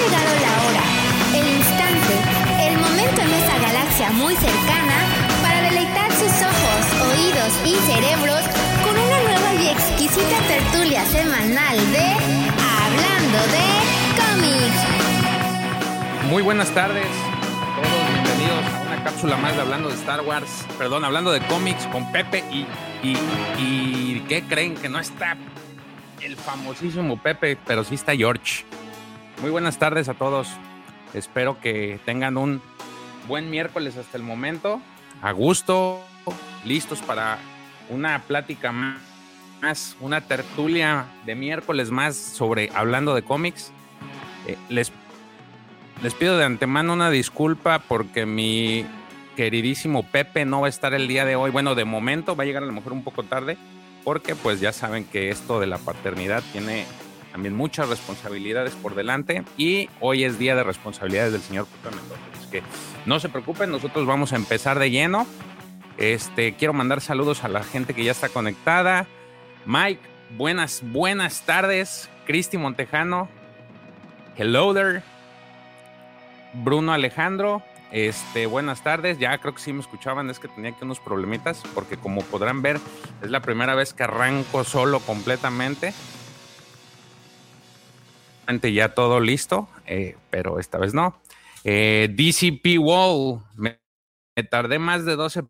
llegado la hora, el instante, el momento en esta galaxia muy cercana para deleitar sus ojos, oídos y cerebros con una nueva y exquisita tertulia semanal de Hablando de cómics. Muy buenas tardes a todos, bienvenidos a una cápsula más de Hablando de Star Wars, perdón, hablando de cómics con Pepe y, y, y ¿qué creen? Que no está el famosísimo Pepe, pero sí está George. Muy buenas tardes a todos, espero que tengan un buen miércoles hasta el momento, a gusto, listos para una plática más, una tertulia de miércoles más sobre hablando de cómics. Eh, les, les pido de antemano una disculpa porque mi queridísimo Pepe no va a estar el día de hoy. Bueno, de momento va a llegar a lo mejor un poco tarde porque pues ya saben que esto de la paternidad tiene también muchas responsabilidades por delante y hoy es día de responsabilidades del señor Pepe Mendoza. Así que no se preocupen, nosotros vamos a empezar de lleno. Este, quiero mandar saludos a la gente que ya está conectada. Mike, buenas, buenas tardes. Cristi Montejano, hello there. Bruno Alejandro, este, buenas tardes. Ya creo que sí me escuchaban, es que tenía aquí unos problemitas, porque como podrán ver, es la primera vez que arranco solo completamente. Ya todo listo, eh, pero esta vez no. Eh, DCP Wall, me, tardé más de 12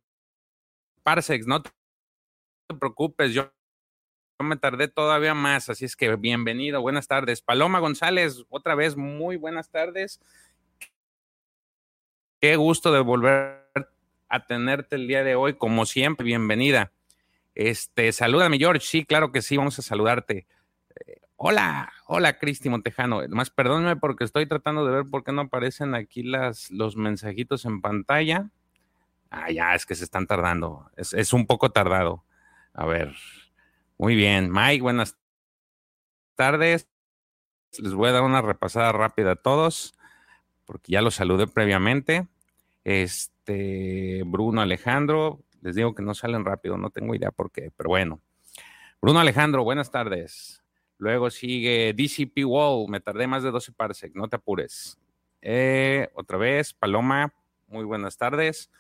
parsecs, no te preocupes, yo, me tardé todavía más, así es que bienvenido, buenas tardes. Paloma González, otra vez, muy buenas tardes. Qué gusto de volver a tenerte el día de hoy, como siempre, bienvenida. Este, salúdame, George. Sí, claro que sí, vamos a saludarte. Hola, hola, Cristi Montejano. Más perdóname porque estoy tratando de ver por qué no aparecen aquí las, los mensajitos en pantalla. Ah, ya, es que se están tardando. Es, es un poco tardado. A ver. Muy bien. Mike, buenas tardes. Les voy a dar una repasada rápida a todos, porque ya los saludé previamente. Este, Bruno Alejandro, les digo que no salen rápido, no tengo idea por qué, pero bueno. Bruno Alejandro, buenas tardes. Luego sigue DCP Wall, me tardé más de 12 parsec, no te apures. Eh, otra vez, Paloma, muy buenas tardes.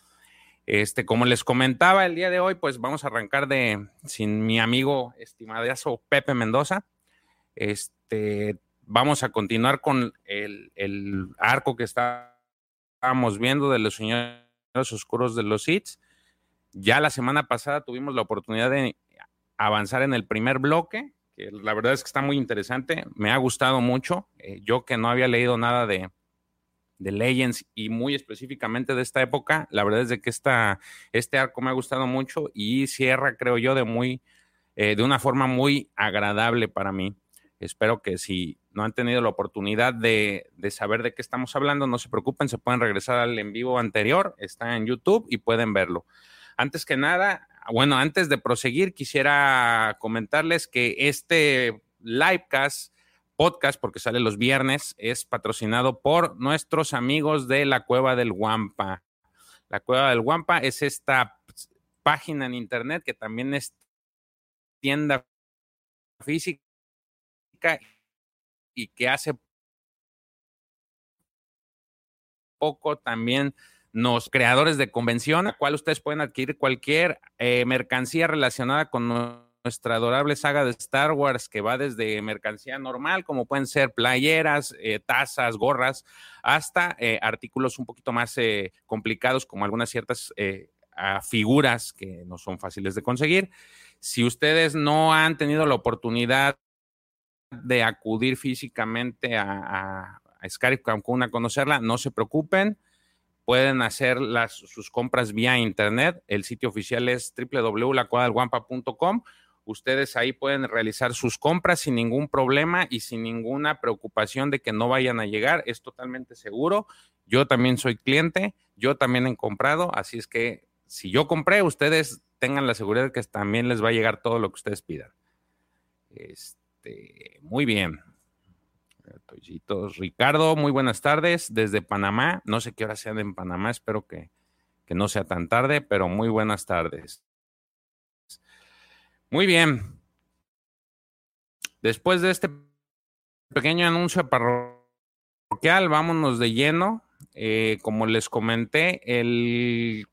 Este, como les comentaba el día de hoy, pues vamos a arrancar de sin mi amigo estimadazo Pepe Mendoza. Este, vamos a continuar con el, el arco que estábamos viendo de los señores oscuros de los hits. Ya la semana pasada tuvimos la oportunidad de avanzar en el primer bloque, la verdad es que está muy interesante. Me ha gustado mucho. Eh, yo que no había leído nada de, de Legends y muy específicamente de esta época, la verdad es de que esta, este arco me ha gustado mucho y cierra, creo yo, de muy, eh, de una forma muy agradable para mí. Espero que si no han tenido la oportunidad de, de, saber de qué estamos hablando, no se preocupen, se pueden regresar al en vivo anterior, está en YouTube y pueden verlo. Antes que nada, bueno, antes de proseguir, quisiera comentarles que este livecast podcast, porque sale los viernes, es patrocinado por nuestros amigos de la Cueva del Guampa. La Cueva del Guampa es esta página en internet que también es tienda física y que hace poco también los creadores de convención, a cual ustedes pueden adquirir cualquier eh, mercancía relacionada con nuestra adorable saga de Star Wars, que va desde mercancía normal, como pueden ser playeras, eh, tazas, gorras, hasta eh, artículos un poquito más complicados, como algunas ciertas figuras que no son fáciles de conseguir. Si ustedes no han tenido la oportunidad de acudir físicamente a, a, a Cancún a conocerla, no se preocupen pueden hacer las, sus compras vía internet. El sitio oficial es www.lacuadalguampa.com. Ustedes ahí pueden realizar sus compras sin ningún problema y sin ninguna preocupación de que no vayan a llegar. Es totalmente seguro. Yo también soy cliente, yo también he comprado, así es que si yo compré, ustedes tengan la seguridad de que también les va a llegar todo lo que ustedes pidan. Este, muy bien. Toycitos. Ricardo, muy buenas tardes desde Panamá. No sé qué hora sean en Panamá, espero que, que no sea tan tarde, pero muy buenas tardes. Muy bien. Después de este pequeño anuncio vámonos de lleno. Eh, como les comenté, el,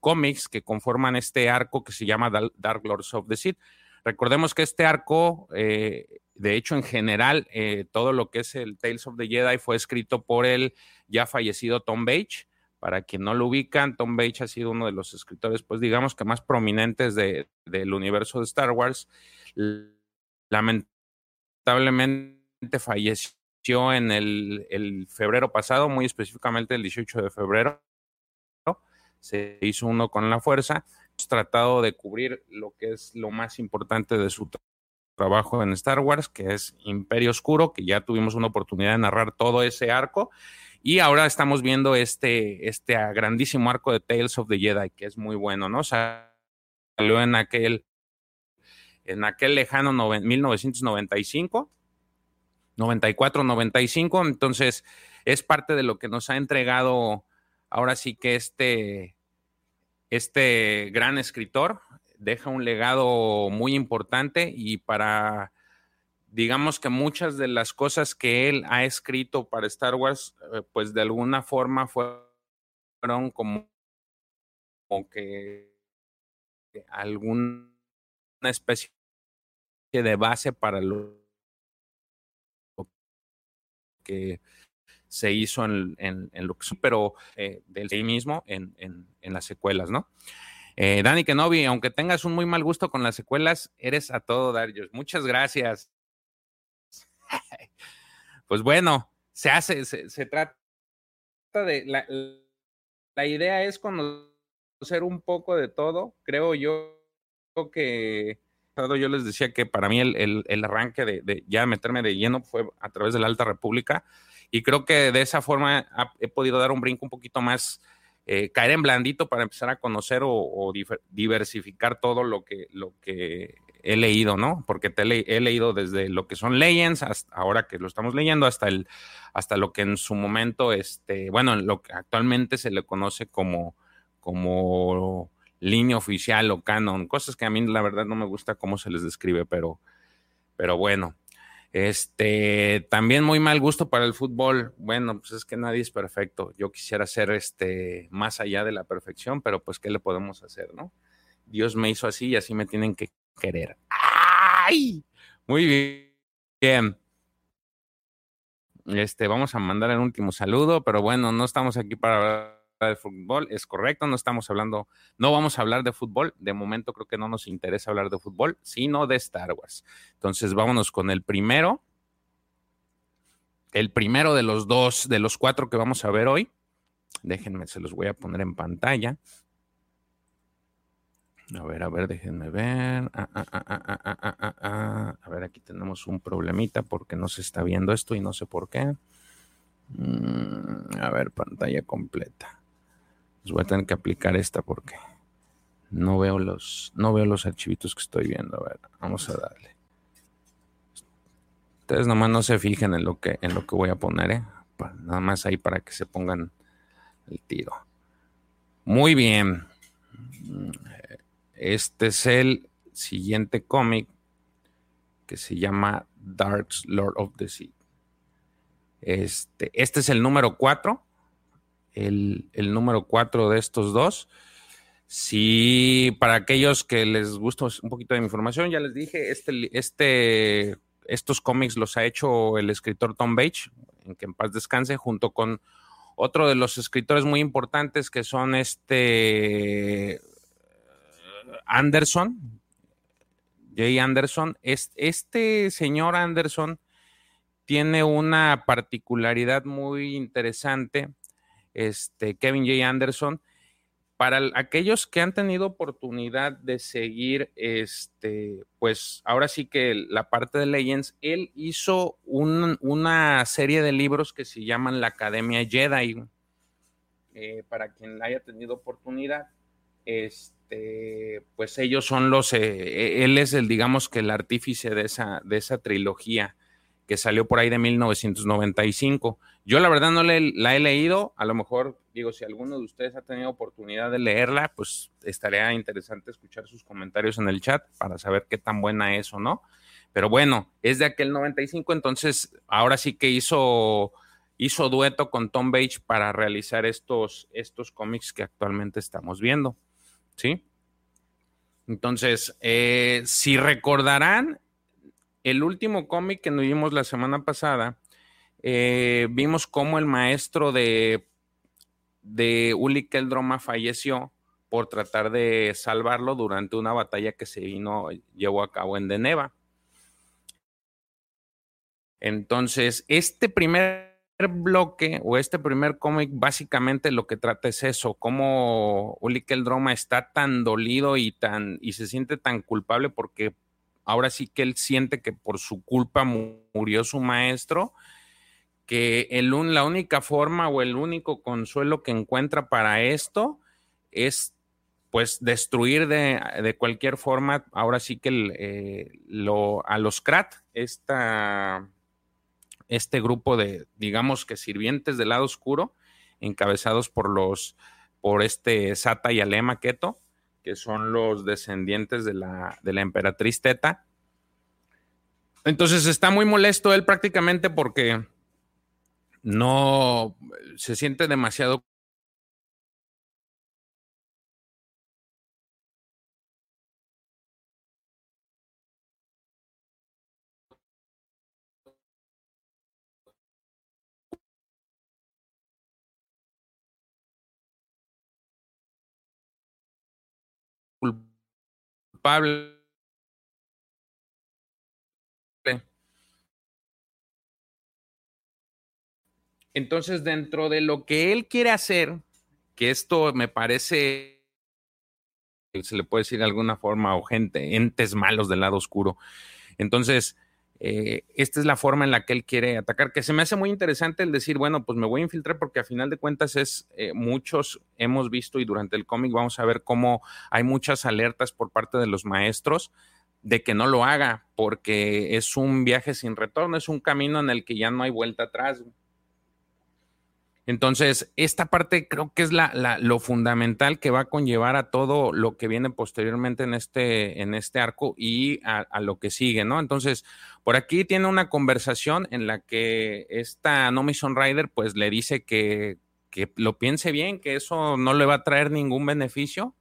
cómics que conforman este arco que se llama Dark Lords of the Sith. Recordemos que este arco, eh, de hecho, en general, eh, todo lo que es el Tales of the Jedi fue escrito por el ya fallecido Tom Bage. Para quien no lo ubican, Tom Bage ha sido uno de los escritores, pues digamos que más prominentes del universo de Star Wars. Lamentablemente falleció en el febrero pasado, muy específicamente el 18 de febrero. Se hizo uno con la fuerza. Tratado de cubrir lo que es lo más importante de su trabajo en Star Wars, que es Imperio Oscuro, que ya tuvimos una oportunidad de narrar todo ese arco y ahora estamos viendo este, este grandísimo arco de Tales of the Jedi, que es muy bueno, ¿no? Salió en aquel, en aquel lejano 1995, 94, 95. Entonces, es parte de lo que nos ha entregado ahora sí que este, este gran escritor deja un legado muy importante y para digamos que muchas de las cosas que él ha escrito para Star Wars, eh, pues de alguna forma fueron como, que alguna especie de base para lo que se hizo en, en, en pero eh, del sí mismo en, en, las secuelas, ¿no? Eh, Dani Kenobi, aunque tengas un muy mal gusto con las secuelas, eres a todo dar. Muchas gracias. pues bueno, se hace, se, trata de, la, la, idea es conocer un poco de todo, creo yo que yo les decía que para mí el, el, arranque de, de, ya meterme de lleno fue a través de la Alta República y creo que de esa forma he podido dar un brinco un poquito más, eh, caer en blandito para empezar a conocer o, diversificar todo lo que, lo que he leído, ¿no? Porque he leído desde lo que son Legends, hasta ahora que lo estamos leyendo, hasta el, hasta lo que en su momento, este, bueno, lo que actualmente se le conoce como, como línea oficial o canon, cosas que a mí la verdad no me gusta cómo se les describe, pero, pero bueno. Este, también muy mal gusto para el fútbol. Bueno, pues es que nadie es perfecto. Yo quisiera ser este más allá de la perfección, pero pues qué le podemos hacer, ¿no? Dios me hizo así y así me tienen que querer. ¡Ay! Muy bien. Este, vamos a mandar el último saludo, pero bueno, no estamos aquí para de fútbol, es correcto, no estamos hablando, no vamos a hablar de fútbol, de momento creo que no nos interesa hablar de fútbol, sino de Star Wars. Entonces, vámonos con el primero, el primero de los dos, de los cuatro que vamos a ver hoy. Déjenme, se los voy a poner en pantalla. A ver, a ver, déjenme ver. a ver, aquí tenemos un problemita porque no se está viendo esto y no sé por qué. a ver, pantalla completa. Les voy a tener que aplicar esta porque no veo los, no veo los archivitos que estoy viendo. A ver, vamos a darle. Ustedes nomás no se fijen en lo que, en lo que voy a poner, ¿eh? Nada más ahí para que se pongan el tiro. Muy bien. Este es el siguiente cómic que se llama Dark Lord of the Sea. Este, este es el número 4, el, número 4 de estos dos. Si para aquellos que les gusta un poquito de mi información, ya les dije, este, este, estos cómics los ha hecho el escritor Tom Bage, en que en paz descanse, junto con otro de los escritores muy importantes que son este Anderson, Jay Anderson, este señor Anderson tiene una particularidad muy interesante, este Kevin J. Anderson, para aquellos que han tenido oportunidad de seguir, este, pues ahora sí que la parte de Legends, él hizo una serie de libros que se llaman la Academia Jedi. Eh, para quien haya tenido oportunidad, este pues ellos son los, eh, él es el, digamos que el artífice de esa, de esa trilogía que salió por ahí de 1995. Yo la verdad no la he leído, a lo mejor digo, si alguno de ustedes ha tenido oportunidad de leerla, pues estaría interesante escuchar sus comentarios en el chat para saber qué tan buena es o no. Pero bueno, es de aquel 95, entonces ahora sí que hizo hizo dueto con Tom Bates para realizar estos, estos cómics que actualmente estamos viendo. ¿Sí? Entonces, eh, si recordarán, el último cómic que nos vimos la semana pasada, eh, vimos cómo el maestro de, de Uli Keldroma falleció por tratar de salvarlo durante una batalla que se vino, llevó a cabo en Deneva. Entonces, este primer bloque o este primer cómic básicamente lo que trata es eso, cómo Uli Keldroma está tan dolido y tan y se siente tan culpable porque ahora sí que él siente que por su culpa murió su maestro, que el, la única forma o el único consuelo que encuentra para esto es pues destruir de, cualquier forma, ahora sí que eh, lo, a los Krat, esta, este grupo de, digamos que sirvientes del lado oscuro, encabezados por los, por este Sata y Alema Keto, que son los descendientes de la, de la emperatriz Teta. Entonces está muy molesto él prácticamente porque no se siente demasiado Entonces, dentro de lo que él quiere hacer, que esto me parece, se le puede decir de alguna forma, o gente, entes malos del lado oscuro. Entonces, eh, esta es la forma en la que él quiere atacar, que se me hace muy interesante el decir, bueno, pues me voy a infiltrar porque a final de cuentas es, eh, muchos hemos visto y durante el cómic vamos a ver cómo hay muchas alertas por parte de los maestros de que no lo haga, porque es un viaje sin retorno, es un camino en el que ya no hay vuelta atrás. Entonces, esta parte creo que es la, lo fundamental que va a conllevar a todo lo que viene posteriormente en este, en este arco y a, lo que sigue, ¿no? Entonces, por aquí tiene una conversación en la que esta Nomison Rider pues le dice que, que lo piense bien, que eso no le va a traer ningún beneficio,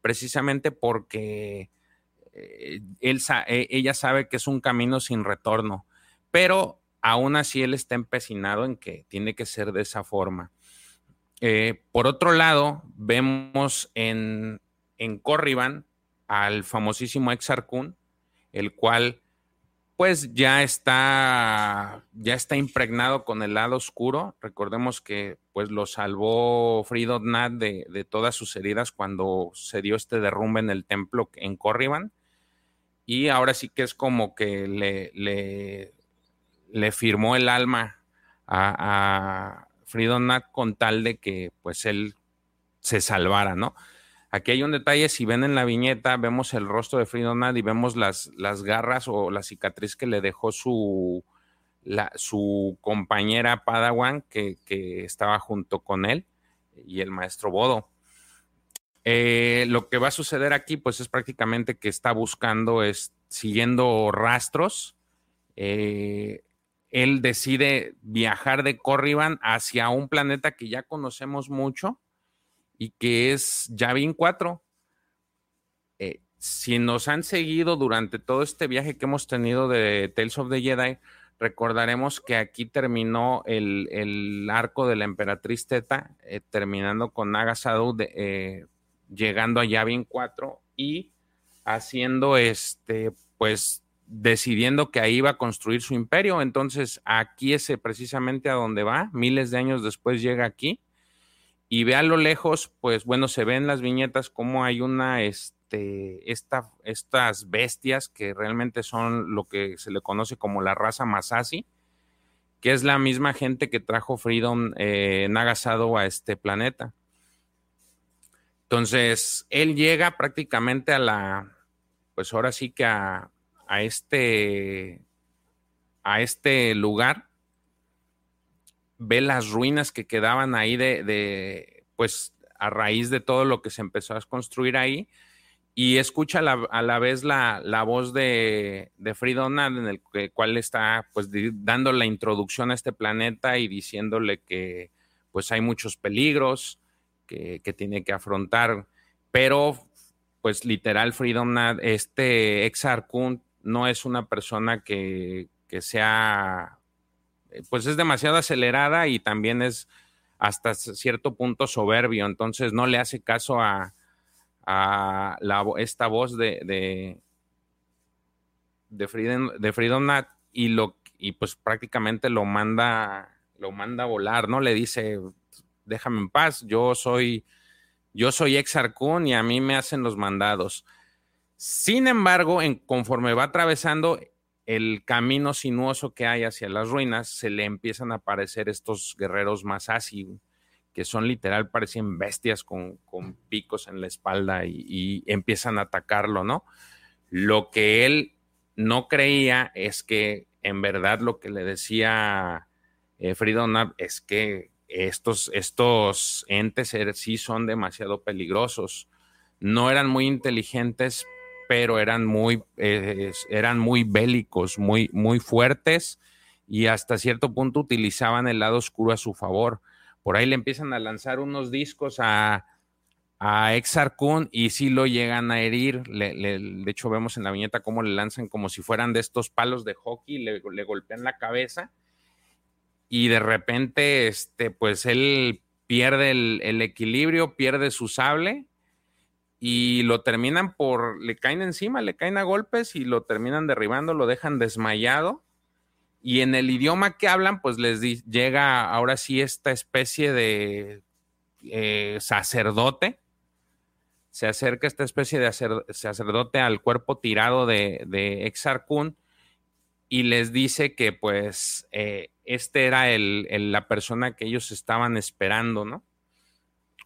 precisamente porque eh, él, e, ella sabe que es un camino sin retorno. Pero aún así él está empecinado en que tiene que ser de esa forma. Eh, por otro lado, vemos en, en Corriban al famosísimo Exarcún, el cual pues ya está, ya está impregnado con el lado oscuro. Recordemos que pues lo salvó Fridon Nat de, de, todas sus heridas cuando se dio este derrumbe en el templo en Corriban. Y ahora sí que es como que le, le le firmó el alma a, a Freedom con tal de que pues él se salvara, ¿no? Aquí hay un detalle, si ven en la viñeta, vemos el rostro de Freedom y vemos las, las garras o la cicatriz que le dejó su, la, su compañera Padawan que, que, estaba junto con él y el maestro Bodo. Eh, lo que va a suceder aquí, pues es prácticamente que está buscando, es, siguiendo rastros, eh, él decide viajar de Corriban hacia un planeta que ya conocemos mucho y que es Yavin 4. Eh, si nos han seguido durante todo este viaje que hemos tenido de Tales of the Jedi, recordaremos que aquí terminó el, arco de la emperatriz Teta, eh, terminando con Naga Sadu, eh, llegando a Yavin 4 y haciendo este, pues decidiendo que ahí iba a construir su imperio. Entonces, aquí es precisamente a donde va. Miles de años después llega aquí. Y ve a lo lejos, pues bueno, se ven las viñetas como hay una, este, esta, estas bestias que realmente son lo que se le conoce como la raza Masasi, que es la misma gente que trajo Freedom eh, Nagasado a este planeta. Entonces, él llega prácticamente a la, pues ahora sí que a, a este, a este lugar, ve las ruinas que quedaban ahí de, de, pues a raíz de todo lo que se empezó a construir ahí y escucha a la, vez la, voz de, de en el cual está pues dando la introducción a este planeta y diciéndole que pues hay muchos peligros que, tiene que afrontar, pero pues literal Freedom este ex Arcun no es una persona que, que sea, pues es demasiado acelerada y también es hasta cierto punto soberbio, entonces no le hace caso a, a la, esta voz de, de, de, Freedom, de y, lo, y pues prácticamente lo manda, lo manda a volar, ¿no? Le dice, déjame en paz, yo soy, yo soy ex Arcún y a mí me hacen los mandados. Sin embargo, en, conforme va atravesando el camino sinuoso que hay hacia las ruinas, se le empiezan a aparecer estos guerreros más así, que son literal, parecen bestias con, picos en la espalda y, empiezan a atacarlo, ¿no? Lo que él no creía es que en verdad lo que le decía eh, es que estos, estos entes sí son demasiado peligrosos. No eran muy inteligentes, pero eran muy, eh, eran muy bélicos, muy, muy fuertes y hasta cierto punto utilizaban el lado oscuro a su favor por ahí le empiezan a lanzar unos discos a, a Kun y sí lo llegan a herir. de hecho, vemos en la viñeta cómo le lanzan como si fueran de estos palos de hockey, le, le golpean la cabeza y de repente, este, pues él pierde el, equilibrio, pierde su sable y lo terminan por, le caen encima, le caen a golpes y lo terminan derribando, lo dejan desmayado y en el idioma que hablan, pues les llega ahora sí esta especie de eh, sacerdote. Se acerca esta especie de sacerdote al cuerpo tirado de, de y les dice que pues eh, este era el, la persona que ellos estaban esperando, ¿no?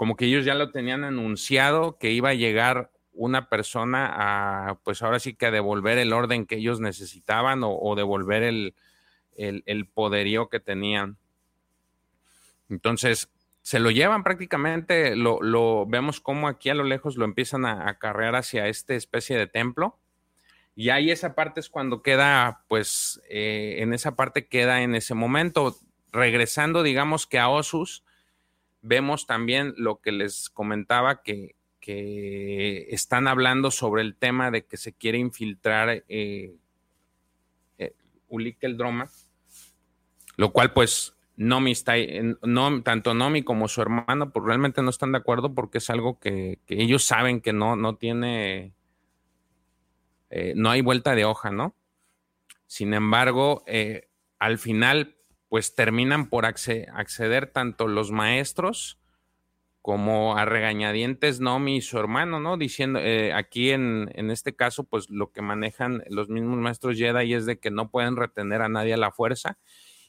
Como que ellos ya lo tenían anunciado que iba a llegar una persona a, pues ahora sí que a devolver el orden que ellos necesitaban o devolver el, el, poderío que tenían. Entonces, se lo llevan prácticamente, lo, vemos como aquí a lo lejos lo empiezan a acarrear hacia esta especie de templo. Y ahí esa parte es cuando queda, pues, eh, en esa parte queda en ese momento. Regresando, digamos que a Osus, vemos también lo que les comentaba, que, que están hablando sobre el tema de que se quiere infiltrar eh, eh el Droma lo cual pues Nomi está, no, tanto Nomi como su hermano, pues realmente no están de acuerdo porque es algo que, ellos saben que no, no tiene, eh, no hay vuelta de hoja, ¿no? Sin embargo, eh, al final, pues terminan por acceder tanto los maestros como a regañadientes Nomi y su hermano, ¿no? Diciendo, eh, aquí en, en, este caso, pues lo que manejan los mismos maestros Jedi es de que no pueden retener a nadie a la fuerza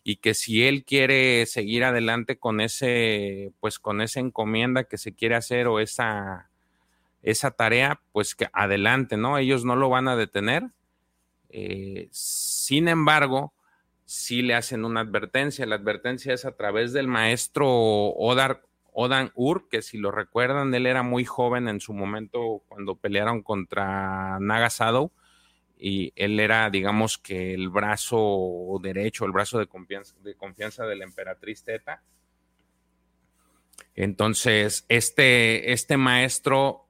y que si él quiere seguir adelante con ese, pues con esa encomienda que se quiere hacer o esa, esa tarea, pues que adelante, ¿no? Ellos no lo van a detener. Eh, sin embargo, sí le hacen una advertencia. La advertencia es a través del maestro Odar, Odan Ur, que si lo recuerdan, él era muy joven en su momento cuando pelearon contra Naga y él era, digamos que el brazo derecho, el brazo de confianza de, confianza de la emperatriz Teta. Entonces, este, este maestro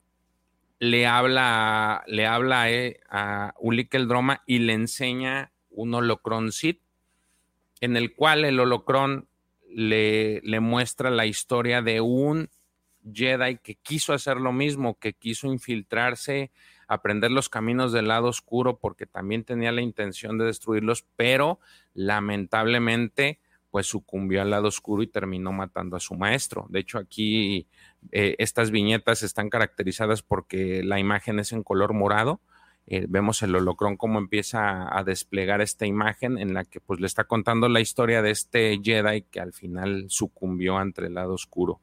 le habla, le habla a Ulik el Droma y le enseña un holocron Sith, en el cual el holocron le, le muestra la historia de un Jedi que quiso hacer lo mismo, que quiso infiltrarse aprender los caminos del lado oscuro porque también tenía la intención de destruirlos, pero lamentablemente pues sucumbió al lado oscuro y terminó matando a su maestro. De hecho, aquí eh, estas viñetas están caracterizadas porque la imagen es en color morado. Eh, vemos el holocrón cómo empieza a desplegar esta imagen en la que pues le está contando la historia de este Jedi que al final sucumbió ante el lado oscuro.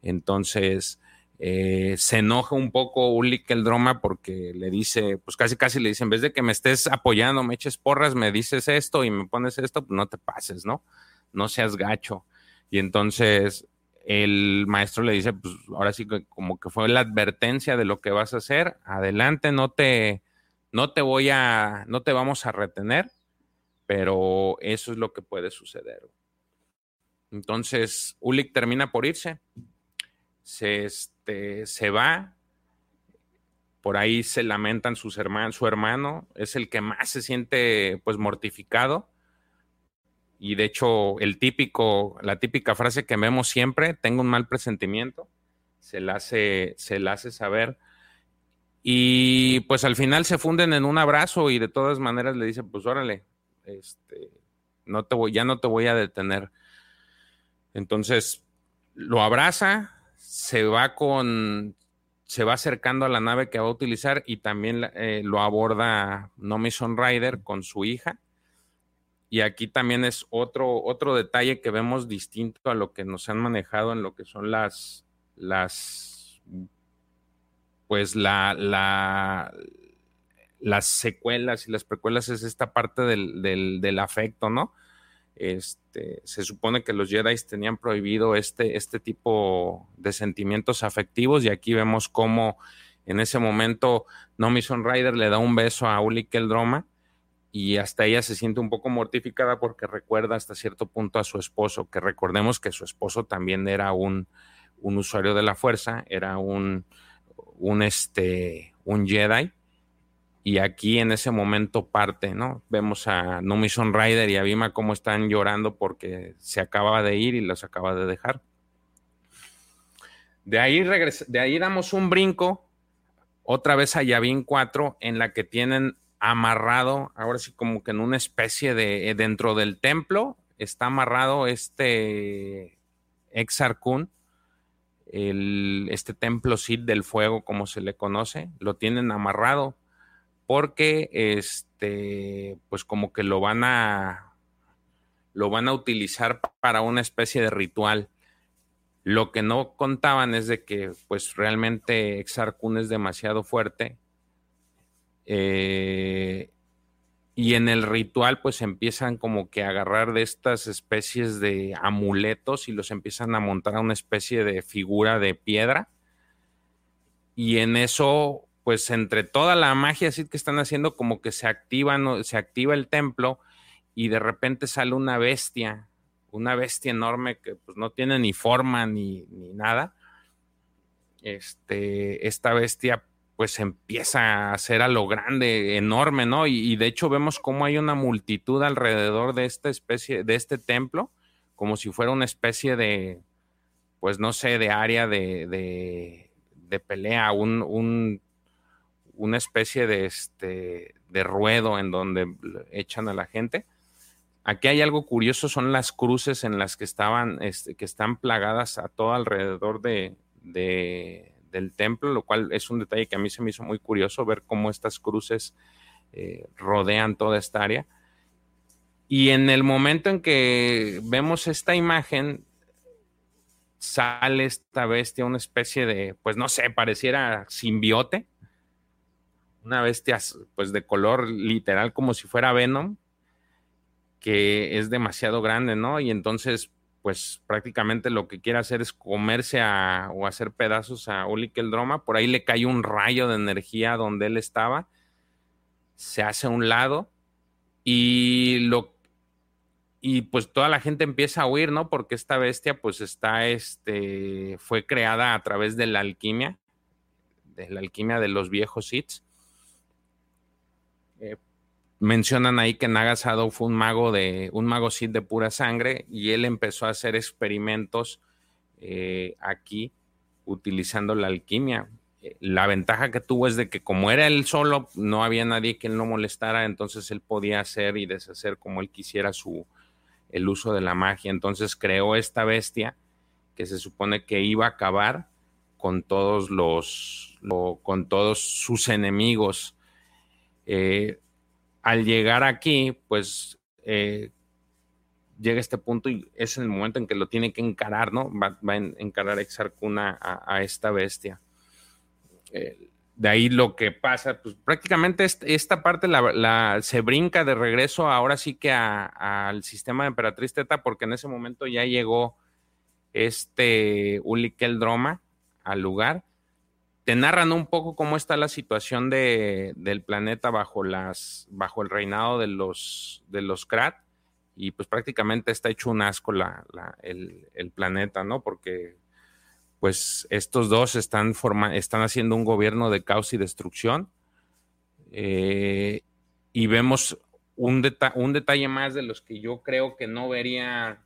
Entonces, eh, se enoja un poco Ulik el Droma porque le dice, pues casi casi le dice, en vez de que me estés apoyando, me eches porras, me dices esto y me pones esto, pues no te pases, ¿no? No seas gacho. Y entonces el maestro le dice, pues ahora sí como que fue la advertencia de lo que vas a hacer, adelante, no te, no te voy a, no te vamos a retener, pero eso es lo que puede suceder. Entonces, Ulik termina por irse, se, este, se va, por ahí se lamentan sus hermanos, su hermano es el que más se siente pues mortificado. Y de hecho, el típico, la típica frase que vemos siempre, tengo un mal presentimiento, se la hace, se la hace saber. Y pues al final se funden en un abrazo y de todas maneras le dice, pues órale, este, no te voy, ya no te voy a detener. Entonces lo abraza, se va con, se va acercando a la nave que va a utilizar y también eh, lo aborda Nomi Rider con su hija. Y aquí también es otro, otro detalle que vemos distinto a lo que nos han manejado en lo que son las, las pues la, la, las secuelas y las precuelas es esta parte del, del, afecto, ¿no? Este, se supone que los Jedi tenían prohibido este, este tipo de sentimientos afectivos y aquí vemos cómo en ese momento Nomi Rider le da un beso a Uli Keldroma y hasta ella se siente un poco mortificada porque recuerda hasta cierto punto a su esposo, que recordemos que su esposo también era un, un usuario de la fuerza, era un, un, este, un Jedi y aquí en ese momento parte, ¿no? Vemos a Numison Rider y a Bima cómo están llorando porque se acaba de ir y los acaba de dejar. De ahí, de ahí damos un brinco otra vez a Yavin 4 en la que tienen amarrado, ahora sí como que en una especie de, dentro del templo, está amarrado este Exarcún, este templo Sid del fuego como se le conoce, lo tienen amarrado porque este, pues como que lo van a, lo van a utilizar para una especie de ritual. Lo que no contaban es de que pues realmente Exarcun es demasiado fuerte eh, y en el ritual pues empiezan como que a agarrar de estas especies de amuletos y los empiezan a montar a una especie de figura de piedra y en eso pues entre toda la magia así que están haciendo, como que se activa, se activa el templo y de repente sale una bestia, una bestia enorme que pues no tiene ni forma ni, nada. Este, esta bestia pues empieza a hacer a lo grande, enorme, ¿no? Y, de hecho vemos cómo hay una multitud alrededor de esta especie, de este templo, como si fuera una especie de, pues no sé, de área de, de, pelea, un una especie de, este, de ruedo en donde echan a la gente. Aquí hay algo curioso, son las cruces en las que estaban, este, que están plagadas a todo alrededor de, del templo, lo cual es un detalle que a mí se me hizo muy curioso ver cómo estas cruces eh, rodean toda esta área. Y en el momento en que vemos esta imagen, sale esta bestia, una especie de, pues no sé, pareciera simbiote, una bestia pues de color literal como si fuera Venom, que es demasiado grande, ¿no? Y entonces pues prácticamente lo que quiere hacer es comerse a, o hacer pedazos a Uli Droma. Por ahí le cae un rayo de energía donde él estaba, se hace a un lado y lo y pues toda la gente empieza a huir, ¿no? Porque esta bestia pues está, este, fue creada a través de la alquimia, de la alquimia de los viejos Sith. Mencionan ahí que Nagasado fue un mago de un mago Sith de pura sangre y él empezó a hacer experimentos eh, aquí utilizando la alquimia. Eh, la ventaja que tuvo es de que como era él solo, no había nadie que él no molestara, entonces él podía hacer y deshacer como él quisiera su el uso de la magia. Entonces creó esta bestia que se supone que iba a acabar con todos los con todos sus enemigos eh, al llegar aquí, pues eh, llega este punto y es el momento en que lo tiene que encarar, ¿no? Va, a encarar Exarcuna a, esta bestia. Eh, de ahí lo que pasa, pues prácticamente esta parte la, se brinca de regreso ahora sí que al sistema de Emperatriz Teta, porque en ese momento ya llegó este Uli Droma al lugar. Te narran un poco cómo está la situación de, del planeta bajo, el reinado de los, Krat. Y pues prácticamente está hecho un asco el, planeta, ¿no? Porque pues estos dos están, están haciendo un gobierno de caos y destrucción. Eh, y vemos un, un detalle más de los que yo creo que no vería,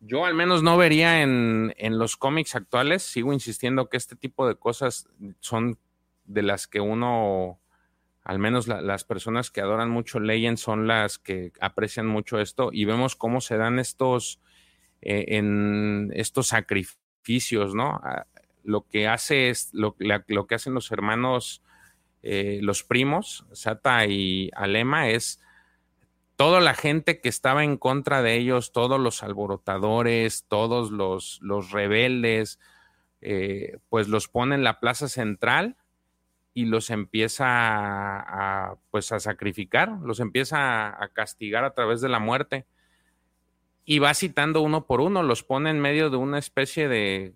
yo al menos no vería en, los cómics actuales. Sigo insistiendo que este tipo de cosas son de las que uno, al menos las personas que adoran mucho Legend son las que aprecian mucho esto y vemos cómo se dan estos, eh, en estos sacrificios, ¿no? Ah, lo que hace es, lo, lo que hacen los hermanos eh, los primos, Sata y Alema, es toda la gente que estaba en contra de ellos, todos los alborotadores, todos los, los rebeldes, eh, pues los pone en la plaza central y los empieza a, pues a sacrificar, los empieza a, castigar a través de la muerte. Y va citando uno por uno, los pone en medio de una especie de,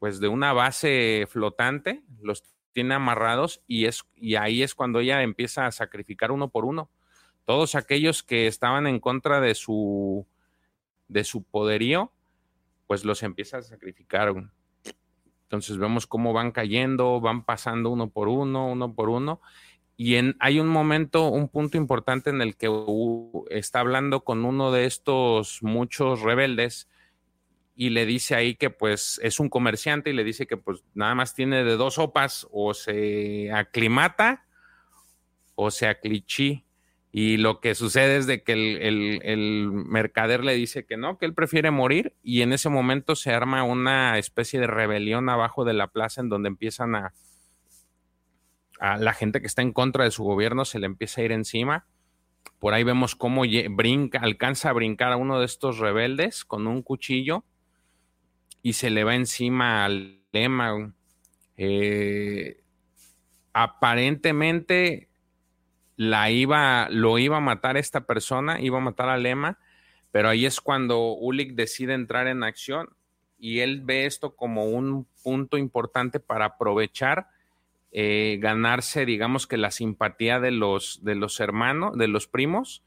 pues de una base flotante, los tiene amarrados y, es, y ahí es cuando ella empieza a sacrificar uno por uno. Todos aquellos que estaban en contra de su, de su poderío, pues los empieza a sacrificar. Entonces vemos cómo van cayendo, van pasando uno por uno, uno por uno. Y hay un momento, un punto importante en el que está hablando con uno de estos muchos rebeldes y le dice ahí que pues es un comerciante y le dice que pues nada más tiene de dos sopas o se aclimata o se aclichí. Y lo que sucede es de que el, mercader le dice que no, que él prefiere morir y en ese momento se arma una especie de rebelión abajo de la plaza en donde empiezan a, la gente que está en contra de su gobierno se le empieza a ir encima. Por ahí vemos cómo alcanza a brincar a uno de estos rebeldes con un cuchillo y se le va encima al lema. Eh, aparentemente la iba, lo iba a matar esta persona, iba a matar a Lema, pero ahí es cuando Ulik decide entrar en acción y él ve esto como un punto importante para aprovechar, eh, ganarse, digamos que la simpatía de los, de los hermanos, de los primos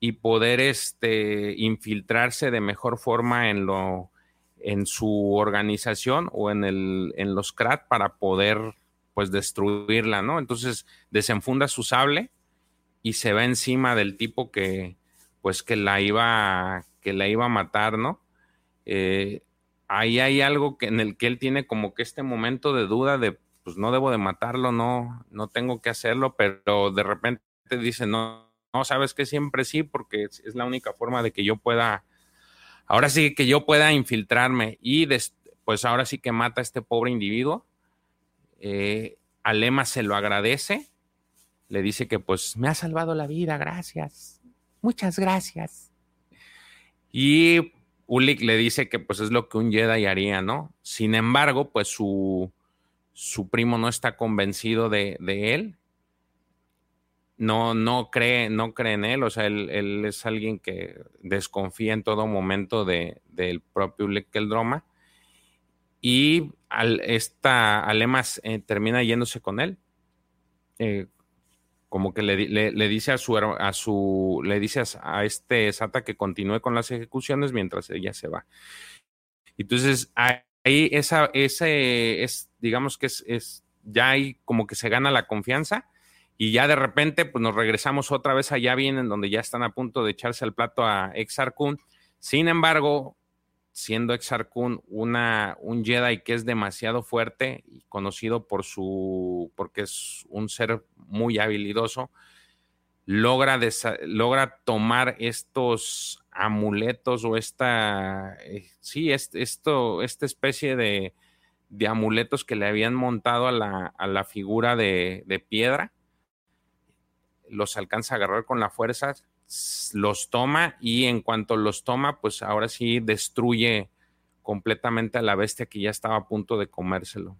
y poder este, infiltrarse de mejor forma en lo, en su organización o en, el, en los CRAT para poder pues destruirla, ¿no? Entonces desenfunda su sable y se va encima del tipo que pues que la iba que la iba a matar, ¿no? Eh, ahí hay algo que, en el que él tiene como que este momento de duda de pues no debo de matarlo, no, no tengo que hacerlo, pero de repente dice no, no, sabes que siempre sí, porque es la única forma de que yo pueda ahora sí que yo pueda infiltrarme y pues ahora sí que mata a este pobre individuo. Eh, Alema se lo agradece, le dice que pues me ha salvado la vida, gracias, muchas gracias. Y Ulik le dice que pues es lo que un Jedi haría, ¿no? Sin embargo, pues su, su primo no está convencido de, de él no, no cree, no cree en él, o sea, él, es alguien que desconfía en todo momento de, del propio Droma. Y al, esta Alemas eh, termina yéndose con él. Eh, como que le, dice a su, a su le dice a, este Sata que continúe con las ejecuciones mientras ella se va. Entonces, ahí esa, ese es, digamos que es, es ya hay como que se gana la confianza y ya de repente, pues nos regresamos otra vez allá bien, en donde ya están a punto de echarse al plato a Exar Kun. Sin embargo, siendo Exar Kun una, un Jedi que es demasiado fuerte y conocido por su, porque es un ser muy habilidoso, logra, logra tomar estos amuletos o esta, eh, sí, esto, esta especie de, de, amuletos que le habían montado a la, a la figura de, de piedra los alcanza a agarrar con la fuerza, los toma y en cuanto los toma, pues ahora sí destruye completamente a la bestia que ya estaba a punto de comérselo.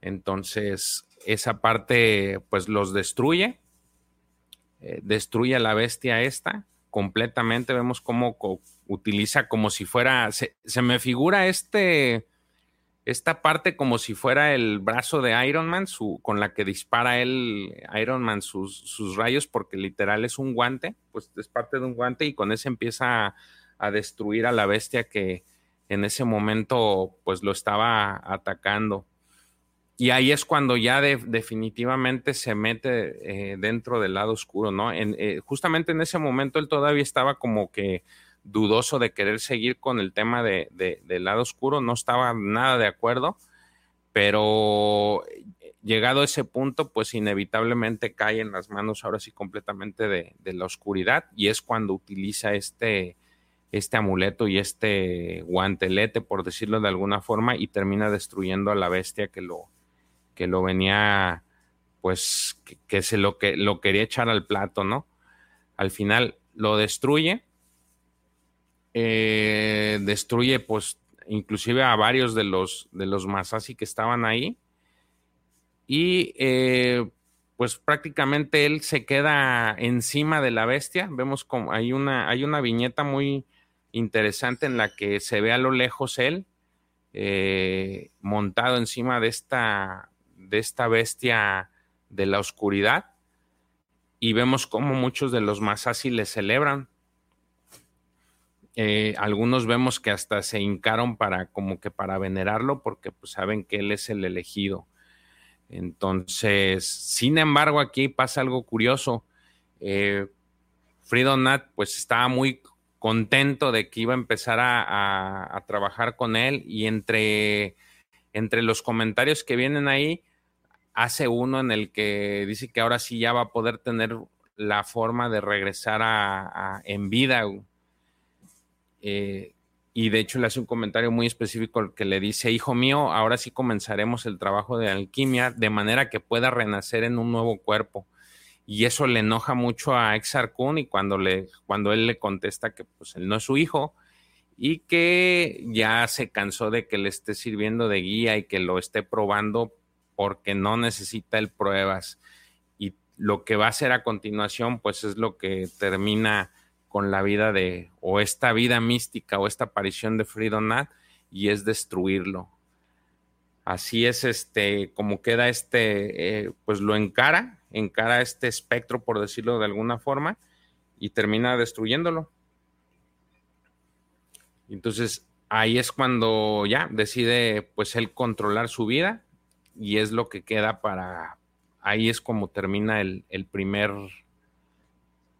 Entonces, esa parte, pues los destruye, eh, destruye a la bestia esta completamente, vemos cómo utiliza como si fuera, se, me figura este, esta parte como si fuera el brazo de Iron Man, su, con la que dispara él, Iron Man, sus, sus, rayos, porque literal es un guante, pues es parte de un guante y con ese empieza a, destruir a la bestia que en ese momento pues lo estaba atacando. Y ahí es cuando ya definitivamente se mete eh, dentro del lado oscuro, ¿no? En, eh, justamente en ese momento él todavía estaba como que dudoso de querer seguir con el tema de, del lado oscuro, no estaba nada de acuerdo, pero llegado a ese punto, pues inevitablemente cae en las manos ahora sí completamente de, de la oscuridad y es cuando utiliza este, este amuleto y este guantelete, por decirlo de alguna forma, y termina destruyendo a la bestia que lo, que lo venía, pues, que, se lo que lo quería echar al plato, ¿no? Al final lo destruye, eh, destruye, pues, inclusive a varios de los de los Masasi que estaban ahí y eh, pues prácticamente él se queda encima de la bestia. Vemos como hay una, hay una viñeta muy interesante en la que se ve a lo lejos él eh, montado encima de esta, de esta bestia de la oscuridad y vemos como muchos de los Masasi le celebran. Eh, algunos vemos que hasta se hincaron para como que para venerarlo porque pues, saben que él es el elegido. Entonces, sin embargo, aquí pasa algo curioso. Eh, Nat pues estaba muy contento de que iba a empezar a, trabajar con él y entre, entre los comentarios que vienen ahí, hace uno en el que dice que ahora sí ya va a poder tener la forma de regresar a, en vida. Eh, y de hecho le hace un comentario muy específico que le dice, hijo mío, ahora sí comenzaremos el trabajo de alquimia de manera que pueda renacer en un nuevo cuerpo. Y eso le enoja mucho a Exar Kun y cuando, le, cuando él le contesta que pues él no es su hijo y que ya se cansó de que le esté sirviendo de guía y que lo esté probando porque no necesita el pruebas. Y lo que va a hacer a continuación, pues es lo que termina con la vida de, o esta vida mística o esta aparición de Fridonat, y es destruirlo. Así es, este, como queda este, eh, pues lo encara, encara este espectro, por decirlo de alguna forma, y termina destruyéndolo. Entonces, ahí es cuando ya decide, pues, él controlar su vida y es lo que queda para, ahí es como termina el, primer,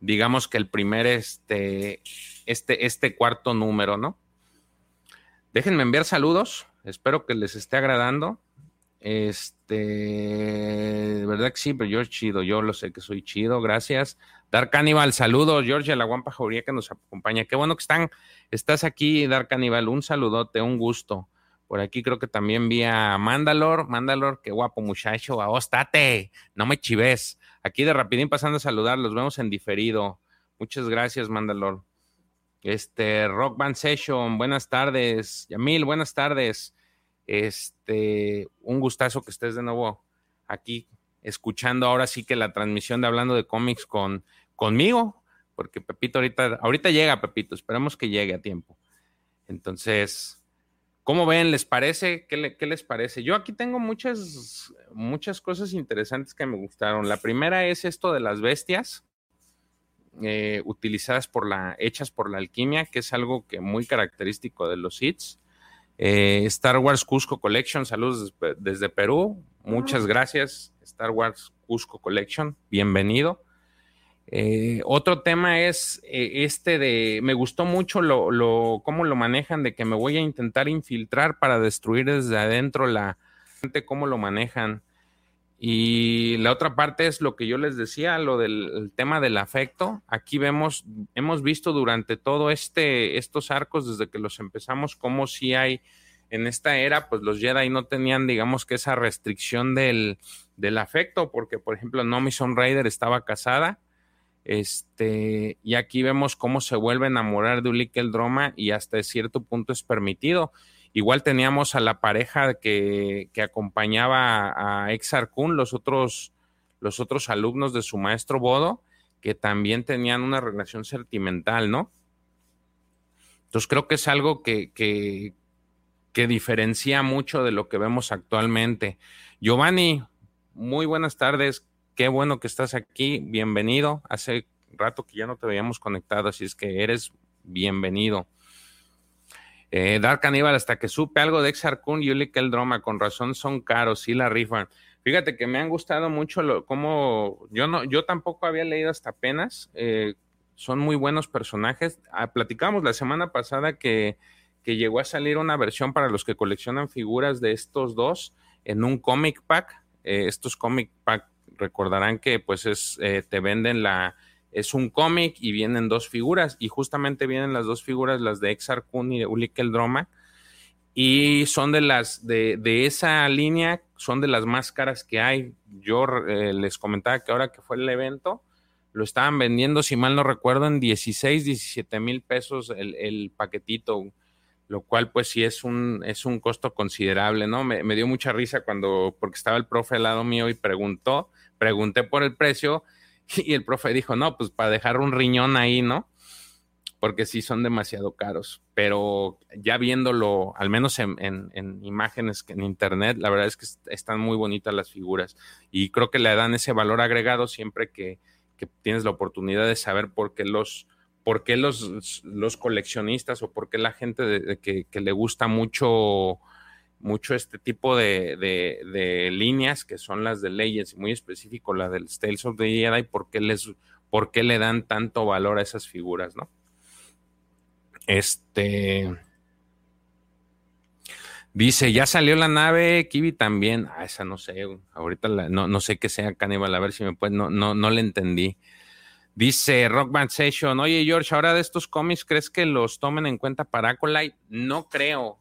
digamos que el primer, este, este, este cuarto número, ¿no? Déjenme enviar saludos, espero que les esté agradando. Este, verdad que sí, pero yo chido, yo lo sé que soy chido, gracias. Dark Cannibal, saludos, George, la guampa jauría que nos acompaña. Qué bueno que están, estás aquí, Dark Cannibal, un saludote, un gusto. Por aquí creo que también vi a Mandalor. Mandalor, qué guapo muchacho. A no me chives. Aquí de rapidín pasando a saludar, los vemos en diferido. Muchas gracias, Mandalor. Este, Rock Band Session, buenas tardes. Yamil, buenas tardes. Este, un gustazo que estés de nuevo aquí escuchando ahora sí que la transmisión de hablando de cómics con conmigo, porque Pepito ahorita, ahorita llega, Pepito, esperamos que llegue a tiempo. Entonces, ¿Cómo ven? ¿Les parece? ¿Qué, les parece? Yo aquí tengo muchas, muchas cosas interesantes que me gustaron. La primera es esto de las bestias eh, utilizadas por la, hechas por la alquimia, que es algo que muy característico de los hits. Eh, Star Wars Cusco Collection, saludos desde Perú. Muchas gracias, Star Wars Cusco Collection. Bienvenido. Eh, otro tema es eh, este de, me gustó mucho lo, cómo lo manejan, de que me voy a intentar infiltrar para destruir desde adentro la gente, cómo lo manejan. Y la otra parte es lo que yo les decía, lo del tema del afecto. Aquí vemos, hemos visto durante todo este, estos arcos, desde que los empezamos, como si hay en esta era, pues los Jedi no tenían, digamos que esa restricción del, del afecto, porque por ejemplo, Nomi Son Raider estaba casada, este, y aquí vemos cómo se vuelve a enamorar de Ulick el Droma y hasta cierto punto es permitido. Igual teníamos a la pareja que, que acompañaba a Exar Kun, los otros, los otros alumnos de su maestro Bodo, que también tenían una relación sentimental, ¿no? Entonces creo que es algo que, que, que diferencia mucho de lo que vemos actualmente. Giovanni, muy buenas tardes. Qué bueno que estás aquí. Bienvenido. Hace rato que ya no te veíamos conectado, así es que eres bienvenido. Eh, Dark Aníbal, hasta que supe algo de Exarcun y el Drama, con razón son caros, sí la rifan. Fíjate que me han gustado mucho lo, como yo no, yo tampoco había leído hasta apenas. Eh, son muy buenos personajes. Ah, platicamos la semana pasada que, que, llegó a salir una versión para los que coleccionan figuras de estos dos en un comic pack. Eh, estos comic pack recordarán que pues es, eh, te venden la, es un cómic y vienen dos figuras y justamente vienen las dos figuras, las de Exar Kun y de Ulik el Droma y son de las de, de, esa línea, son de las más caras que hay. Yo eh, les comentaba que ahora que fue el evento, lo estaban vendiendo, si mal no recuerdo, en 16, 17 mil pesos el, el, paquetito, lo cual pues sí es un, es un costo considerable, ¿no? Me, me dio mucha risa cuando, porque estaba el profe al lado mío y preguntó, pregunté por el precio y el profe dijo, no, pues para dejar un riñón ahí, ¿no? porque sí son demasiado caros. Pero ya viéndolo, al menos en, en, imágenes en internet, la verdad es que están muy bonitas las figuras y creo que le dan ese valor agregado siempre que, que tienes la oportunidad de saber por qué los, por qué los, los coleccionistas o por qué la gente que, que, le gusta mucho, mucho este tipo de, de, líneas que son las de leyes, muy específico la del Tales of the Jedi, por qué, les, por qué le dan tanto valor a esas figuras, ¿no? Este. Dice, ya salió la nave, Kiwi también. Ah, esa no sé, ahorita no, no, sé qué sea Cannibal, a ver si me puede, no, no, no le entendí. Dice Rock Band Session, oye George, ahora de estos cómics, ¿crees que los tomen en cuenta para Acolyte? No creo.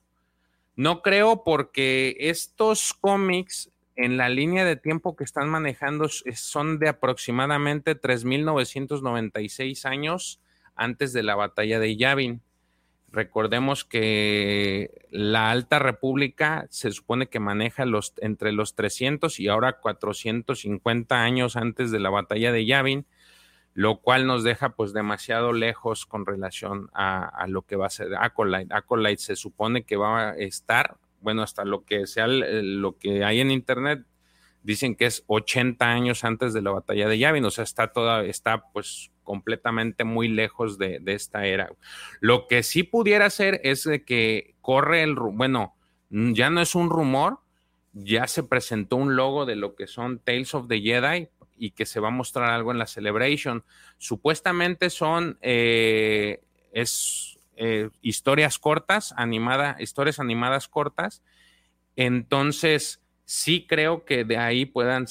No creo porque estos cómics en la línea de tiempo que están manejando son de aproximadamente 3.996 años antes de la batalla de Yavin. Recordemos que la Alta República se supone que maneja los, entre los 300 y ahora 450 años antes de la batalla de Yavin, lo cual nos deja pues demasiado lejos con relación a, lo que va a ser Acolyte. Acolyte se supone que va a estar, bueno, hasta lo que sea lo que hay en internet, dicen que es 80 años antes de la batalla de Yavin, o sea, está toda, está pues completamente muy lejos de, esta era. Lo que sí pudiera ser es de que corre el, bueno, ya no es un rumor, ya se presentó un logo de lo que son Tales of the Jedi y que se va a mostrar algo en la Celebration. Supuestamente son, eh, es eh, historias cortas, animada, historias animadas cortas. Entonces, sí creo que de ahí puedan,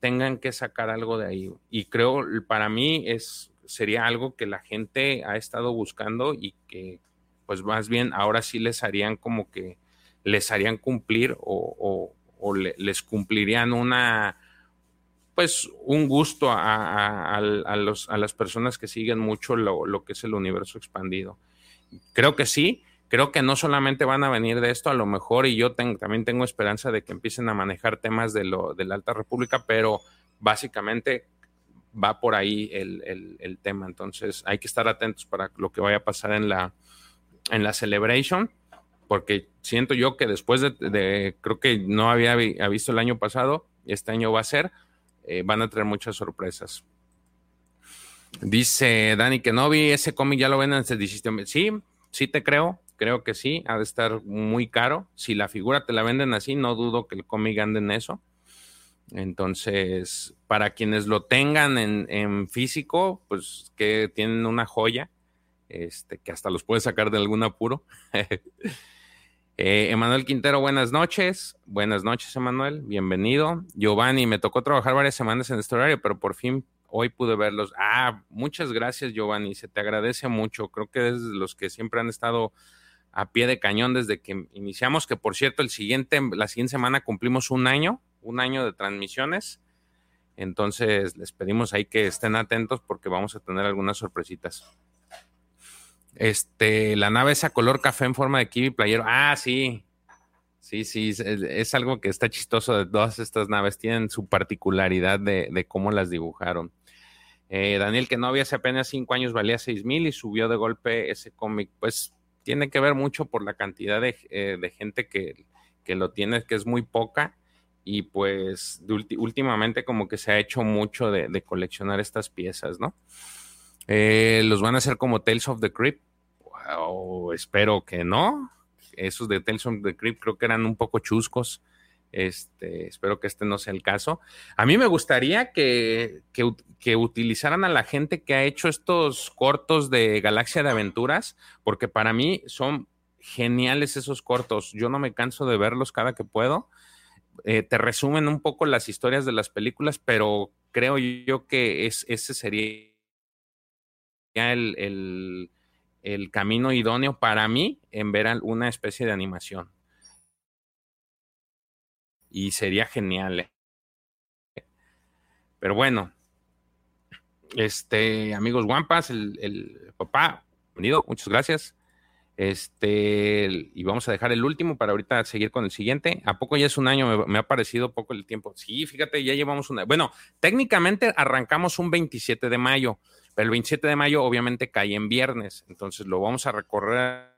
tengan que sacar algo de ahí. Y creo, para mí es sería algo que la gente ha estado buscando y que pues más bien ahora sí les harían como que les harían cumplir o, les cumplirían una pues un gusto a, los, a, las personas que siguen mucho lo, que es el universo expandido. Creo que sí, creo que no solamente van a venir de esto, a lo mejor, y yo también tengo esperanza de que empiecen a manejar temas de, lo, de la Alta República, pero básicamente va por ahí el, tema. Entonces hay que estar atentos para lo que vaya a pasar en la, en la celebration, porque siento yo que después de, creo que no había visto el año pasado, este año va a ser, eh, van a traer muchas sorpresas. Dice Dani que no vi ese cómic, ya lo ven antes de Sí, sí te creo, creo que sí, ha de estar muy caro. Si la figura te la venden así, no dudo que el cómic ande en eso. Entonces, para quienes lo tengan en, físico, pues que tienen una joya, este, que hasta los puede sacar de algún apuro. eh, Emanuel Quintero, buenas noches. Buenas noches, Emanuel. Bienvenido. Giovanni, me tocó trabajar varias semanas en este horario, pero por fin hoy pude verlos. Ah, muchas gracias, Giovanni. Se te agradece mucho. Creo que es de los que siempre han estado a pie de cañón desde que iniciamos, que por cierto, el siguiente, la siguiente semana cumplimos un año un año de transmisiones. Entonces les pedimos ahí que estén atentos porque vamos a tener algunas sorpresitas. Este, la nave esa color café en forma de kiwi playero. Ah, sí. Sí, sí, es, algo que está chistoso de todas estas naves. Tienen su particularidad de, cómo las dibujaron. Eh, Daniel, que no había hace apenas cinco años, valía seis mil y subió de golpe ese cómic. Pues tiene que ver mucho por la cantidad de, eh, gente que, lo tiene, que es muy poca. Y pues últimamente como que se ha hecho mucho de, coleccionar estas piezas, ¿no? Eh, los van a hacer como Tales of the Crypt. o espero que no. Esos de Tales of the Crypt creo que eran un poco chuscos. Este, espero que este no sea el caso. A mí me gustaría que, que, utilizaran a la gente que ha hecho estos cortos de Galaxia de Aventuras, porque para mí son geniales esos cortos. Yo no me canso de verlos cada que puedo. Eh, te resumen un poco las historias de las películas, pero creo yo que es, ese sería el, el, camino idóneo para mí en ver una especie de animación y sería genial. ¿eh? Pero bueno, este, amigos Guampas, el, el papá, bienvenido, muchas gracias. Este, y vamos a dejar el último para ahorita seguir con el siguiente. ¿A poco ya es un año? Me, ha parecido poco el tiempo. Sí, fíjate, ya llevamos una. Bueno, técnicamente arrancamos un 27 de mayo, pero el 27 de mayo obviamente cae en viernes. Entonces lo vamos a recorrer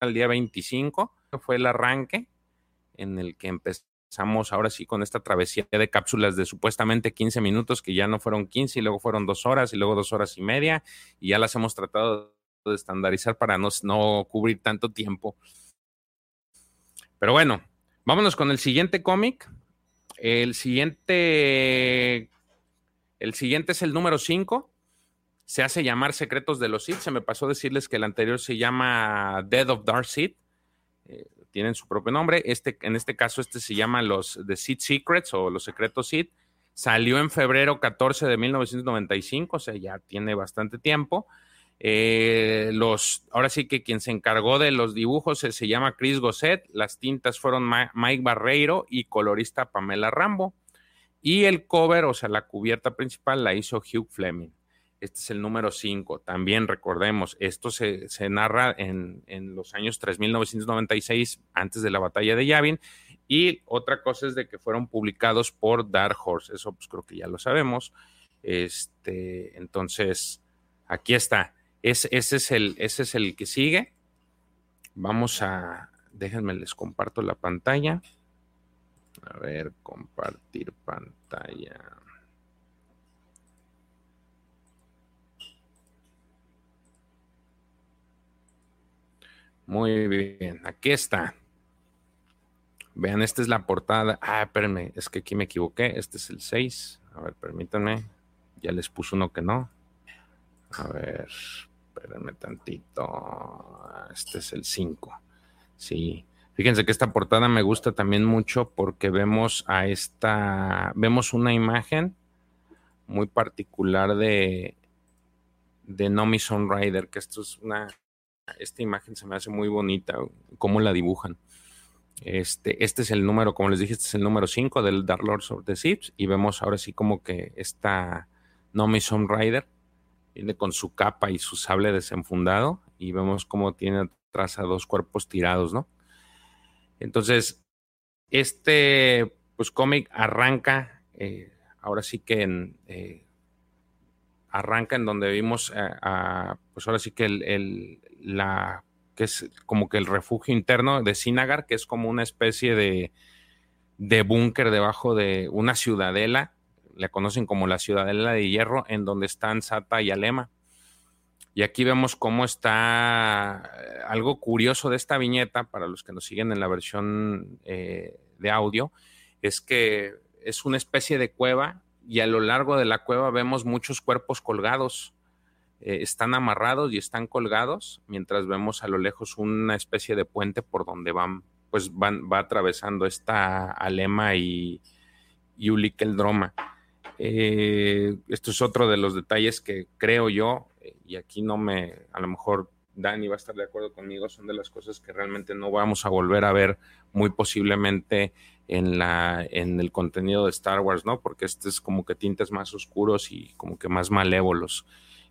al día 25. Fue el arranque en el que empezamos ahora sí con esta travesía de cápsulas de supuestamente 15 minutos, que ya no fueron 15 y luego fueron dos horas y luego dos horas y media, y ya las hemos tratado de estandarizar para no, no cubrir tanto tiempo. Pero bueno, vámonos con el siguiente cómic. El siguiente, el siguiente es el número 5. Se hace llamar Secretos de los Sith. Se me pasó decirles que el anterior se llama Dead of Dark Sith. Eh, tienen su propio nombre. Este, en este caso, este se llama los The Seed Secrets o los secretos Seed. Salió en febrero 14 de 1995, o sea, ya tiene bastante tiempo. Eh, los, ahora sí que quien se encargó de los dibujos se, llama Chris Gosset, las tintas fueron Mike Barreiro y colorista Pamela Rambo. Y el cover, o sea, la cubierta principal la hizo Hugh Fleming. Este es el número 5. También recordemos, esto se, narra en, los años 3996, antes de la batalla de Yavin. Y otra cosa es de que fueron publicados por Dark Horse. Eso pues creo que ya lo sabemos. Este, entonces, aquí está. ese, es el, ese es el que sigue. Vamos a, déjenme les comparto la pantalla. A ver, compartir pantalla. Muy bien, aquí está. Vean, esta es la portada. Ah, espérenme, es que aquí me equivoqué. Este es el 6. A ver, permítanme. Ya les puse uno que no. A ver, espérenme tantito. Este es el 5. Sí. Fíjense que esta portada me gusta también mucho porque vemos a esta, vemos una imagen muy particular de, de Nomi Sunrider, que esto es una esta imagen se me hace muy bonita, cómo la dibujan. Este, este es el número, como les dije, este es el número 5 del Dark Lords of the Sith. Y vemos ahora sí como que esta Nomi Rider viene con su capa y su sable desenfundado. Y vemos cómo tiene atrás a dos cuerpos tirados, ¿no? Entonces, este pues cómic arranca, eh, ahora sí que en, eh, arranca en donde vimos, a, pues ahora sí que el, la, que es como que el refugio interno de Sinagar, que es como una especie de, de búnker debajo de una ciudadela, le conocen como la ciudadela de hierro, en donde están Sata y Alema. Y aquí vemos cómo está eh, algo curioso de esta viñeta, para los que nos siguen en la versión eh, de audio, es que es una especie de cueva y a lo largo de la cueva vemos muchos cuerpos colgados. Eh, están amarrados y están colgados, mientras vemos a lo lejos una especie de puente por donde van, pues van, va atravesando esta Alema y, y Ulikel eh, esto es otro de los detalles que creo yo, y aquí no me, a lo mejor Dani va a estar de acuerdo conmigo, son de las cosas que realmente no vamos a volver a ver muy posiblemente en, la, en el contenido de Star Wars, ¿no? Porque este es como que tintes más oscuros y como que más malévolos.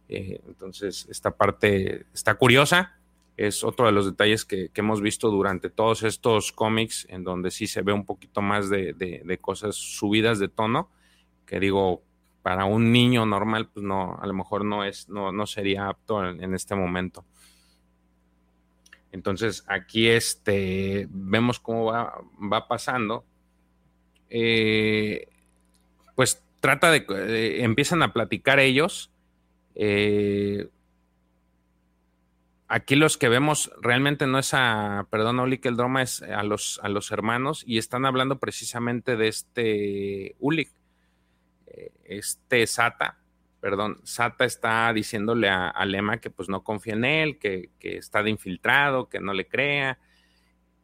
Eh, entonces, esta parte está curiosa. Es otro de los detalles que, hemos visto durante todos estos cómics, en donde sí se ve un poquito más de, cosas subidas de tono, que digo, para un niño normal, pues no, a lo mejor no es, no, no sería apto en, este momento. Entonces, aquí este, vemos cómo va, va pasando. Eh, pues trata de, eh, empiezan a platicar ellos. Eh, aquí los que vemos realmente no es a, perdón, Uli, que el drama es a los, a los hermanos y están hablando precisamente de este Ulik este Sata, perdón, Sata está diciéndole a, Lema que pues no confía en él, que, está de infiltrado, que no le crea.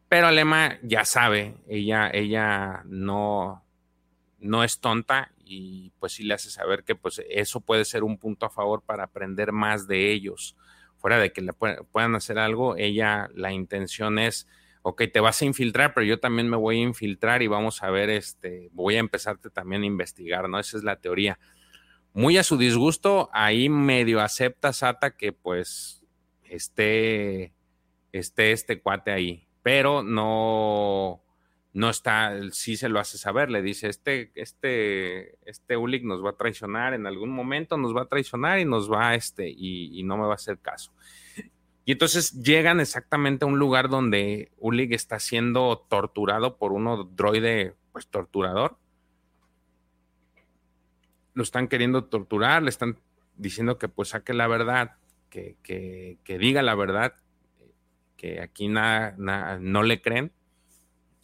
Pero Alema ya sabe, ella, ella no, no es tonta y pues sí le hace saber que pues eso puede ser un punto a favor para aprender más de ellos. Fuera de que le puedan hacer algo, ella la intención es ok, te vas a infiltrar, pero yo también me voy a infiltrar y vamos a ver, este, voy a empezarte también a investigar, ¿no? Esa es la teoría. Muy a su disgusto, ahí medio acepta Sata que pues esté, esté este cuate ahí, pero no, no está, sí se lo hace saber, le dice, este, este, este nos va a traicionar en algún momento, nos va a traicionar y nos va, este, y, no me va a hacer caso. Y entonces llegan exactamente a un lugar donde Ulig está siendo torturado por un droide, pues torturador. Lo están queriendo torturar, le están diciendo que pues saque la verdad, que, que, diga la verdad, que aquí nada, no le creen.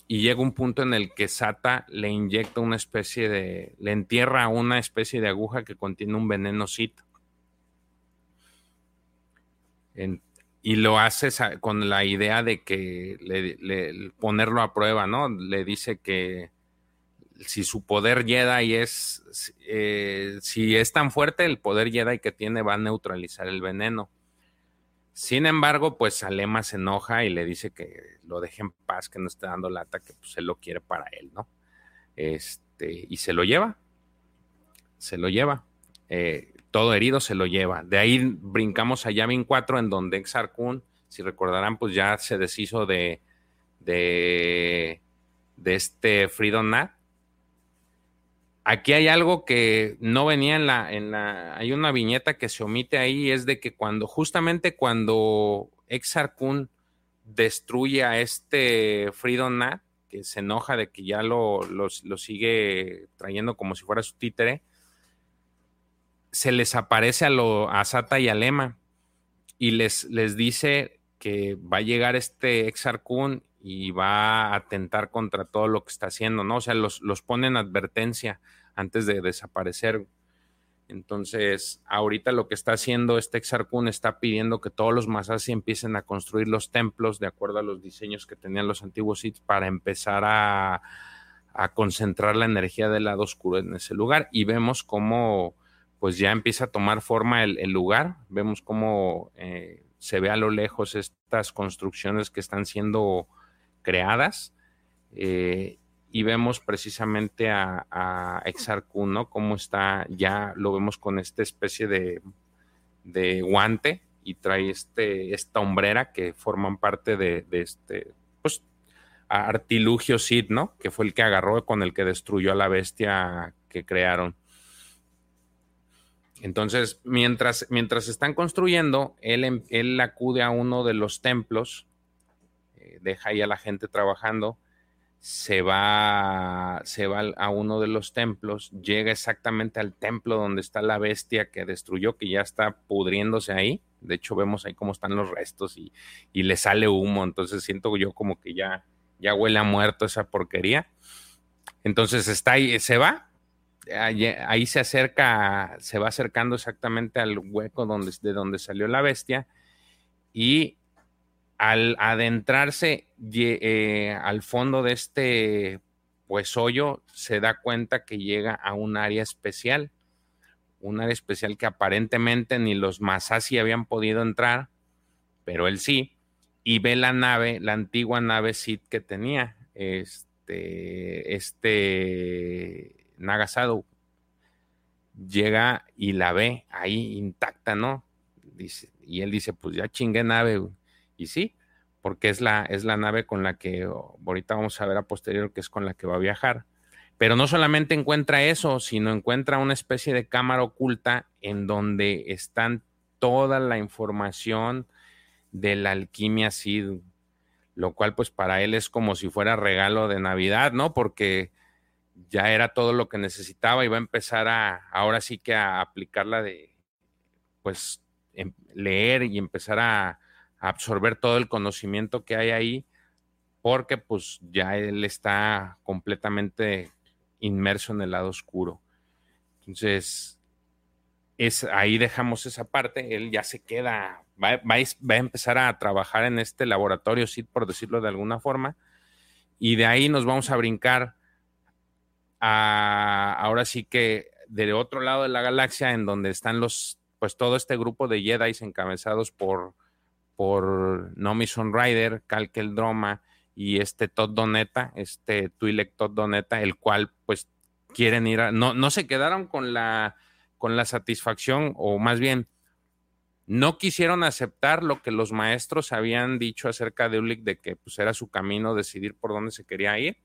Y llega un punto en el que Sata le inyecta una especie de, le entierra una especie de aguja que contiene un veneno. En, y lo hace con la idea de que ponerlo a prueba, ¿no? Le dice que si su poder Jedi es, eh, si es tan fuerte, el poder Jedi que tiene va a neutralizar el veneno. Sin embargo, pues Alema se enoja y le dice que lo deje en paz, que no esté dando lata, que pues él lo quiere para él, ¿no? Este, y se lo lleva, se lo lleva. Eh, todo herido se lo lleva. De ahí brincamos a Yavin 4, en donde Exar Kun, si recordarán, pues ya se deshizo de, de, de este Freedom Nat. Aquí hay algo que no venía en la, en la, hay una viñeta que se omite ahí, es de que cuando, justamente cuando Exar Kun destruye a este Freedom Nat, que se enoja de que ya lo, lo sigue trayendo como si fuera su títere, se les aparece a, lo, a Sata y a Lema y les, les dice que va a llegar este Exarcún y va a atentar contra todo lo que está haciendo, ¿no? O sea, los, los pone en advertencia antes de desaparecer. Entonces, ahorita lo que está haciendo este Exarcún está pidiendo que todos los Masasi empiecen a construir los templos de acuerdo a los diseños que tenían los antiguos Sith para empezar a, a concentrar la energía del lado oscuro en ese lugar. Y vemos cómo pues ya empieza a tomar forma el, lugar. Vemos cómo eh, se ve a lo lejos estas construcciones que están siendo creadas. Eh, y vemos precisamente a, a ¿no? Cómo está, ya lo vemos con esta especie de, guante y trae este, esta hombrera que forman parte de, este, pues, artilugio Sid, ¿no? Que fue el que agarró con el que destruyó a la bestia que crearon. Entonces, mientras, mientras están construyendo, él, em, él acude a uno de los templos, eh, deja ahí a la gente trabajando, se va, se va a uno de los templos, llega exactamente al templo donde está la bestia que destruyó, que ya está pudriéndose ahí. De hecho, vemos ahí cómo están los restos y, y le sale humo. Entonces siento yo como que ya, ya huele a muerto esa porquería. Entonces está ahí, se va, ahí se acerca, se va acercando exactamente al hueco donde, de donde salió la bestia y al adentrarse eh, al fondo de este pues hoyo se da cuenta que llega a un área especial, un área especial que aparentemente ni los Masasi habían podido entrar, pero él sí, y ve la nave, la antigua nave Sith que tenía, este, este Nagasado llega y la ve ahí intacta, ¿no? Dice, y él dice, pues ya chingue nave, y sí, porque es la, es la nave con la que ahorita vamos a ver a posterior que es con la que va a viajar. Pero no solamente encuentra eso, sino encuentra una especie de cámara oculta en donde están toda la información de la alquimia Sid, lo cual pues para él es como si fuera regalo de Navidad, ¿no? Porque ya era todo lo que necesitaba y va a empezar a, ahora sí que a aplicarla de, pues, em, leer y empezar a, absorber todo el conocimiento que hay ahí, porque pues ya él está completamente inmerso en el lado oscuro. Entonces, es, ahí dejamos esa parte, él ya se queda, va, va, va a empezar a trabajar en este laboratorio, por decirlo de alguna forma, y de ahí nos vamos a brincar ahora sí que de otro lado de la galaxia, en donde están los, pues todo este grupo de Jedi encabezados por, por Nomi Rider, Cal Droma y este Todd Doneta, este Twi'lek Todd Doneta, el cual pues quieren ir a, no, no se quedaron con la, con la satisfacción, o más bien, no quisieron aceptar lo que los maestros habían dicho acerca de Ulick, de que pues era su camino decidir por dónde se quería ir.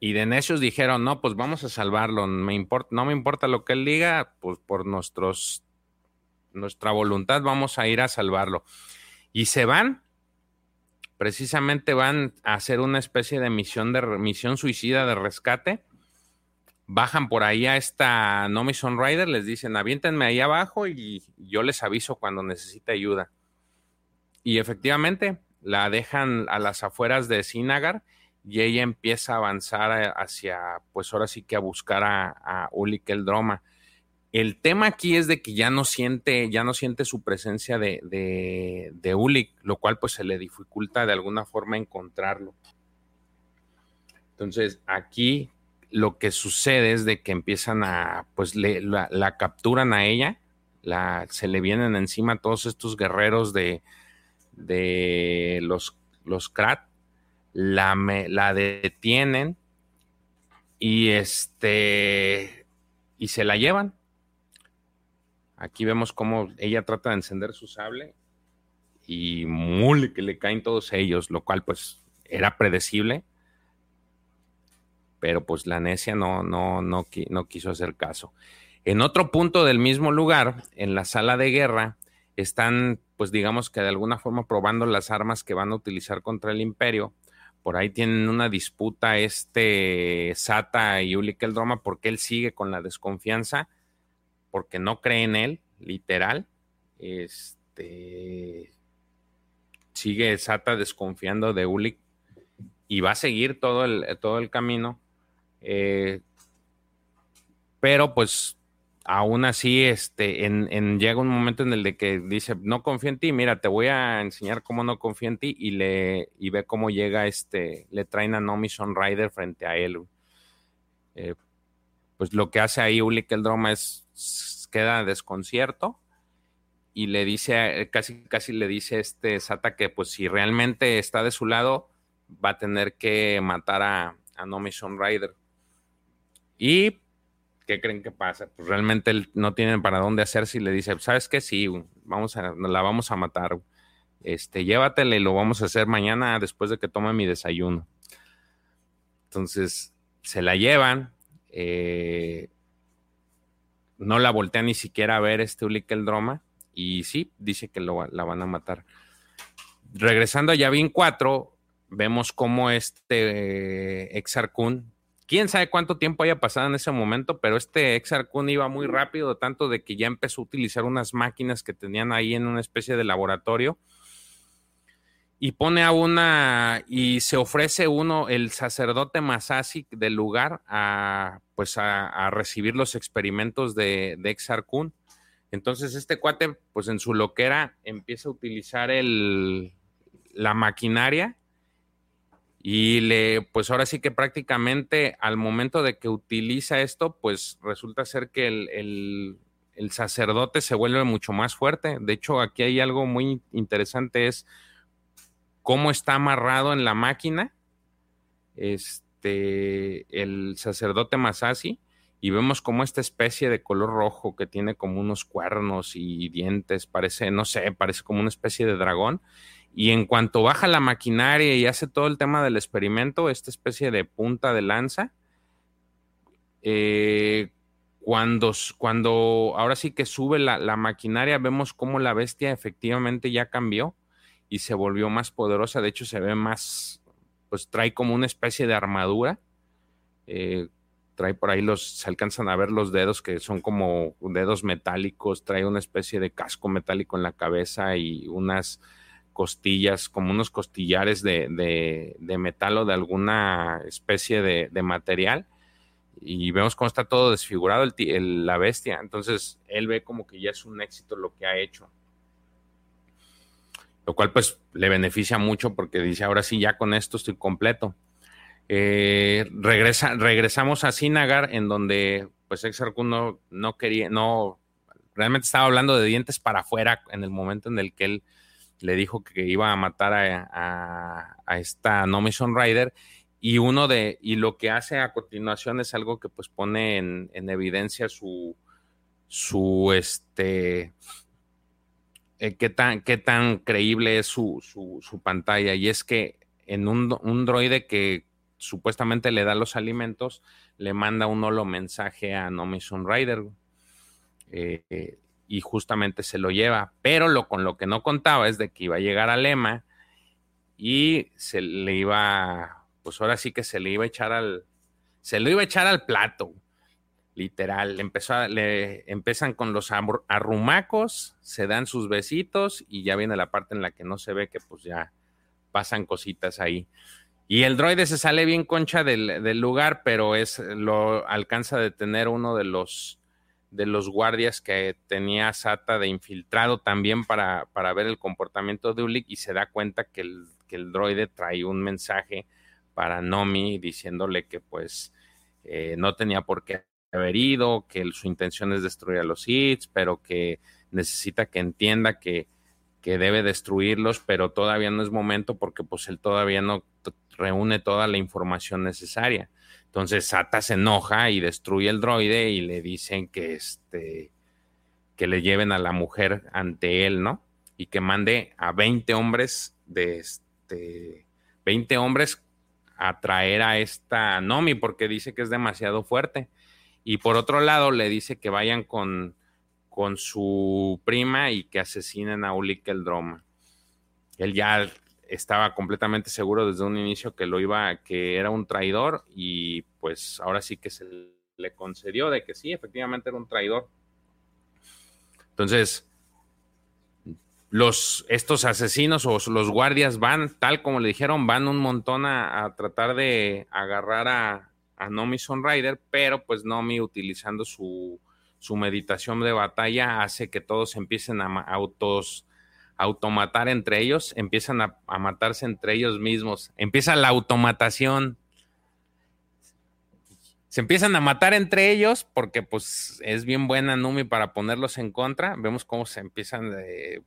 Y de necios dijeron, no, pues vamos a salvarlo, me no me importa lo que él diga, pues por nuestros, nuestra voluntad vamos a ir a salvarlo. Y se van, precisamente van a hacer una especie de misión, de misión suicida de rescate. Bajan por ahí a esta Nomi Rider, les dicen, aviéntenme ahí abajo y yo les aviso cuando necesite ayuda. Y efectivamente, la dejan a las afueras de Sinagar y ella empieza a avanzar hacia, pues ahora sí que a buscar a, a Ulik el Droma. El tema aquí es de que ya no siente, ya no siente su presencia de, de, lo cual pues se le dificulta de alguna forma encontrarlo. Entonces, aquí lo que sucede es de que empiezan a, pues la, capturan a ella, la, se le vienen encima todos estos guerreros de, de los, los Krat, la, la detienen y este y se la llevan. Aquí vemos cómo ella trata de encender su sable y mule que le caen todos ellos, lo cual pues era predecible. Pero pues la necia no, no, no, no quiso hacer caso. En otro punto del mismo lugar, en la sala de guerra, están, pues digamos que de alguna forma probando las armas que van a utilizar contra el imperio por ahí tienen una disputa este Sata y Uli Keldroma porque él sigue con la desconfianza, porque no cree en él, literal. Este sigue Sata desconfiando de Uli y va a seguir todo el, todo el camino. Eh, pero pues aún así, este, llega un momento en el de que dice, no confío en ti, mira, te voy a enseñar cómo no confío en ti y le y ve cómo llega este, le traen a Nomi Rider frente a él. Eh, pues lo que hace ahí Uli el drama es queda desconcierto y le dice, casi casi le dice este Sata que pues si realmente está de su lado, va a tener que matar a, a Nomi Rider. Y ¿qué creen que pasa? Pues realmente no tienen para dónde hacerse y le dice, ¿sabes qué? Sí, vamos a, la vamos a matar. Este, llévatela y lo vamos a hacer mañana después de que tome mi desayuno. Entonces, se la llevan. Eh, no la voltea ni siquiera a ver este Ulick el Droma. Y sí, dice que la van a matar. Regresando a Yavin 4, vemos cómo este eh, Kun quién sabe cuánto tiempo haya pasado en ese momento, pero este Exarcun iba muy rápido, tanto de que ya empezó a utilizar unas máquinas que tenían ahí en una especie de laboratorio. Y pone a una, y se ofrece uno, el sacerdote Masasi del lugar, a, pues a, recibir los experimentos de, de Exarcun. Entonces este cuate, pues en su loquera, empieza a utilizar el, la maquinaria y le, pues ahora sí que prácticamente al momento de que utiliza esto, pues resulta ser que el, sacerdote se vuelve mucho más fuerte. De hecho, aquí hay algo muy interesante, es cómo está amarrado en la máquina este, el sacerdote Masasi y vemos como esta especie de color rojo que tiene como unos cuernos y dientes, parece, no sé, parece como una especie de dragón. Y en cuanto baja la maquinaria y hace todo el tema del experimento, esta especie de punta de lanza, eh, cuando, cuando ahora sí que sube la, la, maquinaria, vemos cómo la bestia efectivamente ya cambió y se volvió más poderosa. De hecho, se ve más, pues trae como una especie de armadura. Eh, trae por ahí los, se alcanzan a ver los dedos que son como dedos metálicos, trae una especie de casco metálico en la cabeza y unas costillas, como unos costillares de, de, metal o de alguna especie de, material. Y vemos cómo está todo desfigurado el, la bestia. Entonces él ve como que ya es un éxito lo que ha hecho. Lo cual pues le beneficia mucho porque dice, ahora sí, ya con esto estoy completo. Eh, regresa, regresamos a Sinagar, en donde pues Exarcuno no quería, no, realmente estaba hablando de dientes para afuera en el momento en el que él le dijo que iba a matar a, esta Nomison Rider y uno de y lo que hace a continuación es algo que pues pone en, evidencia su su este eh, qué tan qué tan creíble es su, su, pantalla y es que en un, un, droide que supuestamente le da los alimentos le manda un holo mensaje a Nomison Rider eh, y justamente se lo lleva. Pero lo con lo que no contaba es de que iba a llegar a Lema y se le iba, pues ahora sí que se le iba a echar al, se lo iba a echar al plato, literal. Empezó le empiezan con los arrumacos, se dan sus besitos y ya viene la parte en la que no se ve que pues ya pasan cositas ahí. Y el droide se sale bien concha del, lugar, pero es lo alcanza a detener uno de los de los guardias que tenía Sata de infiltrado también para, para ver el comportamiento de Ulik y se da cuenta que el, que el droide trae un mensaje para Nomi diciéndole que pues eh, no tenía por qué haber ido, que su intención es destruir a los hits, pero que necesita que entienda que, que debe destruirlos, pero todavía no es momento porque pues él todavía no reúne toda la información necesaria. Entonces Sata se enoja y destruye el droide y le dicen que este que le lleven a la mujer ante él, ¿no? Y que mande a 20 hombres de este 20 hombres a traer a esta Nomi porque dice que es demasiado fuerte. Y por otro lado le dice que vayan con, con su prima y que asesinen a Ulik el Droma. Él ya estaba completamente seguro desde un inicio que lo iba, que era un traidor y pues ahora sí que se le concedió de que sí, efectivamente era un traidor. Entonces, los, estos asesinos o los guardias van, tal como le dijeron, van un montón a, tratar de agarrar a, a Nomi Sunrider, pero pues Nomi utilizando su, su meditación de batalla hace que todos empiecen a autos automatar entre ellos, empiezan a, matarse entre ellos mismos, empieza la automatación. Se empiezan a matar entre ellos porque pues es bien buena Numi para ponerlos en contra. Vemos cómo se empiezan,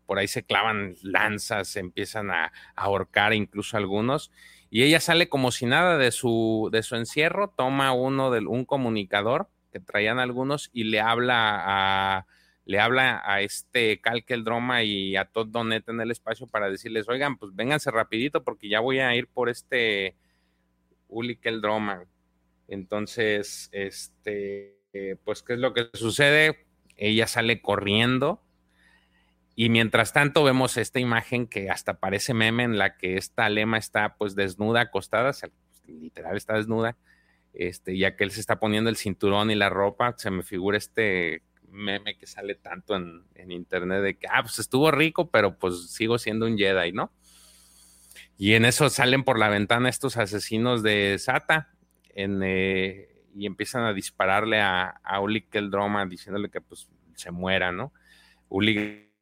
por ahí se clavan lanzas, se empiezan a, ahorcar incluso algunos. Y ella sale como si nada de su, de su encierro, toma uno de un comunicador que traían algunos y le habla a, le habla a este Calqueldroma y a Todd Donet en el espacio para decirles, oigan, pues vénganse rapidito porque ya voy a ir por este Uli Keldroma. Entonces, este, pues, ¿qué es lo que sucede? Ella sale corriendo y mientras tanto vemos esta imagen que hasta parece meme en la que esta lema está pues desnuda, acostada, literal está desnuda, este, ya que él se está poniendo el cinturón y la ropa, se me figura este meme que sale tanto en, internet de que, ah, pues estuvo rico, pero pues sigo siendo un Jedi, ¿no? Y en eso salen por la ventana estos asesinos de Sata eh, y empiezan a dispararle a, a Uli Keldroma diciéndole que pues se muera, ¿no? Uli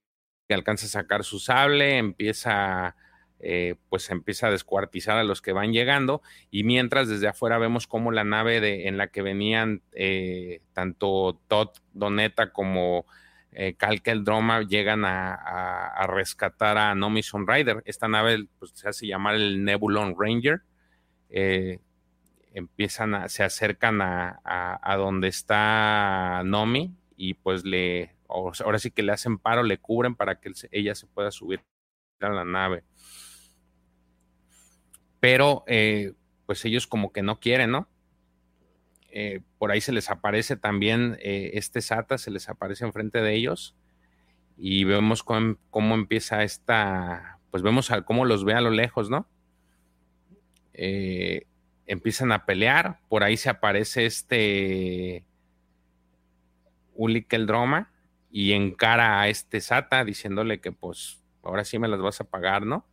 alcanza a sacar su sable, empieza eh, pues empieza a descuartizar a los que van llegando y mientras desde afuera vemos como la nave de, en la que venían eh, tanto Todd Doneta como eh, el Droma llegan a, rescatar a Nomi Rider. Esta nave pues, se hace llamar el Nebulon Ranger. Eh, empiezan a, se acercan a, a, donde está Nomi y pues le, ahora sí que le hacen paro, le cubren para que ella se pueda subir a la nave. Pero, eh, pues ellos como que no quieren, ¿no? Eh, por ahí se les aparece también eh, este SATA, se les aparece enfrente de ellos y vemos cómo, cómo empieza esta, pues vemos cómo los ve a lo lejos, ¿no? empiezan a pelear, por ahí se aparece este Ulik el Droma y encara a este Sata diciéndole que pues ahora sí me las vas a pagar, ¿no?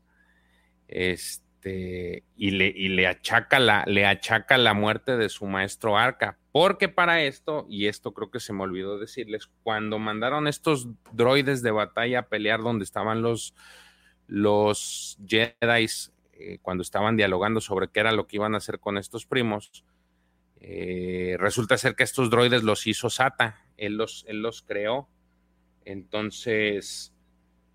Este, y le, y le, achaca la, le achaca la muerte de su maestro Arca, porque para esto, y esto creo que se me olvidó decirles, cuando mandaron estos droides de batalla a pelear donde estaban los, los Jedi, eh, cuando estaban dialogando sobre qué era lo que iban a hacer con estos primos, eh, resulta ser que estos droides los hizo Sata, él los, él los creó entonces,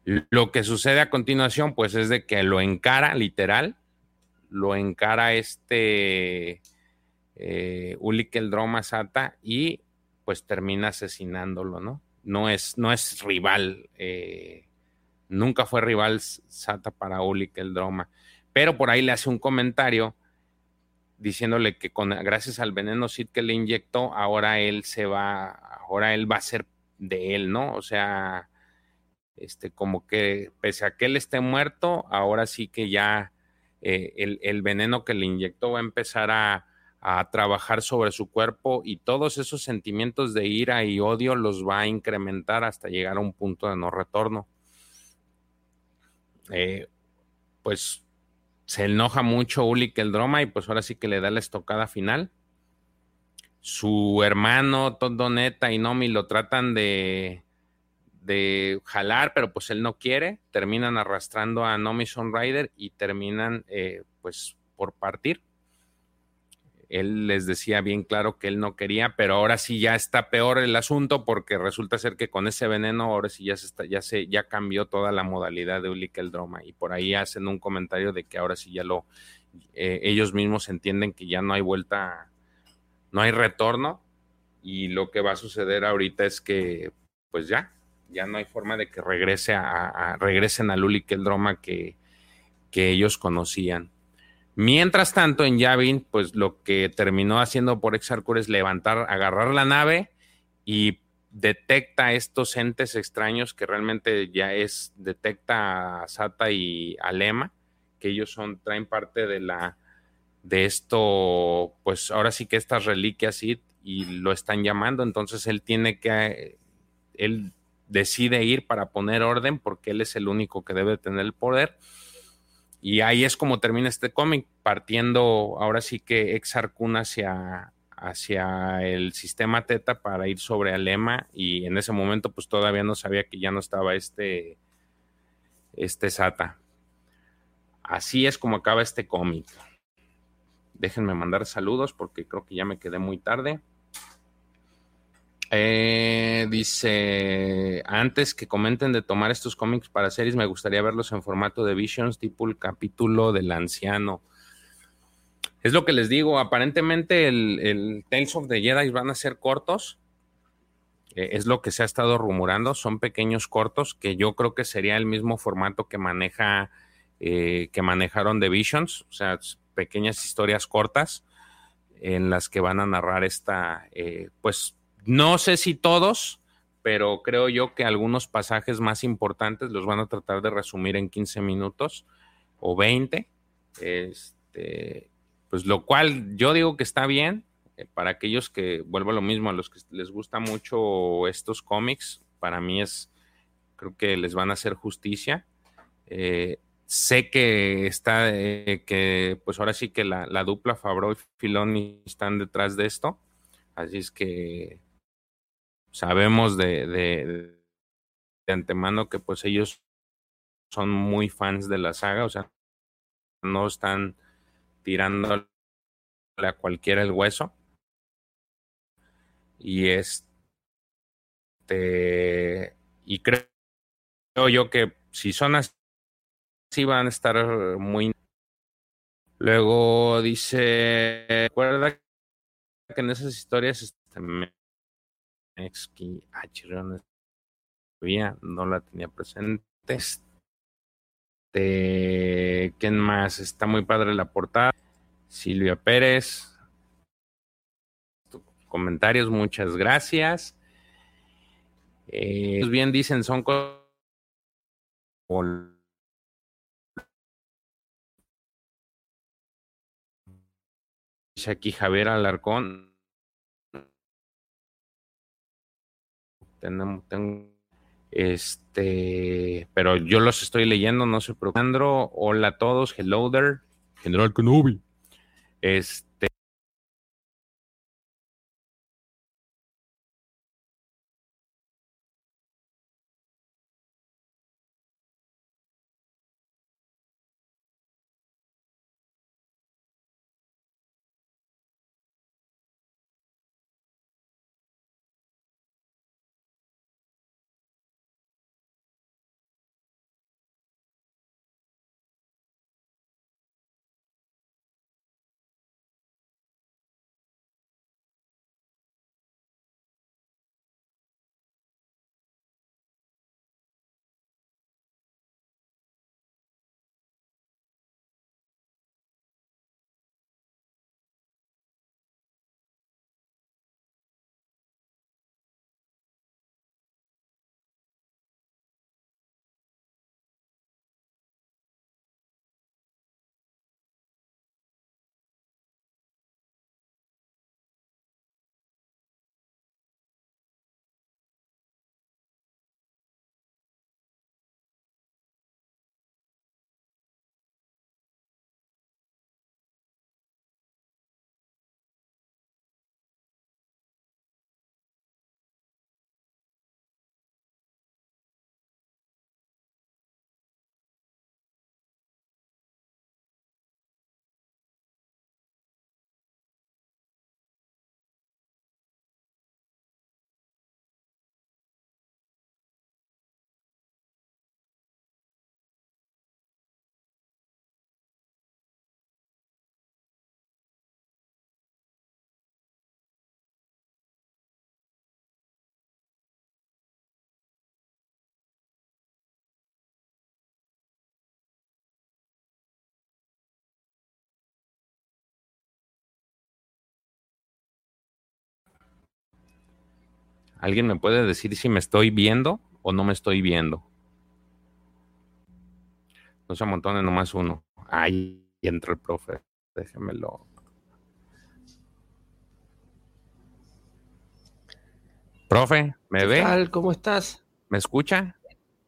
lo que sucede a continuación, pues es de que lo encara, literal, lo encara este eh, Droma Sata y pues termina asesinándolo, ¿no? No es, no es rival, eh, nunca fue rival Sata para Ulik el Droma, pero por ahí le hace un comentario diciéndole que con, gracias al veneno Sid que le inyectó, ahora él se va, ahora él va a ser de él, ¿no? O sea, este, como que pese a que él esté muerto, ahora sí que ya eh, el, veneno que le inyectó va a empezar a, trabajar sobre su cuerpo y todos esos sentimientos de ira y odio los va a incrementar hasta llegar a un punto de no retorno. Eh, pues se enoja mucho Uli el Droma y pues ahora sí que le da la estocada final su hermano Neta y Nomi lo tratan de, de jalar, pero pues él no quiere, terminan arrastrando a Nomi Rider y terminan eh, pues por partir. Él les decía bien claro que él no quería, pero ahora sí ya está peor el asunto porque resulta ser que con ese veneno ahora sí ya se está, ya se ya cambió toda la modalidad de Ulick el Droma y por ahí hacen un comentario de que ahora sí ya lo eh, ellos mismos entienden que ya no hay vuelta no hay retorno y lo que va a suceder ahorita es que pues ya, ya no hay forma de que regrese a, regresen a Luli que el drama que, que ellos conocían. Mientras tanto, en Yavin, pues lo que terminó haciendo por Exarcur es levantar, agarrar la nave y detecta estos entes extraños que realmente ya es, detecta a Sata y a Lema, que ellos son, traen parte de la, de esto, pues ahora sí que estas reliquias y, lo están llamando, entonces él tiene que, él decide ir para poner orden porque él es el único que debe tener el poder. Y ahí es como termina este cómic, partiendo ahora sí que ex hacia, hacia el sistema Teta para ir sobre Alema y en ese momento pues todavía no sabía que ya no estaba este, este Sata. Así es como acaba este cómic. Déjenme mandar saludos porque creo que ya me quedé muy tarde. Eh, dice, antes que comenten de tomar estos cómics para series, me gustaría verlos en formato de Visions, tipo el capítulo del anciano. Es lo que les digo, aparentemente el, Tales of the Jedi van a ser cortos. Eh, es lo que se ha estado rumorando, son pequeños cortos que yo creo que sería el mismo formato que maneja, eh, que manejaron The Visions. O sea, pequeñas historias cortas en las que van a narrar esta, eh, pues no sé si todos, pero creo yo que algunos pasajes más importantes los van a tratar de resumir en 15 minutos o 20. Este, pues lo cual yo digo que está bien eh, para aquellos que, vuelvo a lo mismo, a los que les gusta mucho estos cómics, para mí es, creo que les van a hacer justicia. Eh, Sé que está, eh, que pues ahora sí que la, dupla Fabro y Filoni están detrás de esto. Así es que sabemos de, de, antemano que pues ellos son muy fans de la saga, o sea, no están tirando a cualquiera el hueso. Y este, y creo yo que si son así, sí van a estar muy... Luego dice, recuerda que en esas historias este, no la tenía presente. Este, ¿quién más? Está muy padre la portada. Silvia Pérez. Comentarios, muchas gracias. Eh, bien dicen, son cosas. Dice aquí Javier Alarcón. Tenemos, tengo, este, pero yo los estoy leyendo, no se preocupen. Hola a todos, hello there, General Kenobi. Este, ¿Alguien me puede decir si me estoy viendo o no me estoy viendo? No se amontone nomás uno. Ahí entra el profe. Déjemelo. Profe, ¿me ¿Qué ve? tal? ¿Cómo estás? ¿Me escucha?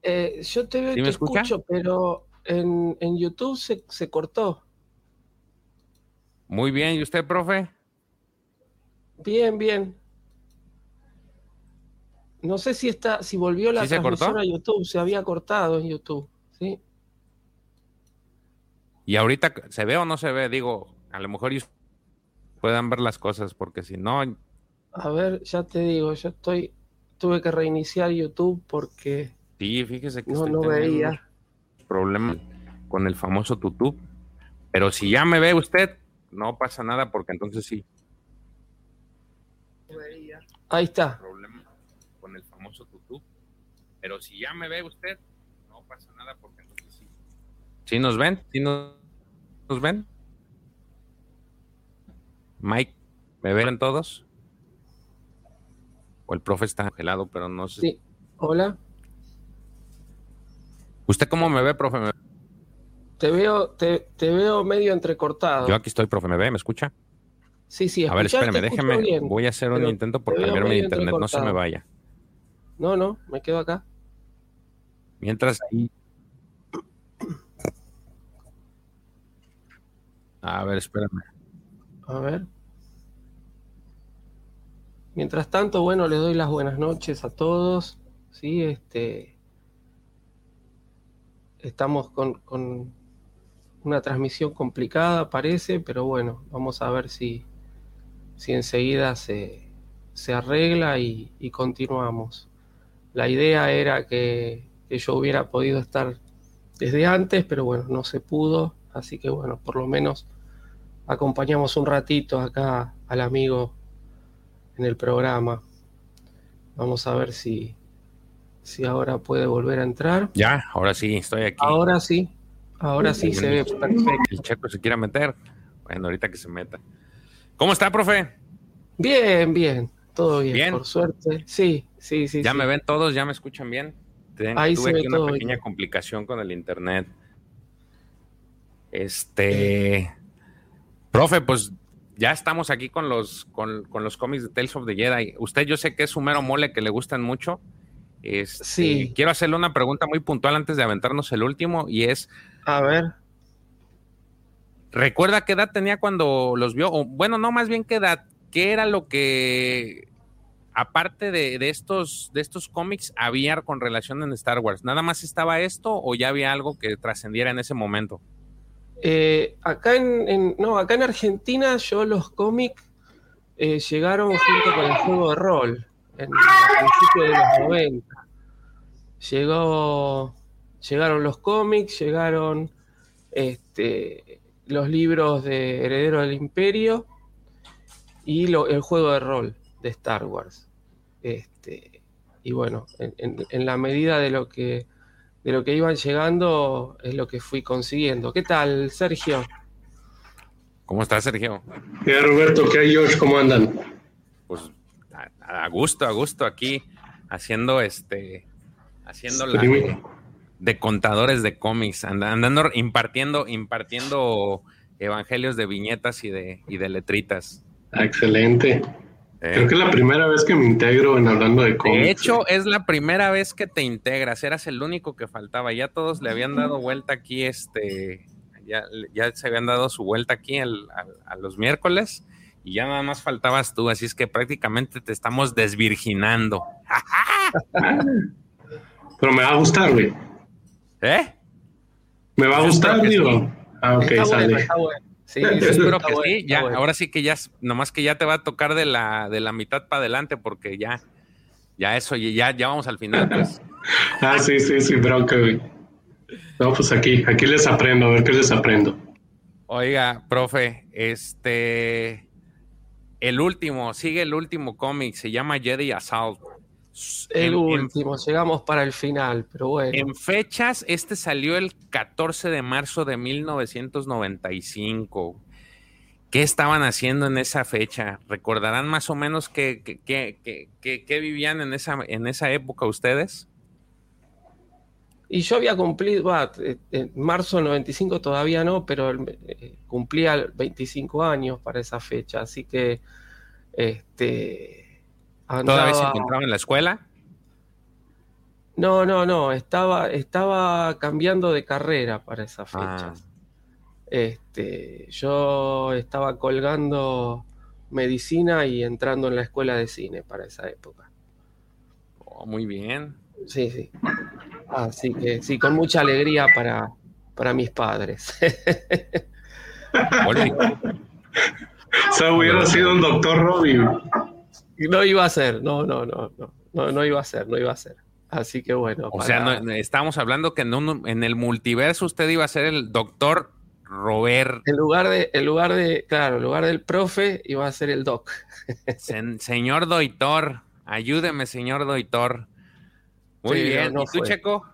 Eh, yo te veo y ¿Sí me te escucha? escucho, pero en, en YouTube se, se cortó. Muy bien. ¿Y usted, profe? Bien, bien. No sé si está, si volvió la ¿Sí transmisión a YouTube, se había cortado en YouTube, ¿sí? ¿Y ahorita se ve o no se ve? Digo, a lo mejor puedan ver las cosas, porque si no, A ver, ya te digo, yo estoy, tuve que reiniciar YouTube porque sí, fíjese que no, estoy no veía. unos problemas con el famoso tutú. Pero si ya me ve usted, no pasa nada, porque entonces sí. Ahí está. problema con el famoso tutú. Pero si ya me ve usted, no pasa nada porque entonces sí. ¿Sí nos ven? ¿Sí nos, nos ven? Mike, ¿me ven todos? O el profe está congelado, pero no sé. Sí. Hola. ¿Usted cómo me ve, profe? ¿Me- Te veo, te, te veo medio entrecortado. Yo aquí estoy, profe, ¿me ve? ¿Me escucha? Sí, sí, A ver, escucho déjeme. bien. Voy a hacer un intento por cambiarme de internet, no se me vaya. No, no, me quedo acá. Mientras ahí. A ver, espérame. A ver. Mientras tanto, bueno, les doy las buenas noches a todos. Sí, este. Estamos con, con una transmisión complicada, parece, pero bueno, vamos a ver si, si enseguida se, se arregla y, y continuamos. La idea era que, que yo hubiera podido estar desde antes, pero bueno, no se pudo. Así que bueno, por lo menos acompañamos un ratito acá al amigo en el programa. Vamos a ver si, si ahora puede volver a entrar. Ya, ahora sí, estoy aquí. Ahora sí. Ahora sí se ve perfecto. El checo se quiere meter. Bueno, ahorita que se meta. ¿Cómo está, profe? Bien, bien. Todo bien, Bien. por suerte. Sí, sí, sí. ¿Ya sí. me ven todos? ¿Ya me escuchan bien? Ten- Ahí tuve se ve aquí una pequeña bien. complicación con el internet. Este. Profe, pues ya estamos aquí con los, con, con los cómics de Tales of the Jedi. Usted, yo sé que es un mero mole que le gustan mucho. Este, Sí. Quiero hacerle una pregunta muy puntual antes de aventarnos el último y es, A ver. ¿recuerda qué edad tenía cuando los vio? O, bueno, no, más bien qué edad. ¿Qué era lo que, aparte de, de estos, de estos cómics, había con relación en Star Wars? ¿Nada más estaba esto o ya había algo que trascendiera en ese momento? Eh, acá en, no, acá en Argentina yo los cómics eh, llegaron junto con el juego de rol en principios de los 90. Llegó, llegaron los cómics, llegaron este, los libros de Heredero del Imperio y el juego de rol de Star Wars. Este, y bueno, en, en- en la medida de lo que de lo que iban llegando es lo que fui consiguiendo. ¿Qué tal, Sergio? ¿Cómo está, Sergio? ¿Qué Roberto? ¿Qué hay, George? ¿Cómo andan? Pues a, a gusto, a gusto aquí, haciendo este, haciendo la de, de contadores de cómics, and- andando impartiendo, impartiendo evangelios de viñetas y de, y de letritas. Ah, Excelente. Creo que es la primera vez que me integro en hablando de cómics. De hecho, es la primera vez que te integras, eras el único que faltaba, ya todos le habían dado vuelta aquí, este, ya, ya se habían dado su vuelta aquí al- al- a los miércoles y ya nada más faltabas tú, así es que prácticamente te estamos desvirginando. Pero me va a gustar, güey. ¿Eh? Me va a gustar, digo. Ah, ok, está sale. bueno, está bueno. Sí, Yo espero que bueno, sí, ya, bueno. ahora sí que ya, nomás que ya te va a tocar de la, de la mitad para adelante, porque ya, ya eso, ya, ya vamos al final, pues. Ah, sí, sí, sí, bronca, güey. No, pues aquí, aquí les aprendo, a ver qué les aprendo. Oiga, profe, este, el último, sigue el último cómic, se llama Jedi Assault. El En- en- último, llegamos para el final, pero bueno. En fechas, este salió el 14 de marzo de 1995. ¿Qué estaban haciendo en esa fecha? ¿Recordarán más o menos qué, qué- qué- qué- vivían en esa, en esa época ustedes? Y yo había cumplido, eh, en marzo del 95 todavía no, pero eh, cumplía 25 años para esa fecha, así que este ¿Todavía se andaba- encontraban en la escuela? No, no, no, estaba, estaba cambiando de carrera para esa fecha. Ah. Este, yo estaba colgando medicina y entrando en la escuela de cine para esa época. Oh, muy bien. Sí, sí. Así que sí, con mucha alegría para, para mis padres. Wolfi, O sea, hubiera sido un doctor Robin. No iba a ser, no, no, no, no, no, no iba a ser, no iba a ser. Así que bueno. O para- sea, no- estábamos hablando que en, un- en el multiverso usted iba a ser el doctor Robert, en lugar de, en lugar de, claro, en lugar del profe, iba a ser el doc. sen- señor Doitor. Ayúdeme, señor Doitor. Muy Sí, bien. no ¿Y tú, fue. Checo?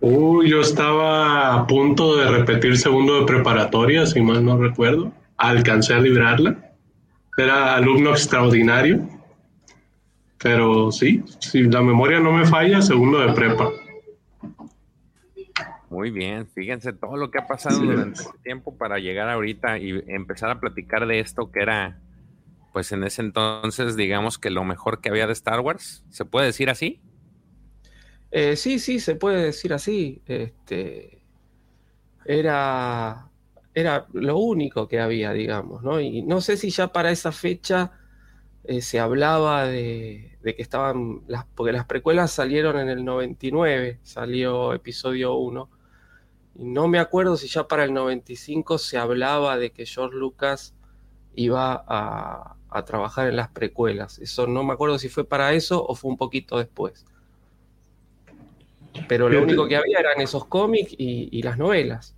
Uy, yo estaba a punto de repetir segundo de preparatoria, si mal no recuerdo. Alcancé a librarla. Era alumno extraordinario. Pero sí, si la memoria no me falla, segundo de prepa. Muy bien, fíjense todo lo que ha pasado Sí. durante este tiempo para llegar ahorita y empezar a platicar de esto que era, pues en ese entonces, digamos que lo mejor que había de Star Wars. ¿Se puede decir así? Eh, sí, sí, se puede decir así. Este, era, era lo único que había, digamos, ¿no? Y no sé si ya para esa fecha eh, se hablaba de, de que estaban, las, porque las precuelas salieron en el 99, salió episodio 1, y no me acuerdo si ya para el 95 se hablaba de que George Lucas iba a, a trabajar en las precuelas. Eso no me acuerdo si fue para eso o fue un poquito después. Pero lo único que había eran esos cómics y, y las novelas.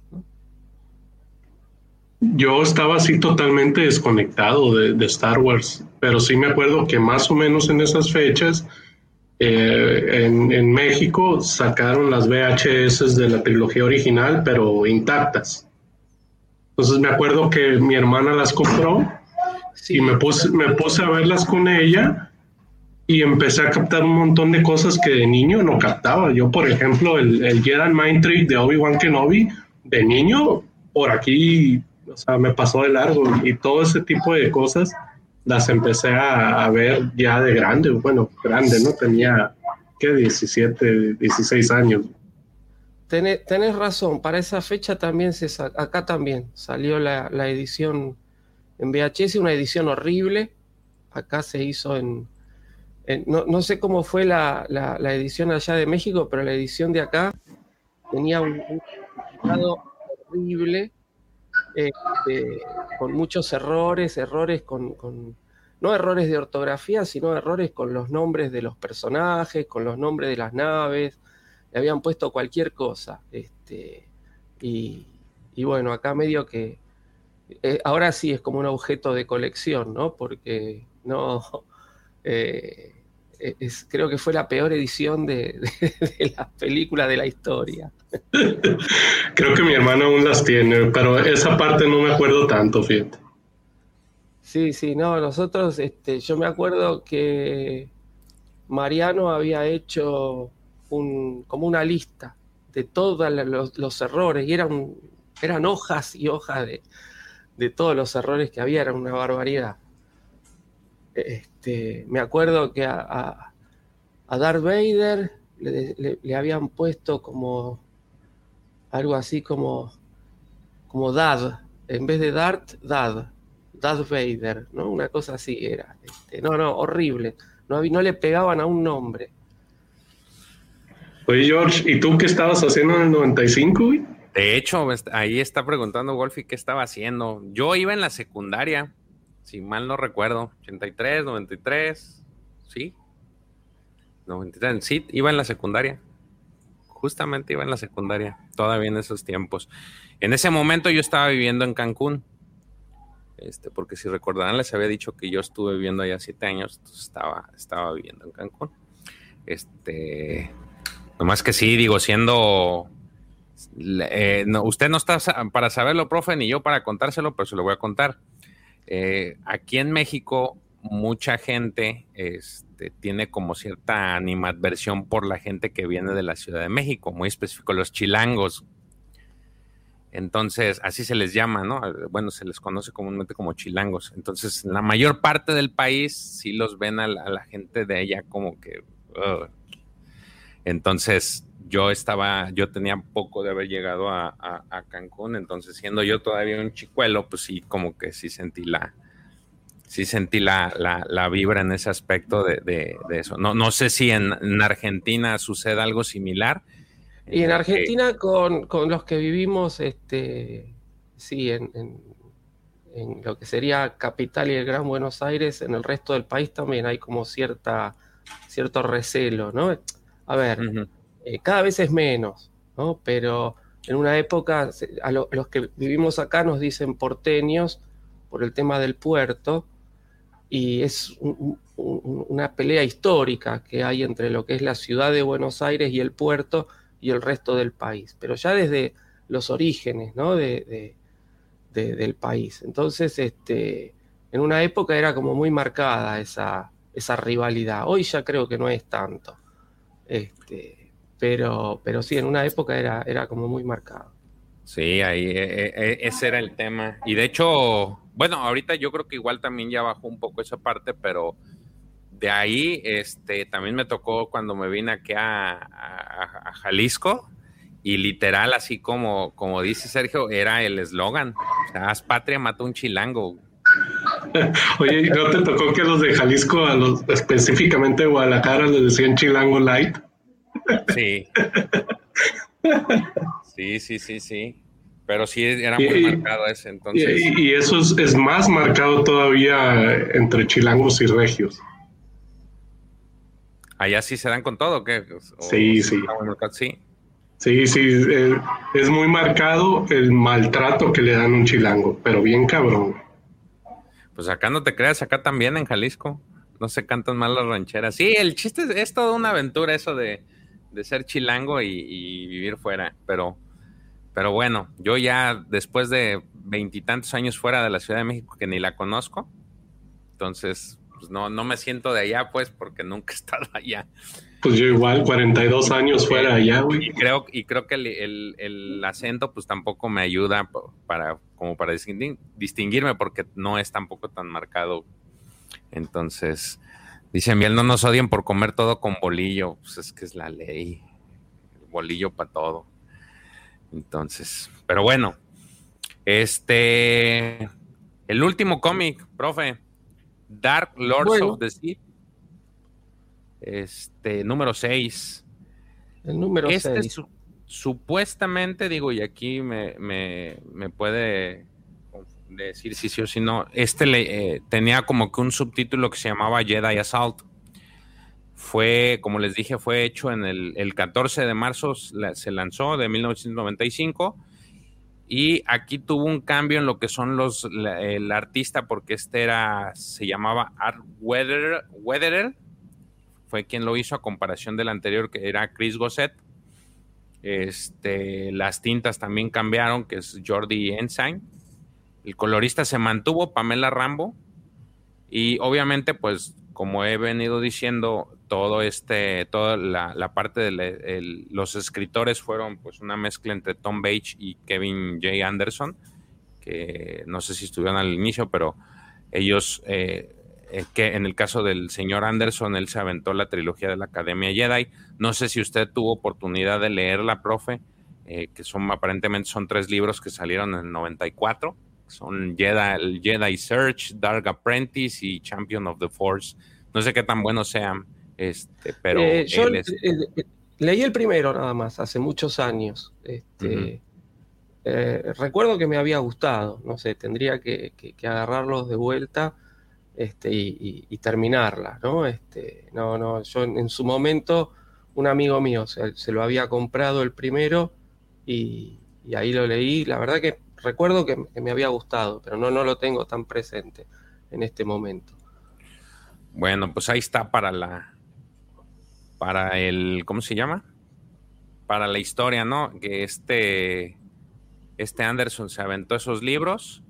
Yo estaba así totalmente desconectado de, de Star Wars, pero sí me acuerdo que más o menos en esas fechas eh, en, México sacaron las VHS de la trilogía original, pero intactas. Entonces me acuerdo que mi hermana las compró y me puse, me puse a verlas con ella y empecé a captar un montón de cosas que de niño no captaba. Yo, por ejemplo, el, el Jedi Mind Trick de Obi-Wan Kenobi, de niño, por aquí, o sea, me pasó de largo y todo ese tipo de cosas las empecé a, ver ya de grande, bueno, grande, ¿no? Tenía, ¿qué? 17, 16 años. Tenés, razón, para esa fecha también se acá también salió la, edición en VHS, una edición horrible. Acá se hizo en. no, sé cómo fue la, edición allá de México, pero la edición de acá tenía un, un horrible este, con muchos errores, errores con, no errores de ortografía, sino errores con los nombres de los personajes, con los nombres de las naves, le habían puesto cualquier cosa. Este, y, bueno, acá medio que eh, ahora sí es como un objeto de colección, ¿no? Porque no, eh, es, creo que fue la peor edición de, de, las películas de la historia. Creo que mi hermano aún las tiene, pero esa parte no me acuerdo tanto, fíjate. Sí, sí, no, nosotros, este, yo me acuerdo que Mariano había hecho un, como una lista de todos los, errores y eran, eran hojas y hojas de, de todos los errores que había, era una barbaridad. Este, me acuerdo que a, a, Darth Vader le, habían puesto como algo así como, como Dad, en vez de Darth, Dad, Darth Vader, ¿no? Una cosa así era. Este, no, no, horrible. No, no le pegaban a un nombre. Oye, George, ¿y tú qué estabas haciendo en el 95? De hecho, ahí está preguntando Wolfie qué estaba haciendo. Yo iba en la secundaria si mal no recuerdo, 83, 93, sí, 93, sí, iba en la secundaria, justamente iba en la secundaria, todavía en esos tiempos. En ese momento yo estaba viviendo en Cancún, este, porque si recordarán les había dicho que yo estuve viviendo allá siete años, entonces estaba, estaba viviendo en Cancún. Este, nomás que sí, digo, siendo eh, usted no está para saberlo, profe, ni yo para contárselo, pero se lo voy a contar. Eh, aquí en México, mucha gente este, tiene como cierta animadversión por la gente que viene de la Ciudad de México, muy específico, los chilangos. Entonces, así se les llama, ¿no? Bueno, se les conoce comúnmente como chilangos. Entonces, la mayor parte del país sí los ven a la, gente de ella como que... Entonces, yo estaba, yo tenía poco de haber llegado a, Cancún, entonces siendo yo todavía un chicuelo, pues sí, como que sí sentí la, sí sentí la, la, vibra en ese aspecto de, eso. No, no sé si en, Argentina sucede algo similar. Y en Argentina con, los que vivimos, este, sí, en, en, lo que sería capital y el Gran Buenos Aires, en el resto del país también hay como cierta, cierto recelo, ¿no? A ver, eh, cada vez es menos, ¿no? Pero en una época, a, los que vivimos acá nos dicen porteños por el tema del puerto, y es una pelea histórica que hay entre lo que es la ciudad de Buenos Aires y el puerto y el resto del país, pero ya desde los orígenes ¿no? de, del país. Entonces, este, en una época era como muy marcada esa, esa rivalidad. Hoy ya creo que no es tanto. Este, pero, pero sí, en una época era, era como muy marcado. Sí, ahí e, e, ese era el tema. Y de hecho, bueno, ahorita yo creo que igual también ya bajó un poco esa parte, pero de ahí este, también me tocó cuando me vine aquí a, Jalisco y literal, así como, como dice Sergio, era el eslogan. O sea, haz patria, mata un chilango. Oye, ¿no te tocó que los de Jalisco, a los específicamente Guadalajara, les decían chilango light? Sí. Sí, sí, sí, sí. Pero sí era muy marcado ese entonces. Y, eso es, más marcado todavía entre chilangos y regios. Allá sí se dan con todo, ¿qué? sí, sí. sí. Sí, sí, eh, es muy marcado el maltrato que le dan a un chilango, pero bien cabrón. Pues acá no te creas, acá también en Jalisco. no se cantan mal las rancheras. Sí, el chiste es, es toda una aventura eso de, de ser chilango y, y, vivir fuera, pero, pero bueno, yo ya después de veintitantos años fuera de la Ciudad de México que ni la conozco, entonces pues no, no me siento de allá pues porque nunca he estado allá. Pues yo igual, 42 años fuera allá, güey. Y creo, y creo que el, el, el, acento pues tampoco me ayuda para, como para distinguirme porque no es tampoco tan marcado. Entonces, dicen bien, no nos odien por comer todo con bolillo. Pues es que es la ley. El bolillo para todo. Entonces, pero bueno. Este, el último cómic, profe. Dark Lords of the Sea este, número 6. El número 6. Este supuestamente, digo, y aquí me, puede decir si sí o si no, este eh, tenía como que un subtítulo que se llamaba Jedi Assault. Fue, como les dije, fue hecho en el, el 14 de marzo, se lanzó de 1995. Y aquí tuvo un cambio en lo que son los el artista, porque este era, se llamaba Art Weatherer, fue quien lo hizo a comparación del anterior que era Chris Gosset. Este, las tintas también cambiaron, que es Jordi Ensign. El colorista se mantuvo, Pamela Rambo. Y obviamente, pues, como he venido diciendo, todo este, toda la, parte de los escritores fueron pues una mezcla entre Tom Bates y Kevin J. Anderson, que no sé si estuvieron al inicio, pero ellos eh, eh, que en el caso del señor Anderson, él se aventó la trilogía de la Academia Jedi. No sé si usted tuvo oportunidad de leerla, profe, eh, que son aparentemente son tres libros que salieron en el 94. Son Jedi, Jedi Search, Dark Apprentice y Champion of the Force. No sé qué tan buenos sean, este, pero eh, yo leí el primero nada más, hace muchos años. Este, recuerdo que me había gustado, no sé, tendría que agarrarlos de vuelta este, y, terminarla, ¿no? Este, no, no, yo en, su momento, un amigo mío se, lo había comprado el primero y, ahí lo leí. La verdad que recuerdo que, me había gustado, pero no, no lo tengo tan presente en este momento. Bueno, pues ahí está para la, para el, ¿cómo se llama? Para la historia, ¿no? Que este, este Anderson se aventó esos libros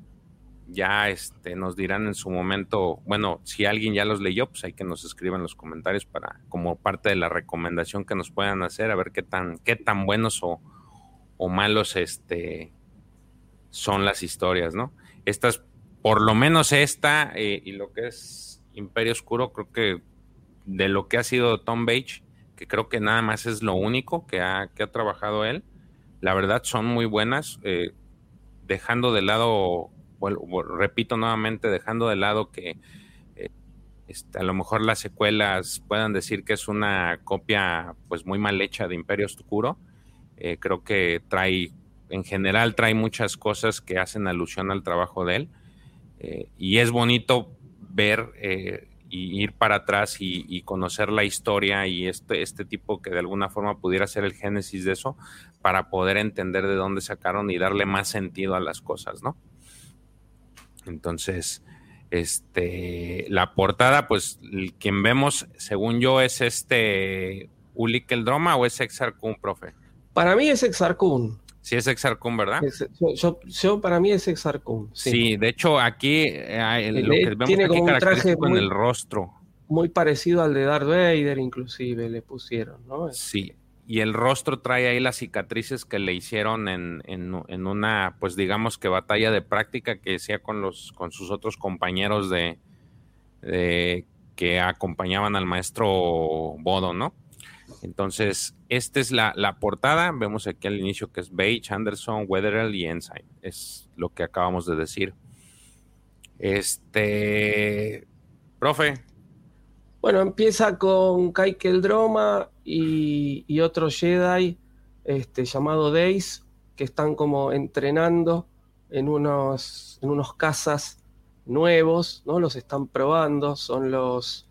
ya este, nos dirán en su momento, bueno, si alguien ya los leyó, pues hay que nos escriban los comentarios para, como parte de la recomendación que nos puedan hacer, a ver qué tan, qué tan buenos o, malos este, son las historias, ¿no? Estas, por lo menos esta eh, y lo que es Imperio Oscuro, creo que de lo que ha sido Tom Bates, que creo que nada más es lo único que ha, que ha trabajado él, la verdad son muy buenas, eh, dejando de lado repito nuevamente, dejando de lado que eh, este, a lo mejor las secuelas puedan decir que es una copia pues muy mal hecha de Imperio Oscuro, creo que trae, en general trae muchas cosas que hacen alusión al trabajo de él, eh, y es bonito ver y ir para atrás y, conocer la historia y este, este tipo que de alguna forma pudiera ser el génesis de eso para poder entender de dónde sacaron y darle más sentido a las cosas, ¿no? Entonces, este, la portada, pues quien vemos, según yo, es este Ulik el Droma o es Exarcun, profe. Para mí es Exarcun. Sí, es Exarcun, ¿verdad? yo, para mí es Exarcun. Sí. sí, de hecho, aquí eh, lo que vemos tiene como un traje con el rostro. Muy parecido al de Darth Vader, inclusive le pusieron, ¿no? Sí, y el rostro trae ahí las cicatrices que le hicieron en, en, una, pues digamos que batalla de práctica que hacía con, los, con sus otros compañeros de, que acompañaban al maestro Bodo, ¿no? Entonces, esta es la, la, portada. Vemos aquí al inicio que es Beige, Anderson, Weatherall y Ensign. Es lo que acabamos de decir. Este, profe, bueno, empieza con Kaikel Droma y, otro Jedi este, llamado Days, que están como entrenando en unos, en unos nuevos, ¿no? Los están probando, son los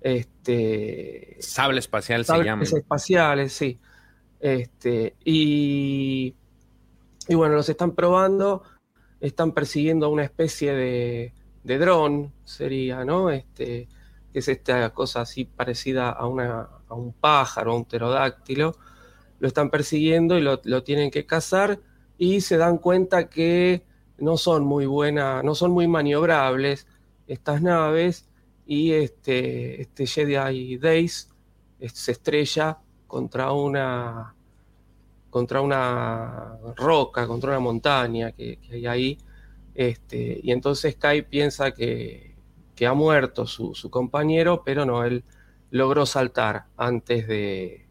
este, sable espacial se llaman. espaciales, sí. Este, y, y bueno, los están probando, están persiguiendo una especie de, de dron, sería, ¿no? Este, que es esta cosa así parecida a, una, a un pájaro, a un pterodáctilo, lo están persiguiendo y lo, lo, tienen que cazar y se dan cuenta que no son muy buenas, no son muy maniobrables estas naves y este, este Jedi Days se estrella contra una, contra una roca, contra una montaña que, hay ahí, este, y entonces Kai piensa que, ha muerto su, compañero, pero no, él logró saltar antes de,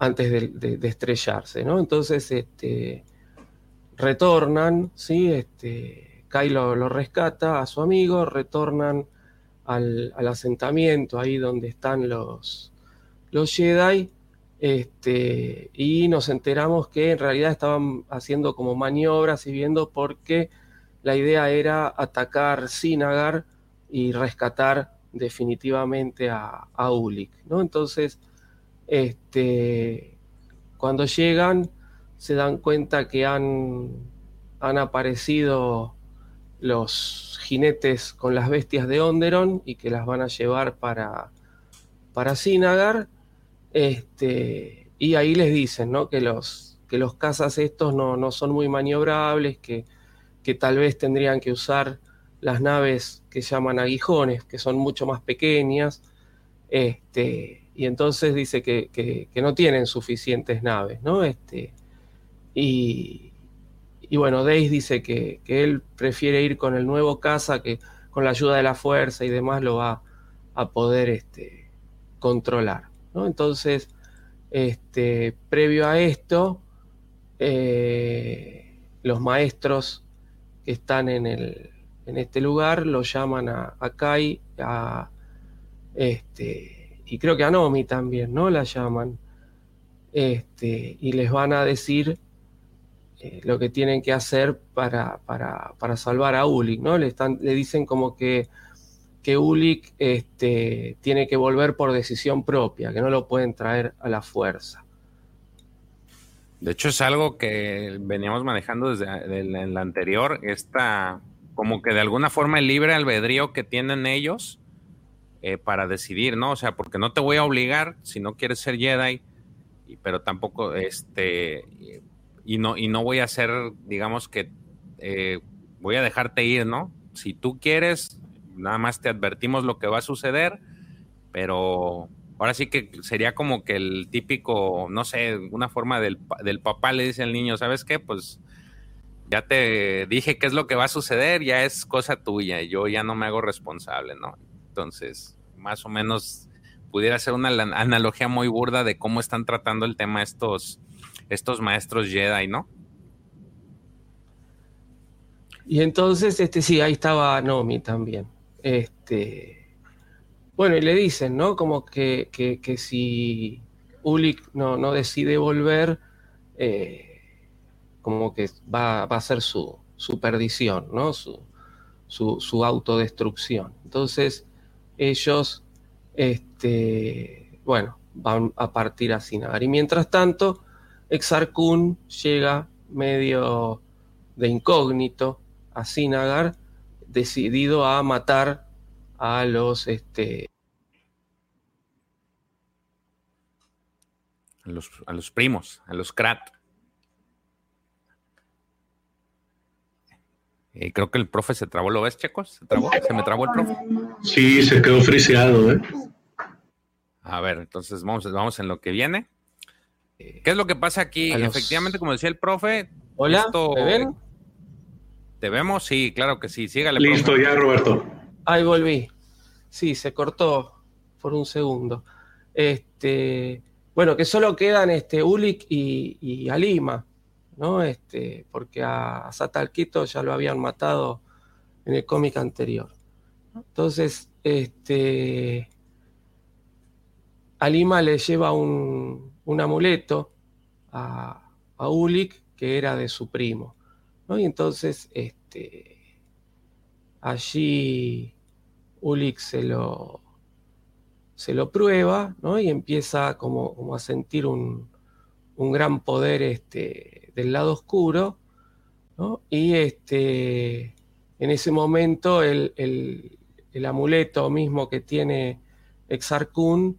antes de, estrellarse, ¿no? Entonces, este, retornan, ¿sí? Este, Kai lo, rescata a su amigo, retornan al, asentamiento ahí donde están los, los Jedi, este, y nos enteramos que en realidad estaban haciendo como maniobras y viendo por qué la idea era atacar Sinagar y rescatar definitivamente a, a Ulik, ¿no? Entonces, este, cuando llegan, se dan cuenta que han, han aparecido los jinetes con las bestias de Onderon y que las van a llevar para, para Sinagar. Este, y ahí les dicen ¿no? que, los, que los cazas estos no, no son muy maniobrables, que, que, tal vez tendrían que usar las naves que llaman aguijones, que son mucho más pequeñas. Este, y entonces dice que, que, no tienen suficientes naves, ¿no? Este, y, bueno, Dace dice que, él prefiere ir con el nuevo casa, que con la ayuda de la fuerza y demás lo va a poder este, controlar. ¿no? Entonces, este, previo a esto, eh, los maestros que están en, el, en, este lugar lo llaman a, a Kai, a, este, y creo que a Nomi también, ¿no? La llaman. Este, y les van a decir eh, lo que tienen que hacer para, para, salvar a Ulik, ¿no? Le, están, le dicen como que, que este, tiene que volver por decisión propia, que no lo pueden traer a la fuerza. De hecho, es algo que veníamos manejando desde en la anterior, esta, como que de alguna forma el libre albedrío que tienen ellos eh, para decidir, ¿no? O sea, porque no te voy a obligar si no quieres ser Jedi, pero tampoco, este, y no, y no voy a hacer, digamos que eh, voy a dejarte ir, ¿no? Si tú quieres, nada más te advertimos lo que va a suceder, pero ahora sí que sería como que el típico, no sé, una forma del, del papá le dice al niño, ¿sabes qué? Pues ya te dije qué es lo que va a suceder, ya es cosa tuya, yo ya no me hago responsable, ¿no? Entonces, más o menos pudiera ser una analogía muy burda de cómo están tratando el tema estos estos maestros Jedi, ¿no? Y entonces, este sí, ahí estaba Nomi también. Este, bueno, y le dicen, ¿no? Como que, que, si Ulik no, no, decide volver, eh, como que va, a ser su, su perdición, ¿no? Su, su, autodestrucción. Entonces, ellos, este, bueno, van a partir a Sinagar. Y mientras tanto, Exar Kun llega medio de incógnito a Sinagar, decidido a matar a los este, a los, a los primos, a los Krat. Eh, creo que el profe se trabó, ¿lo ves, chicos? ¿Se, trabó? ¿Se me trabó el profe? Sí, se quedó friseado, ¿eh? A ver, entonces vamos, vamos en lo que viene. ¿Qué es lo que pasa aquí? Efectivamente, como decía el profe. Hola, ¿te ven? ¿Te vemos? Sí, claro que sí. Sígale. Listo, ya, Roberto. Ahí volví. Sí, se cortó por un segundo. Este, bueno, que solo quedan este, Ulik y, Alima, ¿no? Este, porque a, Satalquito ya lo habían matado en el cómic anterior. Entonces, este, Alima le lleva un, un amuleto a, a Ulik que era de su primo. ¿no? Y entonces este, allí Ulik se lo, se lo prueba ¿no? y empieza como, como a sentir un, un, gran poder este, del lado oscuro. ¿no? Y este, en ese momento el, el, el amuleto mismo que tiene Exar Kun,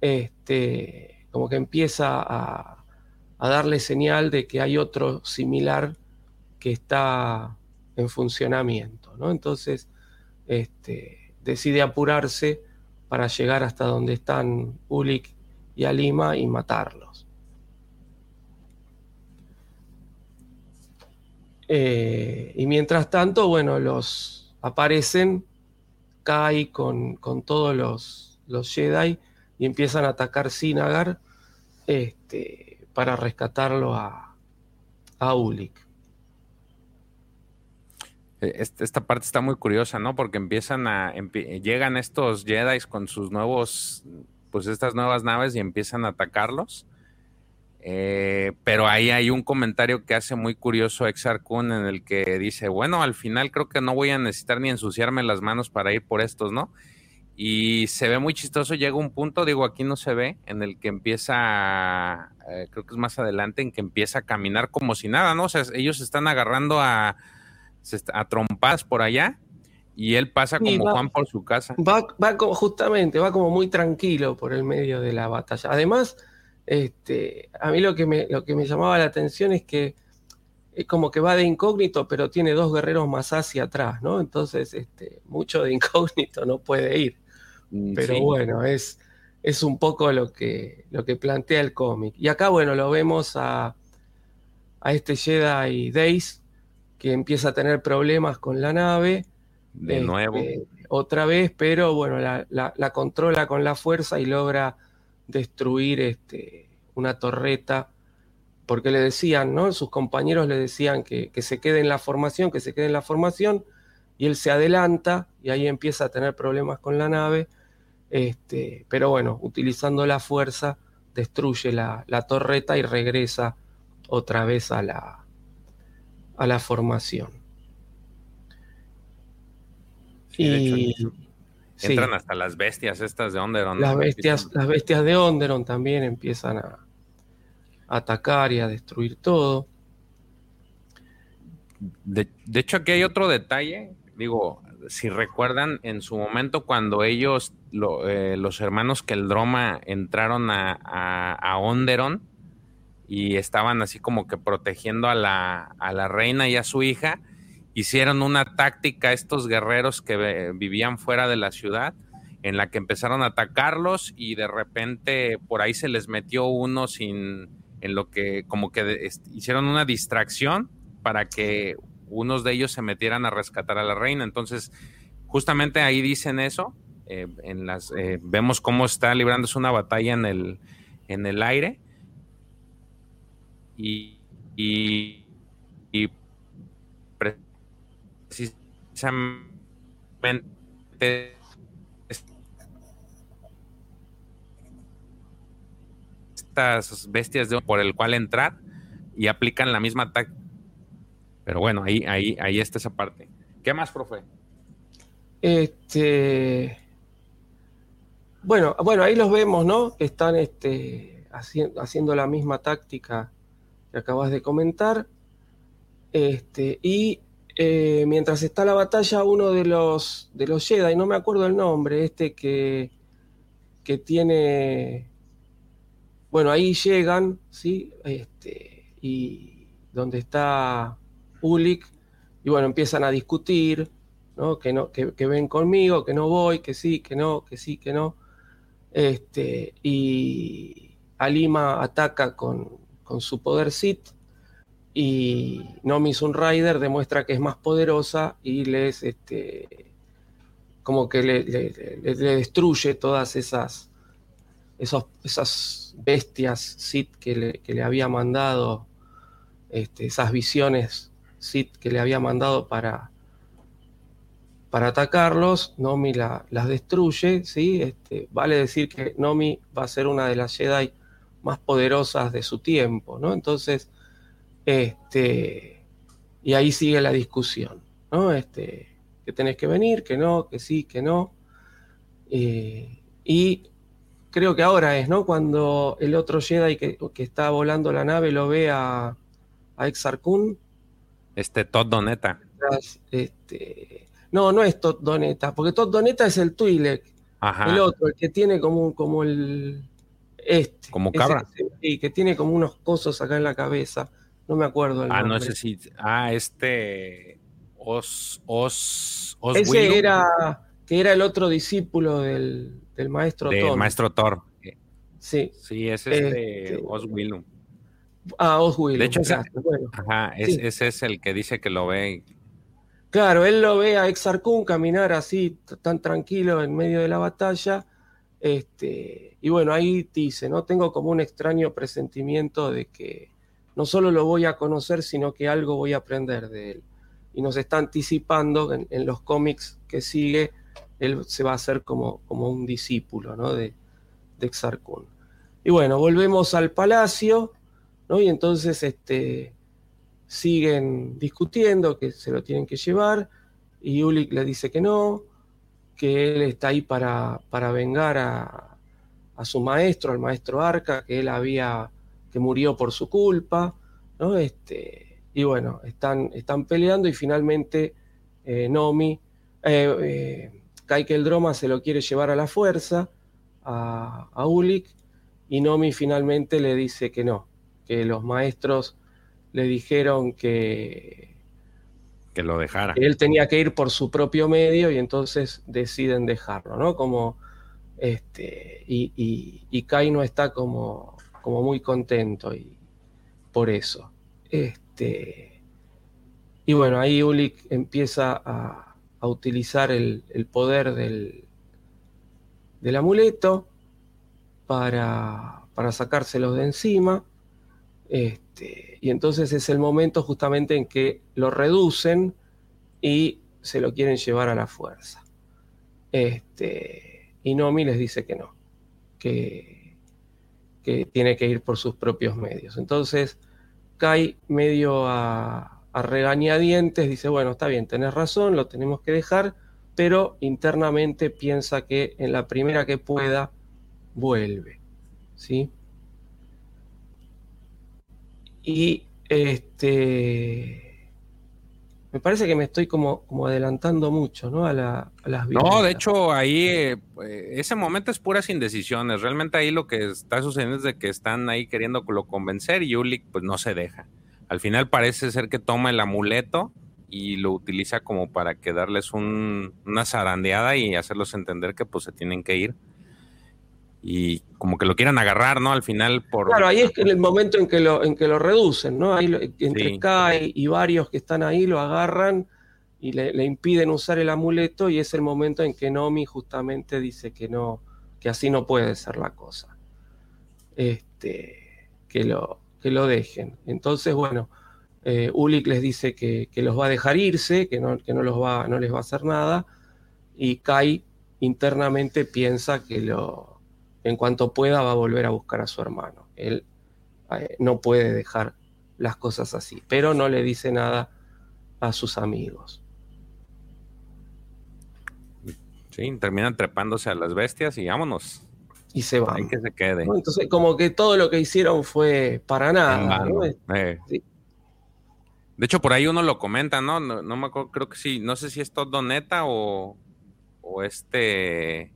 este, como que empieza a, darle señal de que hay otro similar que está en funcionamiento, ¿no? Entonces, este, decide apurarse para llegar hasta donde están Ulik y Alima y matarlos. Eh, y mientras tanto, bueno, los aparecen Kai con, con todos los, los, Jedi y empiezan a atacar Sinagar este, para rescatarlo a, a Ulik. Eh, esta parte está muy curiosa, ¿no? Porque empiezan a, llegan estos Jedi con sus nuevos, pues estas nuevas naves y empiezan a atacarlos. Eh, pero ahí hay un comentario que hace muy curioso Exar Kun en el que dice, bueno, al final creo que no voy a necesitar ni ensuciarme las manos para ir por estos, ¿no? Y se ve muy chistoso, llega un punto, digo, aquí no se ve, en el que empieza, eh, creo que es más adelante, en que empieza a caminar como si nada, ¿no? O sea, ellos están agarrando a, a trompadas por allá y él pasa como Juan por su casa. Va, va como, justamente, va como muy tranquilo por el medio de la batalla. Además, este, a mí lo que, me, lo que me llamaba la atención es que es como que va de incógnito, pero tiene dos guerreros más hacia atrás, ¿no? Entonces, este, mucho de incógnito no puede ir. Mm, pero bueno, es, es un poco lo que, lo que plantea el cómic. Y acá, bueno, lo vemos a, a este Jedi Days, que empieza a tener problemas con la nave. De nuevo. Este, otra vez, pero bueno, la, controla con la fuerza y logra destruir este, una torreta, porque le decían, ¿no? Sus compañeros le decían que, se quede en la formación, que se quede en la formación, y él se adelanta y ahí empieza a tener problemas con la nave, este, pero bueno, utilizando la fuerza, destruye la, la torreta y regresa otra vez a la, a la formación. y entran hasta las bestias estas de Onderon. Las bestias, las bestias de Onderon también empiezan a, atacar y a destruir todo. De, hecho, aquí hay otro detalle. Digo, si recuerdan, en su momento cuando ellos, eh, los hermanos Keldroma, entraron a, a, a Onderon, y estaban así como que protegiendo a la, a la reina y a su hija, hicieron una táctica estos guerreros que vivían fuera de la ciudad, en la que empezaron a atacarlos y de repente por ahí se les metió uno sin, en lo que como que hicieron una distracción para que unos de ellos se metieran a rescatar a la reina. Entonces, justamente ahí dicen eso. Eh, en las, eh, vemos cómo está librándose una batalla en el, en el aire y, y, precisamente estas bestias de, por el cual entrar y aplican la misma táctica. Pero bueno, ahí, ahí, ahí está esa parte. ¿Qué más, profe? Este. Bueno, bueno, ahí los vemos, ¿no? Están este, haciendo la misma táctica acabas de comentar. Este, y eh, mientras está la batalla, uno de los, de los Jedi, no me acuerdo el nombre, este que, que tiene. Bueno, ahí llegan, ¿sí? Este, y donde está Y bueno, empiezan a discutir, ¿no? Que, no que, que, ven conmigo, que no voy, que sí, que no, que sí, que no. Este, y Alima ataca con, con su poder Sith y Nomi Sunrider demuestra que es más poderosa y les este como que le, destruye todas esas esas bestias Sith que le, había mandado este, esas visiones Que le había mandado para para atacarlos, Nomi las destruye, ¿sí? Este, vale decir que Nomi va a ser una de las Jedi más poderosas de su tiempo, ¿no? Entonces, este, y ahí sigue la discusión, ¿no? Este, que tenés que venir, que no, que sí, que no. Eh, y creo que ahora es, ¿no? Cuando el otro Jedi que, está volando la nave lo ve a, a Exar Kun. Este Todd Doneta. Este, No, no es Todd Doneta, porque Todd Doneta es el Twi'lek. El otro, el que tiene como, como el. Este. Como cabra. Sí, que tiene como unos cosos acá en la cabeza. No me acuerdo el Ah, no sé si. Ah, este. Os. Os. Os Ese era. Que era el otro discípulo del, del maestro Thor. Del maestro Thor. Sí. Sí, ese es de este, Os Willum. Willum. De hecho, ajá, ese es el que dice que lo ve Claro, él lo ve a Exar caminar así, tan tranquilo en medio de la batalla. Este, y bueno, ahí dice, ¿no? Tengo como un extraño presentimiento de que no solo lo voy a conocer, sino que algo voy a aprender de él. Y nos está anticipando en, los cómics que sigue, él se va a hacer como, como un discípulo ¿no? de, de Y bueno, volvemos al palacio, Y entonces este, siguen discutiendo que se lo tienen que llevar y Ulik le dice que no, que él está ahí para, para vengar a, a, su maestro, al maestro Arca, que él había, que murió por su culpa, ¿no? Este, y bueno, están, están peleando y finalmente eh, Nomi, eh, eh Droma se lo quiere llevar a la fuerza a, a Ulik y Nomi finalmente le dice que no, que los maestros le dijeron que, que lo dejara. él tenía que ir por su propio medio y entonces deciden dejarlo, ¿no? Como este, y, y, Kai no está como, como muy contento y por eso. Este, y bueno, ahí Ulik empieza a, utilizar el, poder del, del amuleto para, para sacárselos de encima. Este, y entonces es el momento justamente en que lo reducen y se lo quieren llevar a la fuerza. Este, y Nomi les dice que no, que, tiene que ir por sus propios medios. Entonces Kai medio a, a regañadientes, dice, bueno, está bien, tenés razón, lo tenemos que dejar, pero internamente piensa que en la primera que pueda, vuelve. ¿Sí? Y este. Me parece que me estoy como, como adelantando mucho, ¿no? A, la, las No, de hecho, ahí eh, ese momento es puras indecisiones. Realmente ahí lo que está sucediendo es de que están ahí queriendo lo convencer y Ulik pues no se deja. Al final parece ser que toma el amuleto y lo utiliza como para que darles un, una zarandeada y hacerlos entender que pues se tienen que ir y como que lo quieran agarrar, ¿no? Al final por... Claro, ahí es en el momento en que lo, en que lo reducen, ¿no? Ahí entre Kai y varios que están ahí lo agarran y le, impiden usar el amuleto y es el momento en que Nomi justamente dice que no, que así no puede ser la cosa. Este, que lo, que lo dejen. Entonces, bueno, eh, les dice que, que, los va a dejar irse, que, no, que no, los va, no les va a hacer nada, y Kai internamente piensa que lo, en cuanto pueda va a volver a buscar a su hermano. Él eh, no puede dejar las cosas así, pero no le dice nada a sus amigos. Sí, terminan trepándose a las bestias y vámonos. Y se van. Hay que se quede. Entonces, como que todo lo que hicieron fue para nada. Eh. De hecho, por ahí uno lo comenta, ¿no? No, me acuerdo, creo que sí, no sé si es todo neta o, o este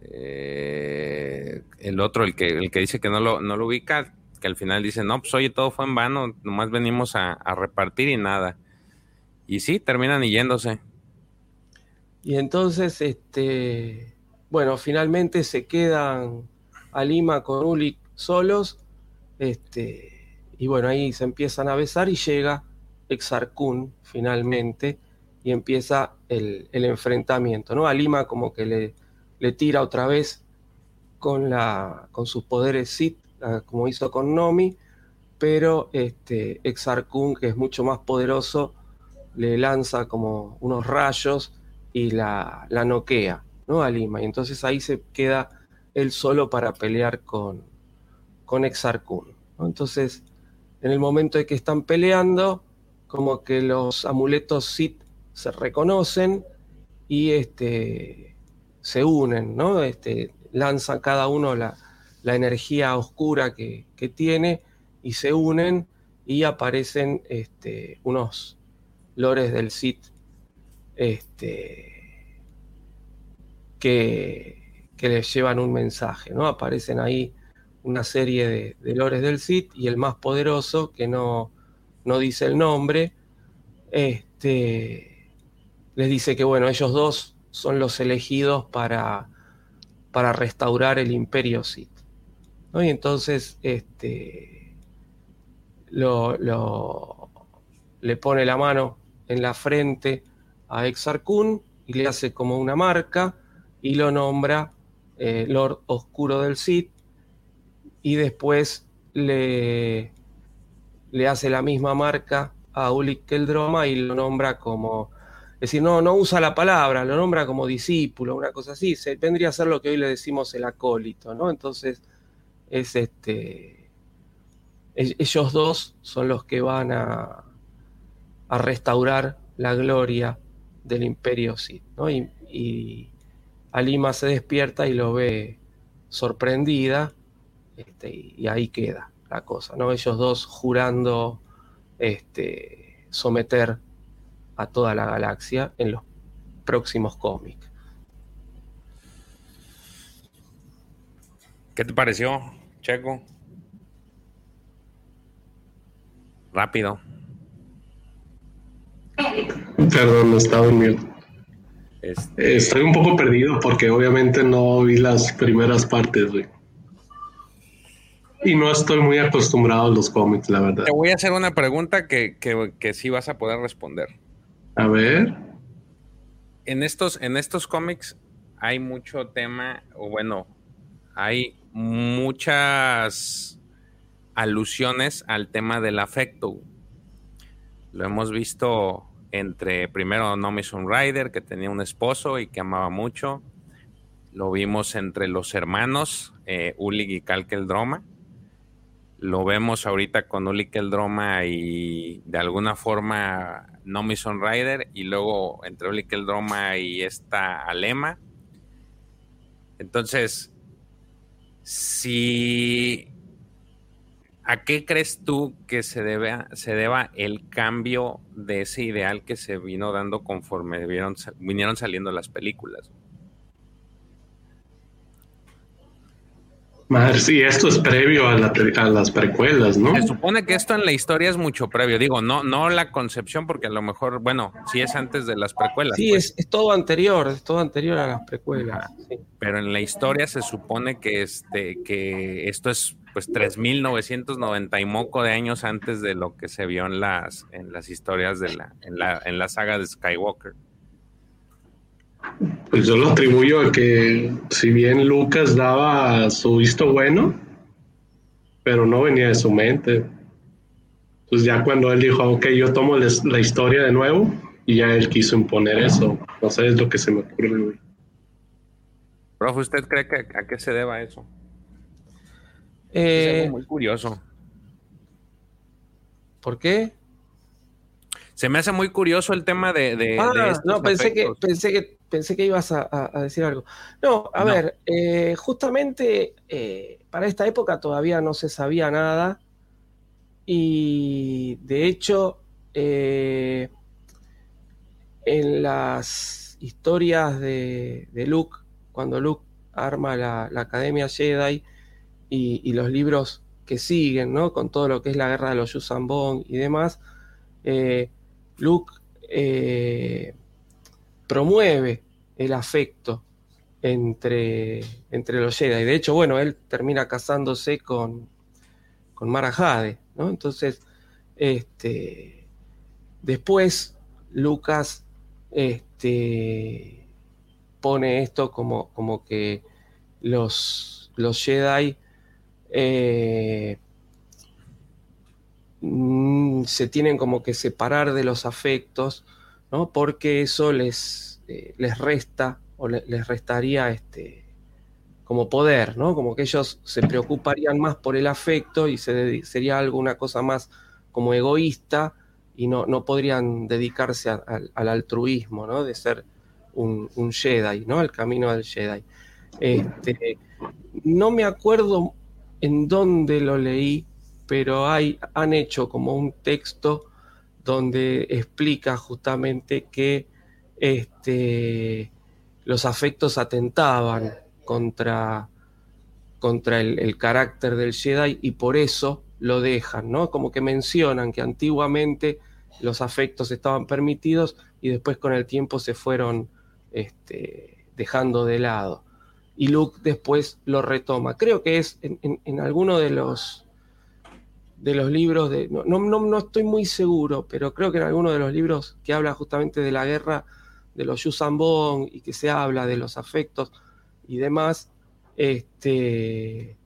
eh, el otro, el que, el que dice que no lo, no lo ubica, que al final dice, no, pues oye, todo fue en vano, nomás venimos a, repartir y nada. Y sí, terminan yéndose. Y entonces, este, bueno, finalmente se quedan a Lima con Ulik solos, este, y bueno, ahí se empiezan a besar y llega Exarcún finalmente y empieza el, el enfrentamiento, ¿no? A Lima como que le, le tira otra vez con, la, con sus poderes Sith, como hizo con Nomi, pero este, Exar Kun, que es mucho más poderoso, le lanza como unos rayos y la, la noquea ¿no? a Lima. Y entonces ahí se queda él solo para pelear con, con Exar Kun. Entonces, en el momento de que están peleando, como que los amuletos Sith se reconocen y este, se unen, ¿no? Este, lanzan cada uno la, energía oscura que, tiene y se unen y aparecen este, unos lores del Sith este, que, que les llevan un mensaje, ¿no? Aparecen ahí una serie de, de lores del Sith y el más poderoso, que no, no dice el nombre, este, les dice que bueno, ellos dos son los elegidos para, para restaurar el imperio Sith. Y entonces este, lo, le pone la mano en la frente a Exar Kun y le hace como una marca y lo nombra eh, Lord Oscuro del Sith y después le, le hace la misma marca a Ulik Keldroma y lo nombra como, es decir, no, no usa la palabra, lo nombra como discípulo, una cosa así, se, vendría a ser lo que hoy le decimos el acólito, ¿no? Entonces, es este, ellos dos son los que van a, restaurar la gloria del imperio Sith, ¿no? Y, y Alima se despierta y lo ve sorprendida, este, y ahí queda la cosa, ¿no? Ellos dos jurando este, someter a toda la galaxia en los próximos cómics. ¿Qué te pareció, Checo? Rápido. Perdón, estaba en. Este... Estoy un poco perdido porque obviamente no vi las primeras partes, güey. Y no estoy muy acostumbrado a los cómics, la verdad. Te voy a hacer una pregunta que, que, sí vas a poder responder. A ver. En estos, en estos cómics hay mucho tema, o bueno, hay muchas alusiones al tema del afecto. Lo hemos visto entre primero Nomison Rider, que tenía un esposo y que amaba mucho. Lo vimos entre los hermanos, eh, Ulig y Kalkel Droma lo vemos ahorita con Uli Droma y de alguna forma Nomison Rider y luego entre Uli Droma y esta Alema. Entonces, si ¿a qué crees tú que se, debe, se deba el cambio de ese ideal que se vino dando conforme vinieron saliendo las películas? Madre, sí, esto es previo a, las precuelas, ¿no? Se supone que esto en la historia es mucho previo. Digo, no, no la concepción, porque a lo mejor, bueno, sí es antes de las precuelas. Sí, pues. es, todo anterior, es todo anterior a las precuelas. Pero en la historia se supone que este, que esto es pues 3.990 y moco de años antes de lo que se vio en las, en las historias de la, en la, en la saga de Skywalker. Pues yo lo atribuyo a que si bien Lucas daba su visto bueno, pero no venía de su mente. Pues ya cuando él dijo, ok, yo tomo la historia de nuevo, y ya él quiso imponer eso. No sé, es lo que se me ocurre, Profe, ¿usted cree que a qué se deba eso? es algo muy curioso. ¿Por qué? Se me hace muy curioso el tema de. ah, no, pensé que, pensé que pensé que ibas a, decir algo. No, a ver, eh, justamente eh, para esta época todavía no se sabía nada y de hecho eh, en las historias de, Luke, cuando Luke arma la, Academia Jedi y, los libros que siguen, ¿no? Con todo lo que es la guerra de los Yusambong y demás, Luke promueve el afecto entre, entre los Jedi. De hecho, bueno, él termina casándose con, con Mara Jade, ¿no? Entonces, este, después Lucas este, pone esto como, como que los, los Jedi eh, mm, se tienen como que separar de los afectos ¿no? Porque eso les, eh, les resta o les restaría este, como poder, ¿no? Como que ellos se preocuparían más por el afecto y sería algo, una cosa más como egoísta y no, no podrían dedicarse al altruismo, ¿no? De ser un, un, Jedi, ¿no? El camino del Jedi. Este, no me acuerdo en dónde lo leí, pero hay, han hecho como un texto donde explica justamente que este, los afectos atentaban contra, contra el, carácter del Jedi y por eso lo dejan, ¿no? Como que mencionan que antiguamente los afectos estaban permitidos y después con el tiempo se fueron este, dejando de lado. Y Luke después lo retoma. Creo que es en alguno de los de los libros de. No, no, no, estoy muy seguro, pero creo que en alguno de los libros que habla justamente de la guerra de los Yusambong y que se habla de los afectos y demás, este,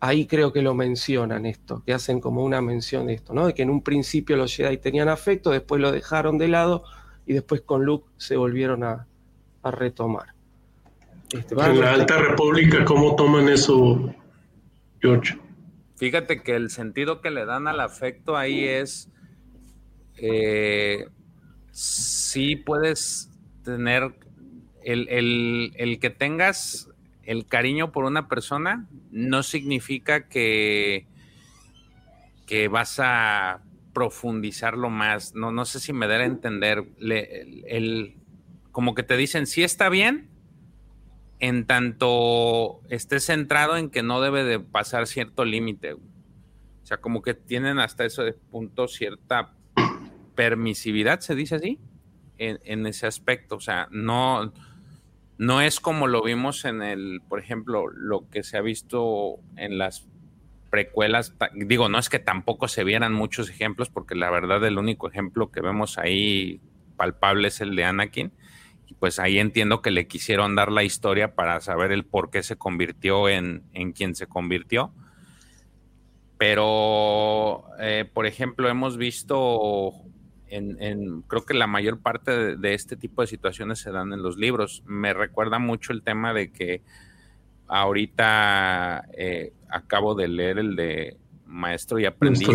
ahí creo que lo mencionan esto, que hacen como una mención de esto, ¿no? De que en un principio los Jedi tenían afecto, después lo dejaron de lado y después con Luke se volvieron a, retomar. Este, en la Alta República, ¿cómo toman eso, George? Fíjate que el sentido que le dan al afecto ahí es, eh, sí puedes tener el, que tengas el cariño por una persona, no significa que, que vas a profundizarlo más. No, no sé si me da a entender. el, como que te dicen, sí está bien, en tanto esté centrado en que no debe de pasar cierto límite. O sea, como que tienen hasta ese punto cierta permisividad, se dice así, en, ese aspecto. O sea, no, no es como lo vimos en el, por ejemplo, lo que se ha visto en las precuelas. Digo, no es que tampoco se vieran muchos ejemplos, porque la verdad el único ejemplo que vemos ahí palpable es el de Anakin pues ahí entiendo que le quisieron dar la historia para saber el por qué se convirtió en, en quien se convirtió. Pero, eh, por ejemplo, hemos visto en, creo que la mayor parte de, este tipo de situaciones se dan en los libros. Me recuerda mucho el tema de que ahorita eh, acabo de leer el de Maestro y Aprendiz.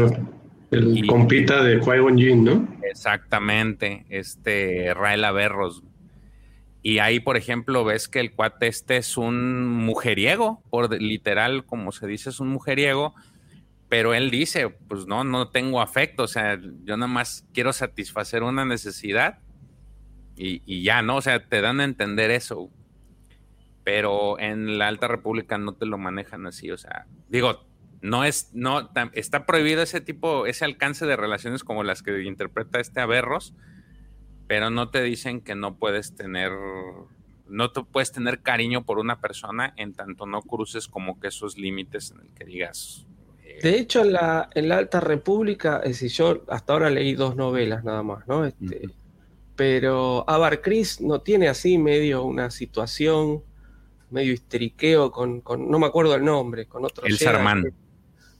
el compita de Qui-Gon ¿no? Exactamente, este Rael Averros. Y ahí, por ejemplo, ves que el cuate este es un mujeriego, por literal, como se dice, es un mujeriego, pero él dice, pues no, no tengo afecto, o sea, yo nada más quiero satisfacer una necesidad y, ya, ¿no? O sea, te dan a entender eso. Pero en la Alta República no te lo manejan así, o sea, digo, no es, no, está prohibido ese tipo, ese alcance de relaciones como las que interpreta este Averros, pero no te dicen que no puedes tener, no te puedes tener cariño por una persona en tanto no cruces como que esos límites en el que digas. Eh, de hecho, en la, en la Alta República, es decir, yo hasta ahora leí dos novelas nada más, ¿no? Este, Pero Abar Chris no tiene así medio una situación, medio histeriqueo con, con no me acuerdo el nombre, con otro. El Sarman.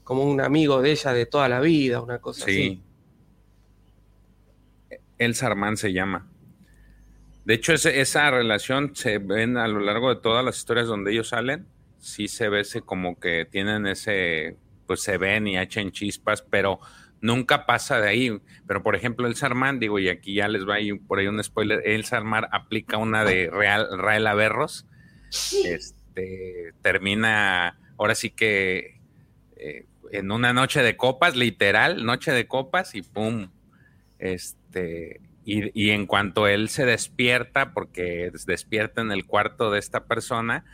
Como un amigo de ella de toda la vida, una cosa sí. así. El Sarman se llama. De hecho, esa relación se ven a lo largo de todas las historias donde ellos salen. Sí se ve ese como que tienen ese, pues se ven y echan chispas, pero nunca pasa de ahí. Pero por ejemplo, el Sarman, digo, y aquí ya les va ahí por ahí un spoiler, el Sarman aplica una de Real, Rael Averros. Este, termina, ahora sí que eh, en una noche de copas, literal, noche de copas, y pum. Este, este, y, en cuanto él se despierta, porque despierta en el cuarto de esta persona,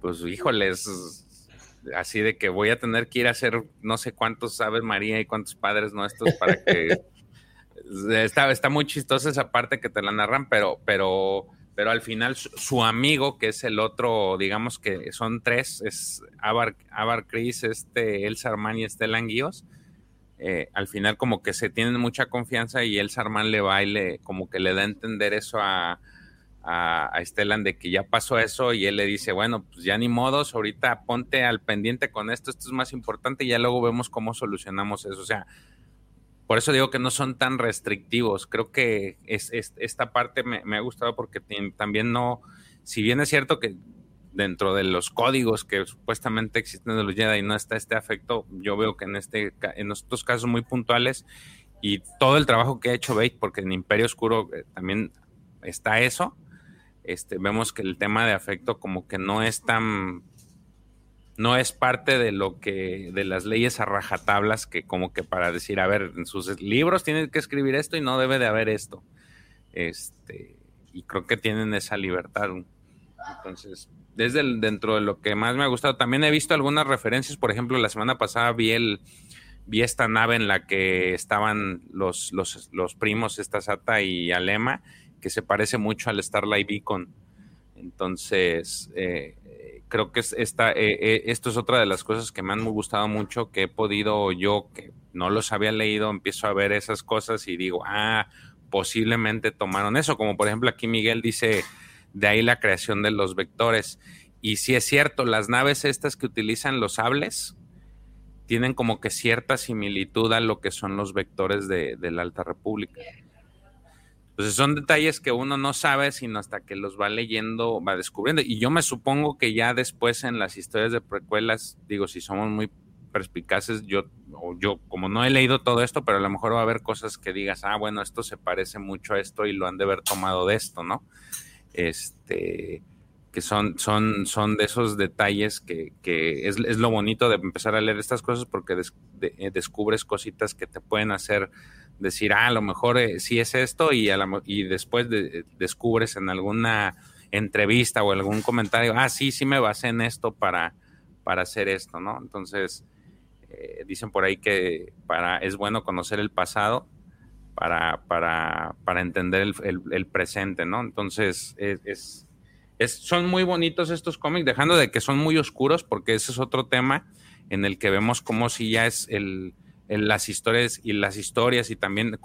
pues híjoles, así de que voy a tener que ir a hacer no sé cuántos sabes María y cuántos padres nuestros para que está, está muy chistosa esa parte que te la narran, pero, pero, pero al final su, amigo, que es el otro, digamos que son tres, es Abar, Abar Chris, este, Elsa Armani y Estelan Guíos eh, al final como que se tienen mucha confianza y el Sarman le va y le, como que le da a entender eso a, a, Estelan de que ya pasó eso y él le dice, bueno, pues ya ni modos, ahorita ponte al pendiente con esto, esto es más importante y ya luego vemos cómo solucionamos eso. O sea, por eso digo que no son tan restrictivos. Creo que es, esta parte me, me, ha gustado porque también no, si bien es cierto que dentro de los códigos que supuestamente existen de los Jedi no está este afecto, yo veo que en este en estos casos muy puntuales y todo el trabajo que ha hecho Bate, porque en Imperio Oscuro eh, también está eso, este, vemos que el tema de afecto como que no es tan no es parte de lo que de las leyes a rajatablas que como que para decir, a ver, en sus libros tienen que escribir esto y no debe de haber esto. Este, y creo que tienen esa libertad. Entonces, desde dentro de lo que más me ha gustado, también he visto algunas referencias, por ejemplo, la semana pasada vi el vi esta nave en la que estaban los, los, los primos, esta Sata y Alema, que se parece mucho al Starlight Beacon. Entonces, eh, creo que esta, eh, eh, esto es otra de las cosas que me han gustado mucho, que he podido yo, que no los había leído, empiezo a ver esas cosas y digo, ah, posiblemente tomaron eso, como por ejemplo aquí Miguel dice, de ahí la creación de los vectores. Y si es cierto, las naves estas que utilizan los sables tienen como que cierta similitud a lo que son los vectores de, de la Alta República. Entonces son detalles que uno no sabe sino hasta que los va leyendo, va descubriendo. Y yo me supongo que ya después en las historias de precuelas, digo, si somos muy perspicaces, yo, o yo como no he leído todo esto, pero a lo mejor va a haber cosas que digas, ah, bueno, esto se parece mucho a esto y lo han de haber tomado de esto, ¿no? Este, que son, son, son de esos detalles que, que es, es, lo bonito de empezar a leer estas cosas porque eh, descubres cositas que te pueden hacer decir, ah, a lo mejor eh, sí es esto y, y después descubres en alguna entrevista o algún comentario, ah, sí, sí me basé en esto para, para hacer esto, ¿no? Entonces, eh, dicen por ahí que para, es bueno conocer el pasado para, para, para entender el, presente, ¿no? Entonces, es, es, son muy bonitos estos cómics, dejando de que son muy oscuros, porque ese es otro tema en el que vemos como si ya es el las historias y las historias y también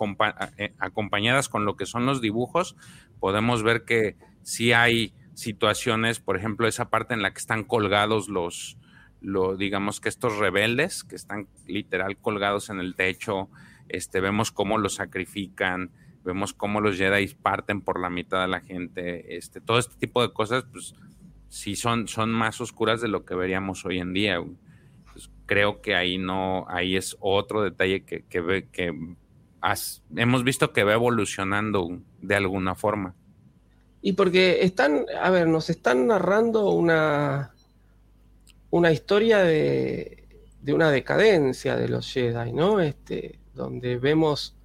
eh, acompañadas con lo que son los dibujos, podemos ver que sí hay situaciones, por ejemplo, esa parte en la que están colgados los, lo, digamos que estos rebeldes, que están literal colgados en el techo, este, vemos cómo los sacrifican, vemos cómo los Jedi parten por la mitad de la gente, este, todo este tipo de cosas, pues sí son, son más oscuras de lo que veríamos hoy en día creo que ahí no, ahí es otro detalle que, que, que hemos visto que va evolucionando de alguna forma. Y porque están, a ver, nos están narrando una, una historia de, de una decadencia de los Jedi, ¿no? Este, donde vemos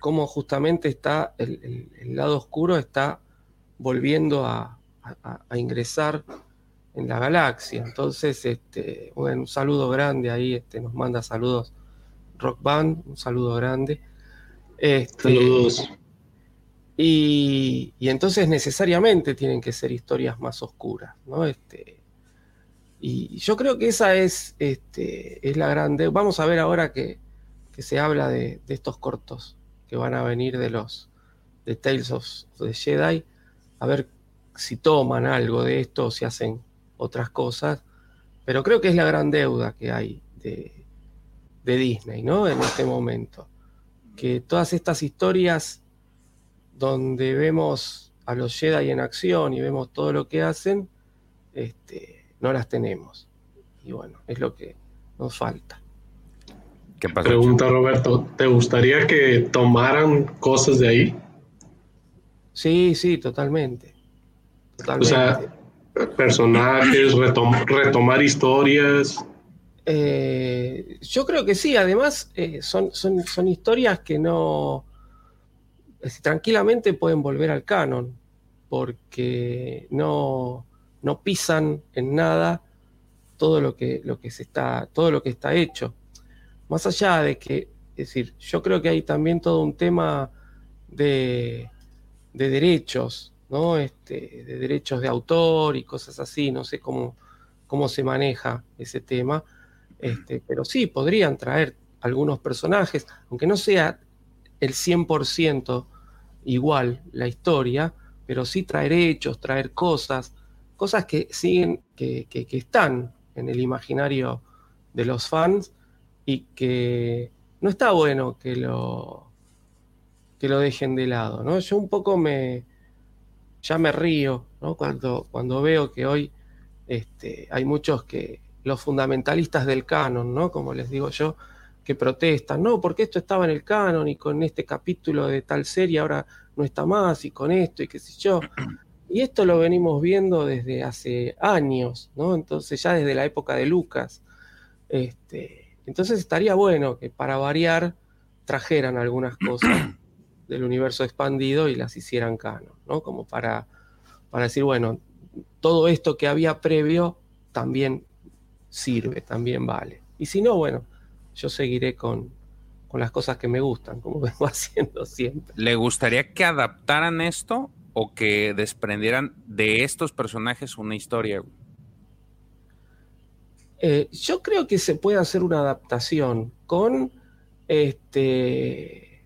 cómo justamente está el, el, lado oscuro está volviendo a, a, a ingresar en la galaxia. Entonces, este, un saludo grande ahí, este, nos manda saludos Rock Band, un saludo grande. Este, saludos. Y, y, entonces necesariamente tienen que ser historias más oscuras, ¿no? Este, y yo creo que esa es, este, es la grande. Vamos a ver ahora que, que se habla de, de, estos cortos que van a venir de los de Tales of the Jedi, a ver si toman algo de esto o si hacen otras cosas, pero creo que es la gran deuda que hay de, de Disney, ¿no? En este momento. Que todas estas historias donde vemos a los Jedi en acción y vemos todo lo que hacen, este, no las tenemos. Y bueno, es lo que nos falta. ¿Qué pasa, Pregunta Roberto, ¿te gustaría que tomaran cosas de ahí? Sí, sí, totalmente. totalmente. O sea, personajes, retomar historias. Eh, yo creo que sí, además eh, son, son, son, historias que no tranquilamente pueden volver al canon, porque no, no pisan en nada todo lo que, lo que se está, todo lo que está hecho. Más allá de que, es decir, yo creo que hay también todo un tema de, de derechos ¿no? Este, de derechos de autor y cosas así, no sé cómo, cómo se maneja ese tema, este, pero sí, podrían traer algunos personajes, aunque no sea el 100% igual la historia, pero sí traer hechos, traer cosas, cosas que siguen, que, que están en el imaginario de los fans y que no está bueno que lo, que lo dejen de lado, ¿no? Yo un poco me, ya me río ¿no? cuando, cuando veo que hoy este, hay muchos que, los fundamentalistas del canon, ¿no? como les digo yo, que protestan, no, porque esto estaba en el canon y con este capítulo de tal serie ahora no está más y con esto y qué sé yo. Y esto lo venimos viendo desde hace años, ¿no? Entonces ya desde la época de Lucas. Este, entonces estaría bueno que para variar trajeran algunas cosas del universo expandido y las hicieran canon, ¿no? Como para, para decir, bueno, todo esto que había previo también sirve, también vale. Y si no, bueno, yo seguiré con, con las cosas que me gustan, como vengo haciendo siempre. ¿Le gustaría que adaptaran esto o que desprendieran de estos personajes una historia? Eh, yo creo que se puede hacer una adaptación con este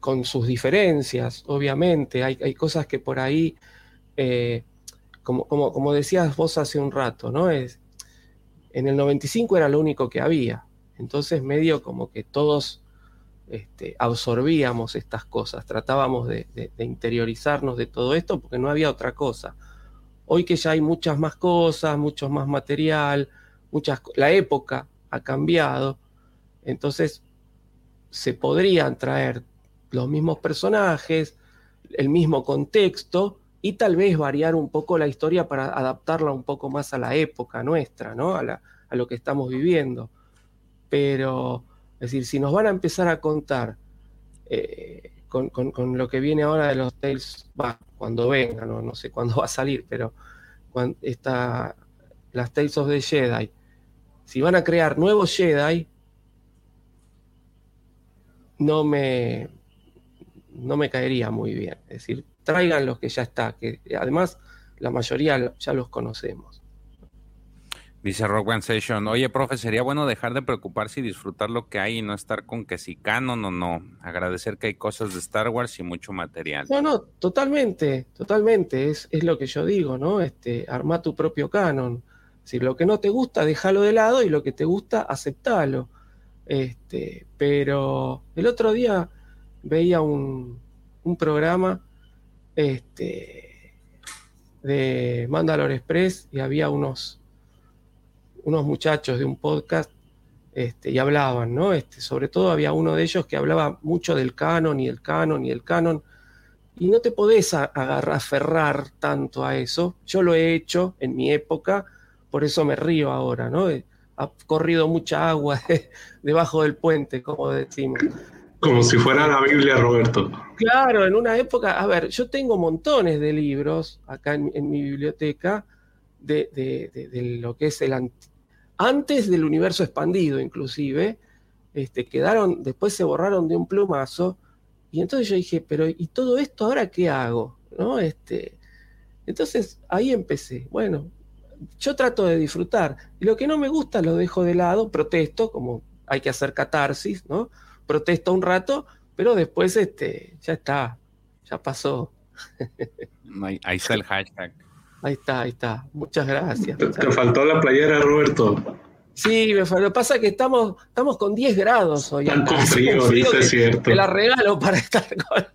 con sus diferencias, obviamente. Hay, hay cosas que por ahí, eh, como, como, como, decías vos hace un rato, ¿no? Es, en el 95 era lo único que había. Entonces, medio como que todos este, absorbíamos estas cosas, tratábamos de, interiorizarnos de todo esto porque no había otra cosa. Hoy que ya hay muchas más cosas, mucho más material, muchas, la época ha cambiado, entonces se podrían traer los mismos personajes, el mismo contexto y tal vez variar un poco la historia para adaptarla un poco más a la época nuestra, ¿no? a, a lo que estamos viviendo. Pero es decir, si nos van a empezar a contar eh, con, lo que viene ahora de los Tales, cuando venga, no, sé cuándo va a salir, pero cuando está las Tales of the Jedi, si van a crear nuevos Jedi, no me, no me caería muy bien. Es decir, traigan los que ya está, que además la mayoría ya los conocemos. Dice Rock One Session, oye, profe, sería bueno dejar de preocuparse y disfrutar lo que hay y no estar con que si canon o no. Agradecer que hay cosas de Star Wars y mucho material. No, no, totalmente, totalmente. Es, es lo que yo digo, ¿no? Este, arma tu propio canon. Si lo que no te gusta, déjalo de lado y lo que te gusta, aceptalo. Este, pero el otro día veía un, un programa este, de Mandalore Express y había unos unos muchachos de un podcast este, y hablaban, ¿no? Este, sobre todo había uno de ellos que hablaba mucho del canon y el canon y el canon, y no te podés agarrar, aferrar tanto a eso. Yo lo he hecho en mi época, por eso me río ahora, ¿no? Ha corrido mucha agua debajo del puente, como decimos. Como si fuera la Biblia, Roberto. Claro, en una época, a ver, yo tengo montones de libros acá en, mi biblioteca de, de, lo que es el, antes del universo expandido inclusive, este, quedaron, después se borraron de un plumazo, y entonces yo dije, pero ¿y todo esto ahora qué hago? ¿No? Este, entonces ahí empecé, bueno, yo trato de disfrutar, y lo que no me gusta lo dejo de lado, protesto, como hay que hacer catarsis, ¿no? Protesto un rato, pero después este, ya está, ya pasó. Ahí, ahí está el hashtag. Ahí está, ahí está. Muchas gracias. Te, faltó la playera, Roberto. Sí, me Lo que pasa es que estamos, estamos con 10 grados hoy. Están con frío, dice cierto. Te la regalo para estar con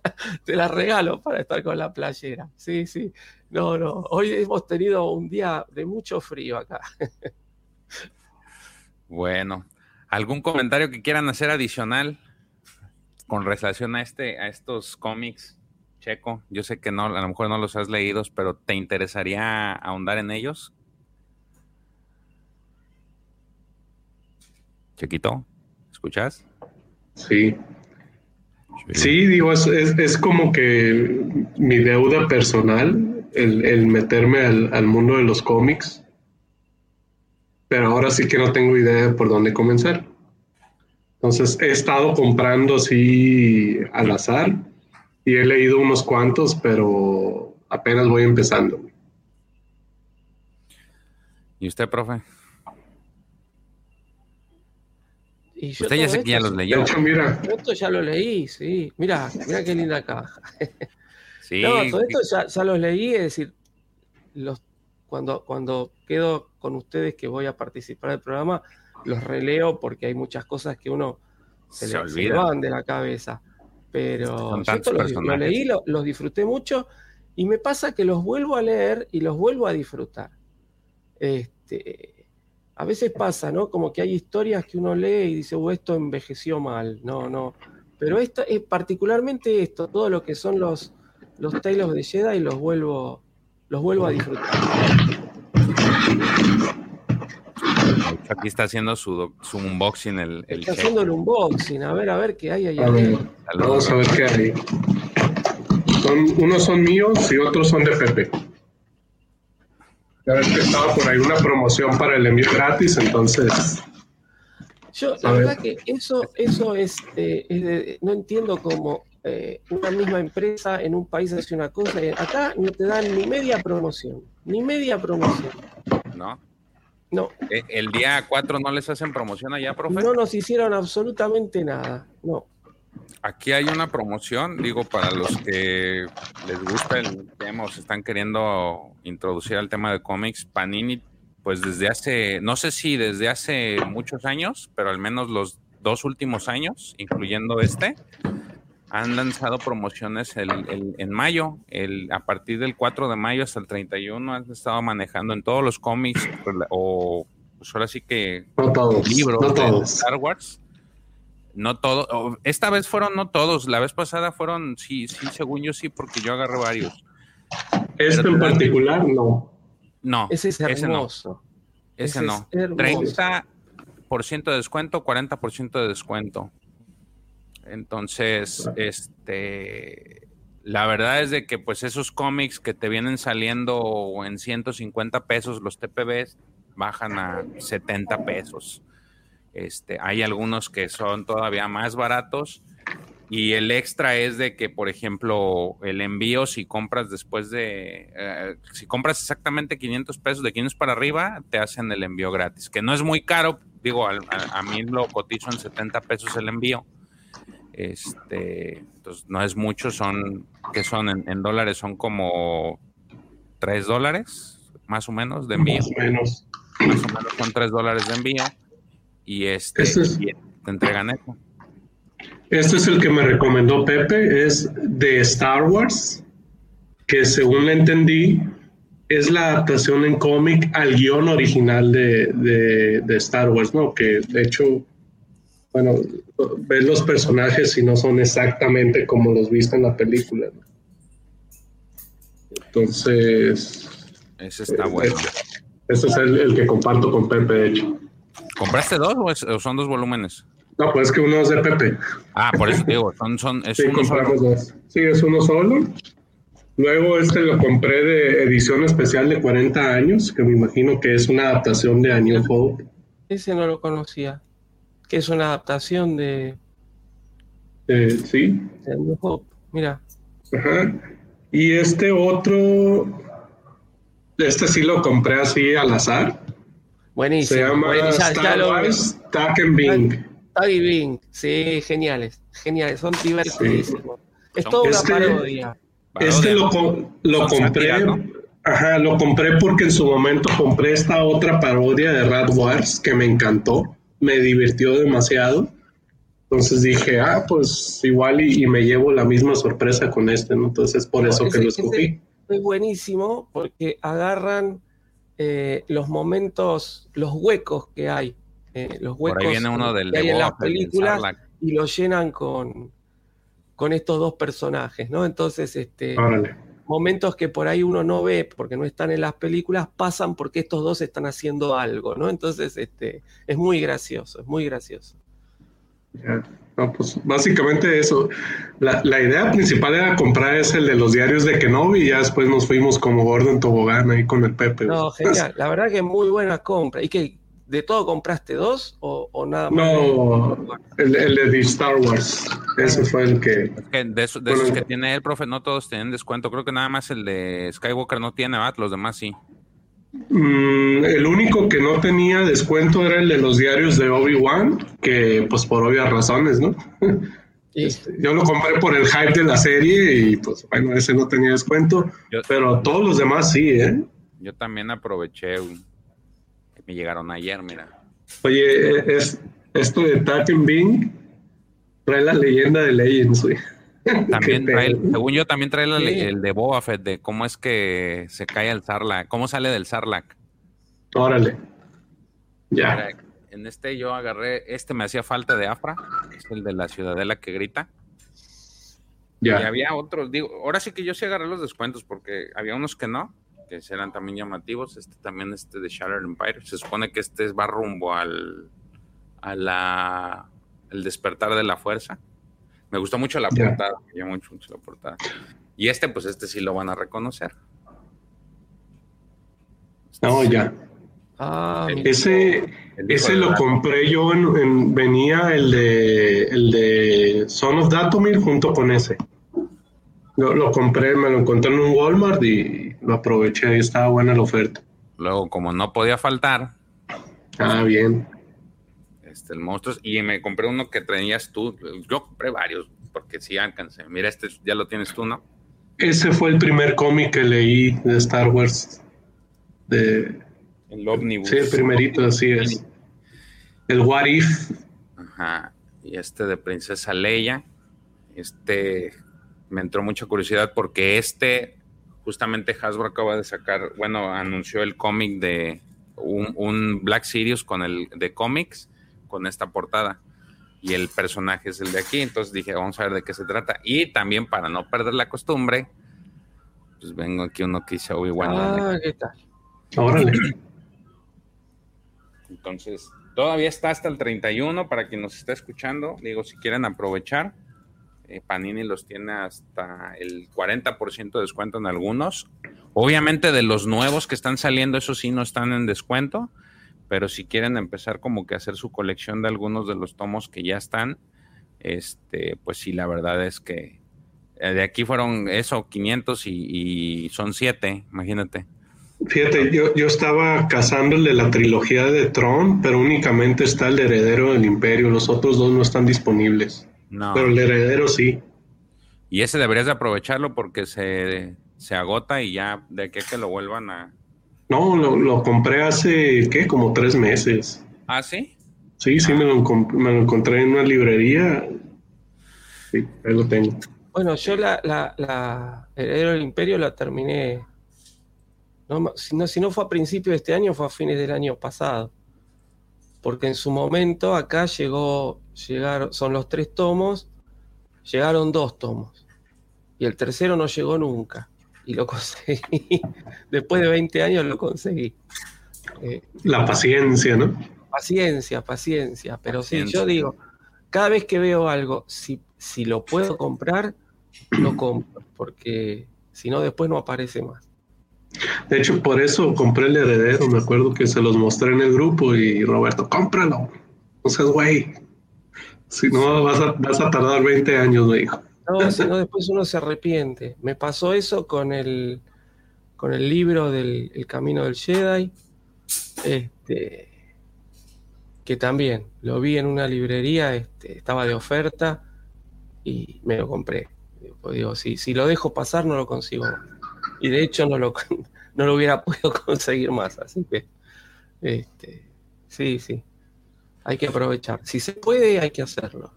te la regalo para estar con la playera. Sí, sí. No, no. Hoy hemos tenido un día de mucho frío acá. Bueno, ¿algún comentario que quieran hacer adicional con relación a este, a estos cómics? Checo, yo sé que no, a lo mejor no los has leído, pero ¿te interesaría ahondar en ellos? Chequito, ¿escuchas? Sí. Sí, digo, es, como que mi deuda personal, el, meterme al, al, mundo de los cómics, pero ahora sí que no tengo idea por dónde comenzar. Entonces he estado comprando así al azar y he leído unos cuantos, pero apenas voy empezando. ¿Y usted, profe? Usted ya sé que ya los leyó. De hecho, mira. Esto ya lo leí, sí. Mira, mira qué linda caja. sí. No, todo esto ya, ya, los leí, es decir, los, cuando, cuando quedo con ustedes que voy a participar del programa, los releo porque hay muchas cosas que uno se, le, olvidan de la cabeza. Pero yo los, leí, los, disfruté mucho y me pasa que los vuelvo a leer y los vuelvo a disfrutar. Este, a veces pasa, ¿no? Como que hay historias que uno lee y dice, oh, esto envejeció mal. No, no. Pero esto, es particularmente esto, todo lo que son los, los Tales de Jedi, los vuelvo, los vuelvo a disfrutar. Aquí está haciendo su, su unboxing el, el Está haciendo el unboxing. A ver, a ver qué hay ahí. A ver, adentro. vamos a ver qué hay. Son, unos son míos y otros son de Pepe. Ya ves que estaba por ahí una promoción para el envío gratis, entonces Yo, la ver. verdad que eso, eso es, eh, es de- no entiendo cómo eh, una misma empresa en un país hace una cosa y acá no te dan ni media promoción, ni media promoción. ¿No? No, Eh, El día 4 no les hacen promoción allá, profe. no nos hicieron absolutamente nada. No, Aquí hay una promoción, digo, para los que les gusta el tema o se están queriendo introducir al tema de cómics, Panini, pues desde hace, no sé si desde hace muchos años, pero al menos los dos últimos años, incluyendo este, han lanzado promociones el- el- en mayo, el, a partir del 4 de mayo hasta el 31 han estado manejando en todos los cómics o pues ahora sí que no todos. libros no de todos. Star Wars. No todos. Esta vez fueron no todos. La vez pasada fueron, sí, sí, según yo sí, porque yo agarré varios. Este pero en particular, no. No, ese es ese no. hermoso. ese ese no. es hermoso. 30% de descuento, 40% de descuento. Entonces, este, la verdad es de que pues esos cómics que te vienen saliendo en 150 pesos, los TPBs, bajan a 70 pesos. Este, hay algunos que son todavía más baratos y el extra es de que, por ejemplo, el envío, si compras después de, eh, si compras exactamente 500 pesos, de 500 para arriba, te hacen el envío gratis, que no es muy caro, digo, al- a, a mí lo cotizo en 70 pesos el envío. Este, entonces no es mucho, son, que son en, en dólares, son como 3 dólares, más o menos, de envío Más o menos. más o menos son 3 dólares de envío y este Este es- y te entregan eso. Este es el que me recomendó Pepe, es de Star Wars, que según le entendí, es la adaptación en cómic al guion original de, de- de Star Wars, ¿no? Que de hecho, bueno, ves los personajes y no son exactamente como los viste en la película. ¿no? Entonces, Ese está bueno. este es el, el que comparto con Pepe, de hecho. ¿Compraste dos o, es- o son dos volúmenes? No, pues es que uno es de Pepe. Ah, por eso te digo, son, son, es Sí, uno solo. compramos dos. Sí, es uno solo. Luego este lo compré de edición especial de 40 años, que me imagino que es una adaptación de A New Hope. Ese no lo conocía. Que es una adaptación de, Eh, sí, de New Hope. Mira, ajá. Y este otro, este sí lo compré así al azar. Buenísimo. Se llama Bueno, ya- ya Star lo- Wars Tack and Bing. Taggy Bing. Sí, geniales. Geniales. Son divertidísimos. Es Son- toda una Este- parodia. Este lo, lo compré. Ajá, lo compré porque en su momento compré esta otra parodia de Rad Wars que me encantó, me divirtió demasiado. Entonces dije, ah, pues igual y, y me llevo la misma sorpresa con este, ¿no? Entonces por No, eso ese- que lo escogí. Es buenísimo porque agarran eh, los momentos, los huecos que hay. eh, los huecos viene uno del que de hay en las películas y lo llenan con, con estos dos personajes, ¿no? Entonces, este, Órale. momentos que por ahí uno no ve porque no están en las películas pasan porque estos dos están haciendo algo, ¿no? Entonces, este, es muy gracioso, es muy gracioso. Ya. No, pues básicamente eso. La, la idea principal era comprar ese el de los diarios de Kenobi y ya después nos fuimos como gordo en tobogán ahí con el Pepe. No, genial. La verdad que muy buena compra. ¿Y que de todo compraste dos o, o nada más? No, el, el de The Star Wars. Ese fue el que... Es que de, esos- de Bueno, esos que tiene el profe, no todos tienen descuento. Creo que nada más el de Skywalker no tiene, ¿verdad? Los demás sí. Mm, el único que no tenía descuento era el de los diarios de Obi-Wan, que pues por obvias razones, ¿no? Y- Yo lo compré por el hype de la serie y pues bueno, ese no tenía descuento, Yo- pero todos los demás sí, ¿eh? Yo también aproveché que me llegaron ayer, mira. Oye, es, esto de Taken Bing trae la leyenda de Legends, güey. También trae, el- según yo, también trae Sí. el de Boba Fett, de cómo es que se cae el Sarlacc, cómo sale del Sarlacc. Órale. Ya. Mira, en este yo agarré, este me hacía falta de Afra, es el de la ciudadela que grita. Y Ya. había otros, digo, ahora sí que yo sí agarré los descuentos porque había unos que no, que serán también llamativos. Este también, este de Shattered Empire. Se supone que este va rumbo al a la el despertar de la fuerza. Me gustó mucho la portada, me llamó mucho, mucho la portada. Y este, pues este sí lo van a reconocer. No, ya. Ah, ese ese lo compré yo en, venía el de el de Son of Datomir junto con ese. Lo, lo, compré, me lo encontré en un Walmart y lo aproveché y estaba buena la oferta. Luego, como no podía faltar. Ah, bien. Este, el monstruo. Y me compré uno que traías tú. Yo compré varios porque sí alcancé. Mira, este ya lo tienes tú, ¿no? Ese fue el primer cómic que leí de Star Wars. De, el Omnibus. Sí, el primerito, así es. El What If. Ajá. Y este de Princesa Leia. Este me entró mucha curiosidad porque este, justamente Hasbro acaba de sacar, bueno, anunció el cómic de un, Black Sirius con el de cómics, con esta portada. Y el personaje es el de aquí. Entonces dije, vamos a ver de qué se trata. Y también para no perder la costumbre, pues vengo aquí uno que dice Obi-Wan. Ah, ¿qué tal? Órale. Entonces, todavía está hasta el 31 para quien nos está escuchando. Digo, si quieren aprovechar, eh, Panini los tiene hasta el 40% de descuento en algunos. Obviamente de los nuevos que están saliendo, esos sí no están en descuento, pero si quieren empezar como que a hacer su colección de algunos de los tomos que ya están, este, pues sí, la verdad es que eh, de aquí fueron eso, 500 y, y son 7, imagínate. Fíjate, yo, yo estaba cazándole la trilogía de Tron, pero únicamente está el heredero del imperio, los otros dos no están disponibles. No. Pero el heredero sí. Y ese deberías de aprovecharlo porque se, agota y ya de aquí que lo vuelvan a... No, lo, compré hace, ¿qué? Como tres meses. ¿Ah, sí? Sí, sí, me, lo, me lo encontré en una librería. Sí, ahí lo tengo. Bueno, yo la, la, la Heredero del Imperio la terminé no, si, no, si no fue a principios de este año, fue a fines del año pasado. Porque en su momento acá llegó, llegaron, son los tres tomos, llegaron dos tomos. Y el tercero no llegó nunca. Y lo conseguí. Después de 20 años lo conseguí. Eh, La paciencia, ¿no? Paciencia, paciencia. Pero sí, yo digo, cada vez que veo algo, si, si lo puedo comprar, lo compro. Porque si no, después no aparece más. De hecho, por eso compré el heredero. Me acuerdo que se los mostré en el grupo y Roberto, cómpralo. No seas güey. Si no, vas a, vas a tardar 20 años, me dijo. No, si no, después uno se arrepiente. Me pasó eso con el, con el libro del Camino del Jedi. Este, que también lo vi en una librería, este, estaba de oferta y me lo compré. Digo, si, si lo dejo pasar, no lo consigo y de hecho no lo, no lo hubiera podido conseguir más. Así que, este, sí, sí, hay que aprovechar. Si se puede, hay que hacerlo.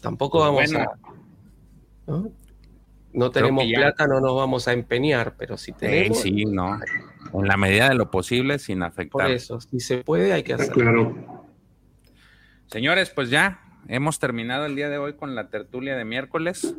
Tampoco pues vamos a... ¿no? tenemos plata, no nos vamos a empeñar, pero si tenemos... sí, no. En la medida de lo posible, sin afectar. Por eso, si se puede, hay que hacerlo. Claro. Señores, pues ya hemos terminado el día de hoy con la tertulia de miércoles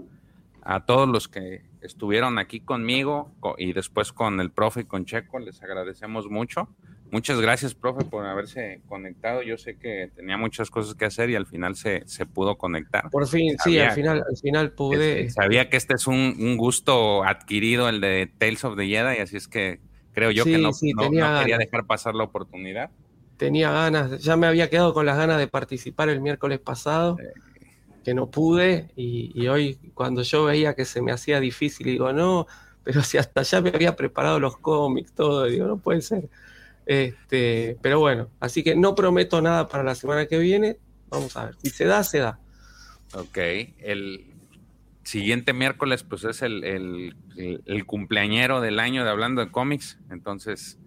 a todos los que estuvieron aquí conmigo y después con el profe y con Checo, les agradecemos mucho. Muchas gracias, profe, por haberse conectado. Yo sé que tenía muchas cosas que hacer y al final se, pudo conectar. por fin, sí, al final, al final pude. Este, sabía que este es un, gusto adquirido, el de Tales of the Jedi, y así es que creo yo que no, quería dejar pasar la oportunidad. Tenía ganas, ya me había quedado con las ganas de participar el miércoles pasado que no pude y, hoy cuando yo veía que se me hacía difícil, digo, no, pero si hasta ya me había preparado los cómics, todo, digo, no puede ser. Este, pero bueno, así que no prometo nada para la semana que viene, vamos a ver, si se da, se da. Ok, el siguiente miércoles pues es el, el, el, cumpleañero del año de Hablando de Cómics, entonces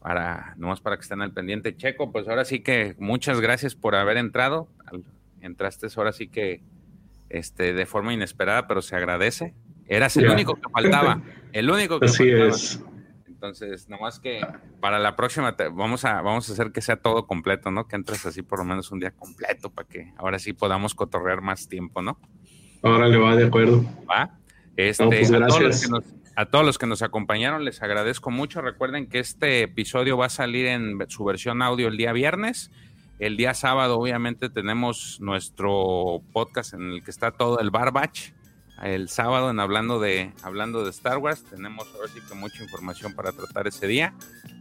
para, nomás para que estén al pendiente. Checo, pues ahora sí que muchas gracias por haber entrado entraste ahora sí que este, de forma inesperada, pero se agradece. Eras el único que faltaba, el único que Así es. Entonces, nomás que para la próxima vamos, a, vamos a hacer que sea todo completo, ¿no? Que entres así por lo menos un día completo para que ahora sí podamos cotorrear más tiempo, ¿no? Ahora le va de acuerdo. ¿Va? Este, pues a, todos los que nos, A todos los que nos acompañaron les agradezco mucho. Recuerden que este episodio va a salir en su versión audio el día viernes. El día sábado obviamente tenemos nuestro podcast en el que está todo el Barbach. El sábado en hablando de hablando de Star Wars tenemos ahora sí que mucha información para tratar ese día.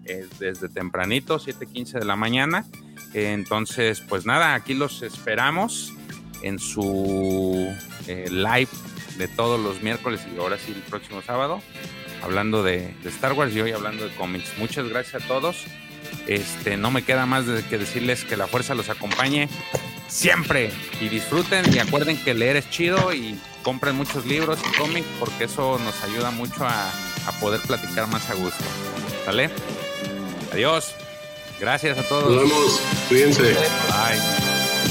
Es desde tempranito, 7:15 de la mañana. Entonces, pues nada, aquí los esperamos en su eh, live de todos los miércoles y ahora sí el próximo sábado, hablando de, Star Wars y hoy hablando de cómics. Muchas gracias a todos. Este, no me queda más que decirles que la fuerza los acompañe siempre y disfruten y acuerden que leer es chido y compren muchos libros y cómics porque eso nos ayuda mucho a, a poder platicar más a gusto. ¿Sale? Adiós. Gracias a todos. Nos vemos. Cuídense. Bye.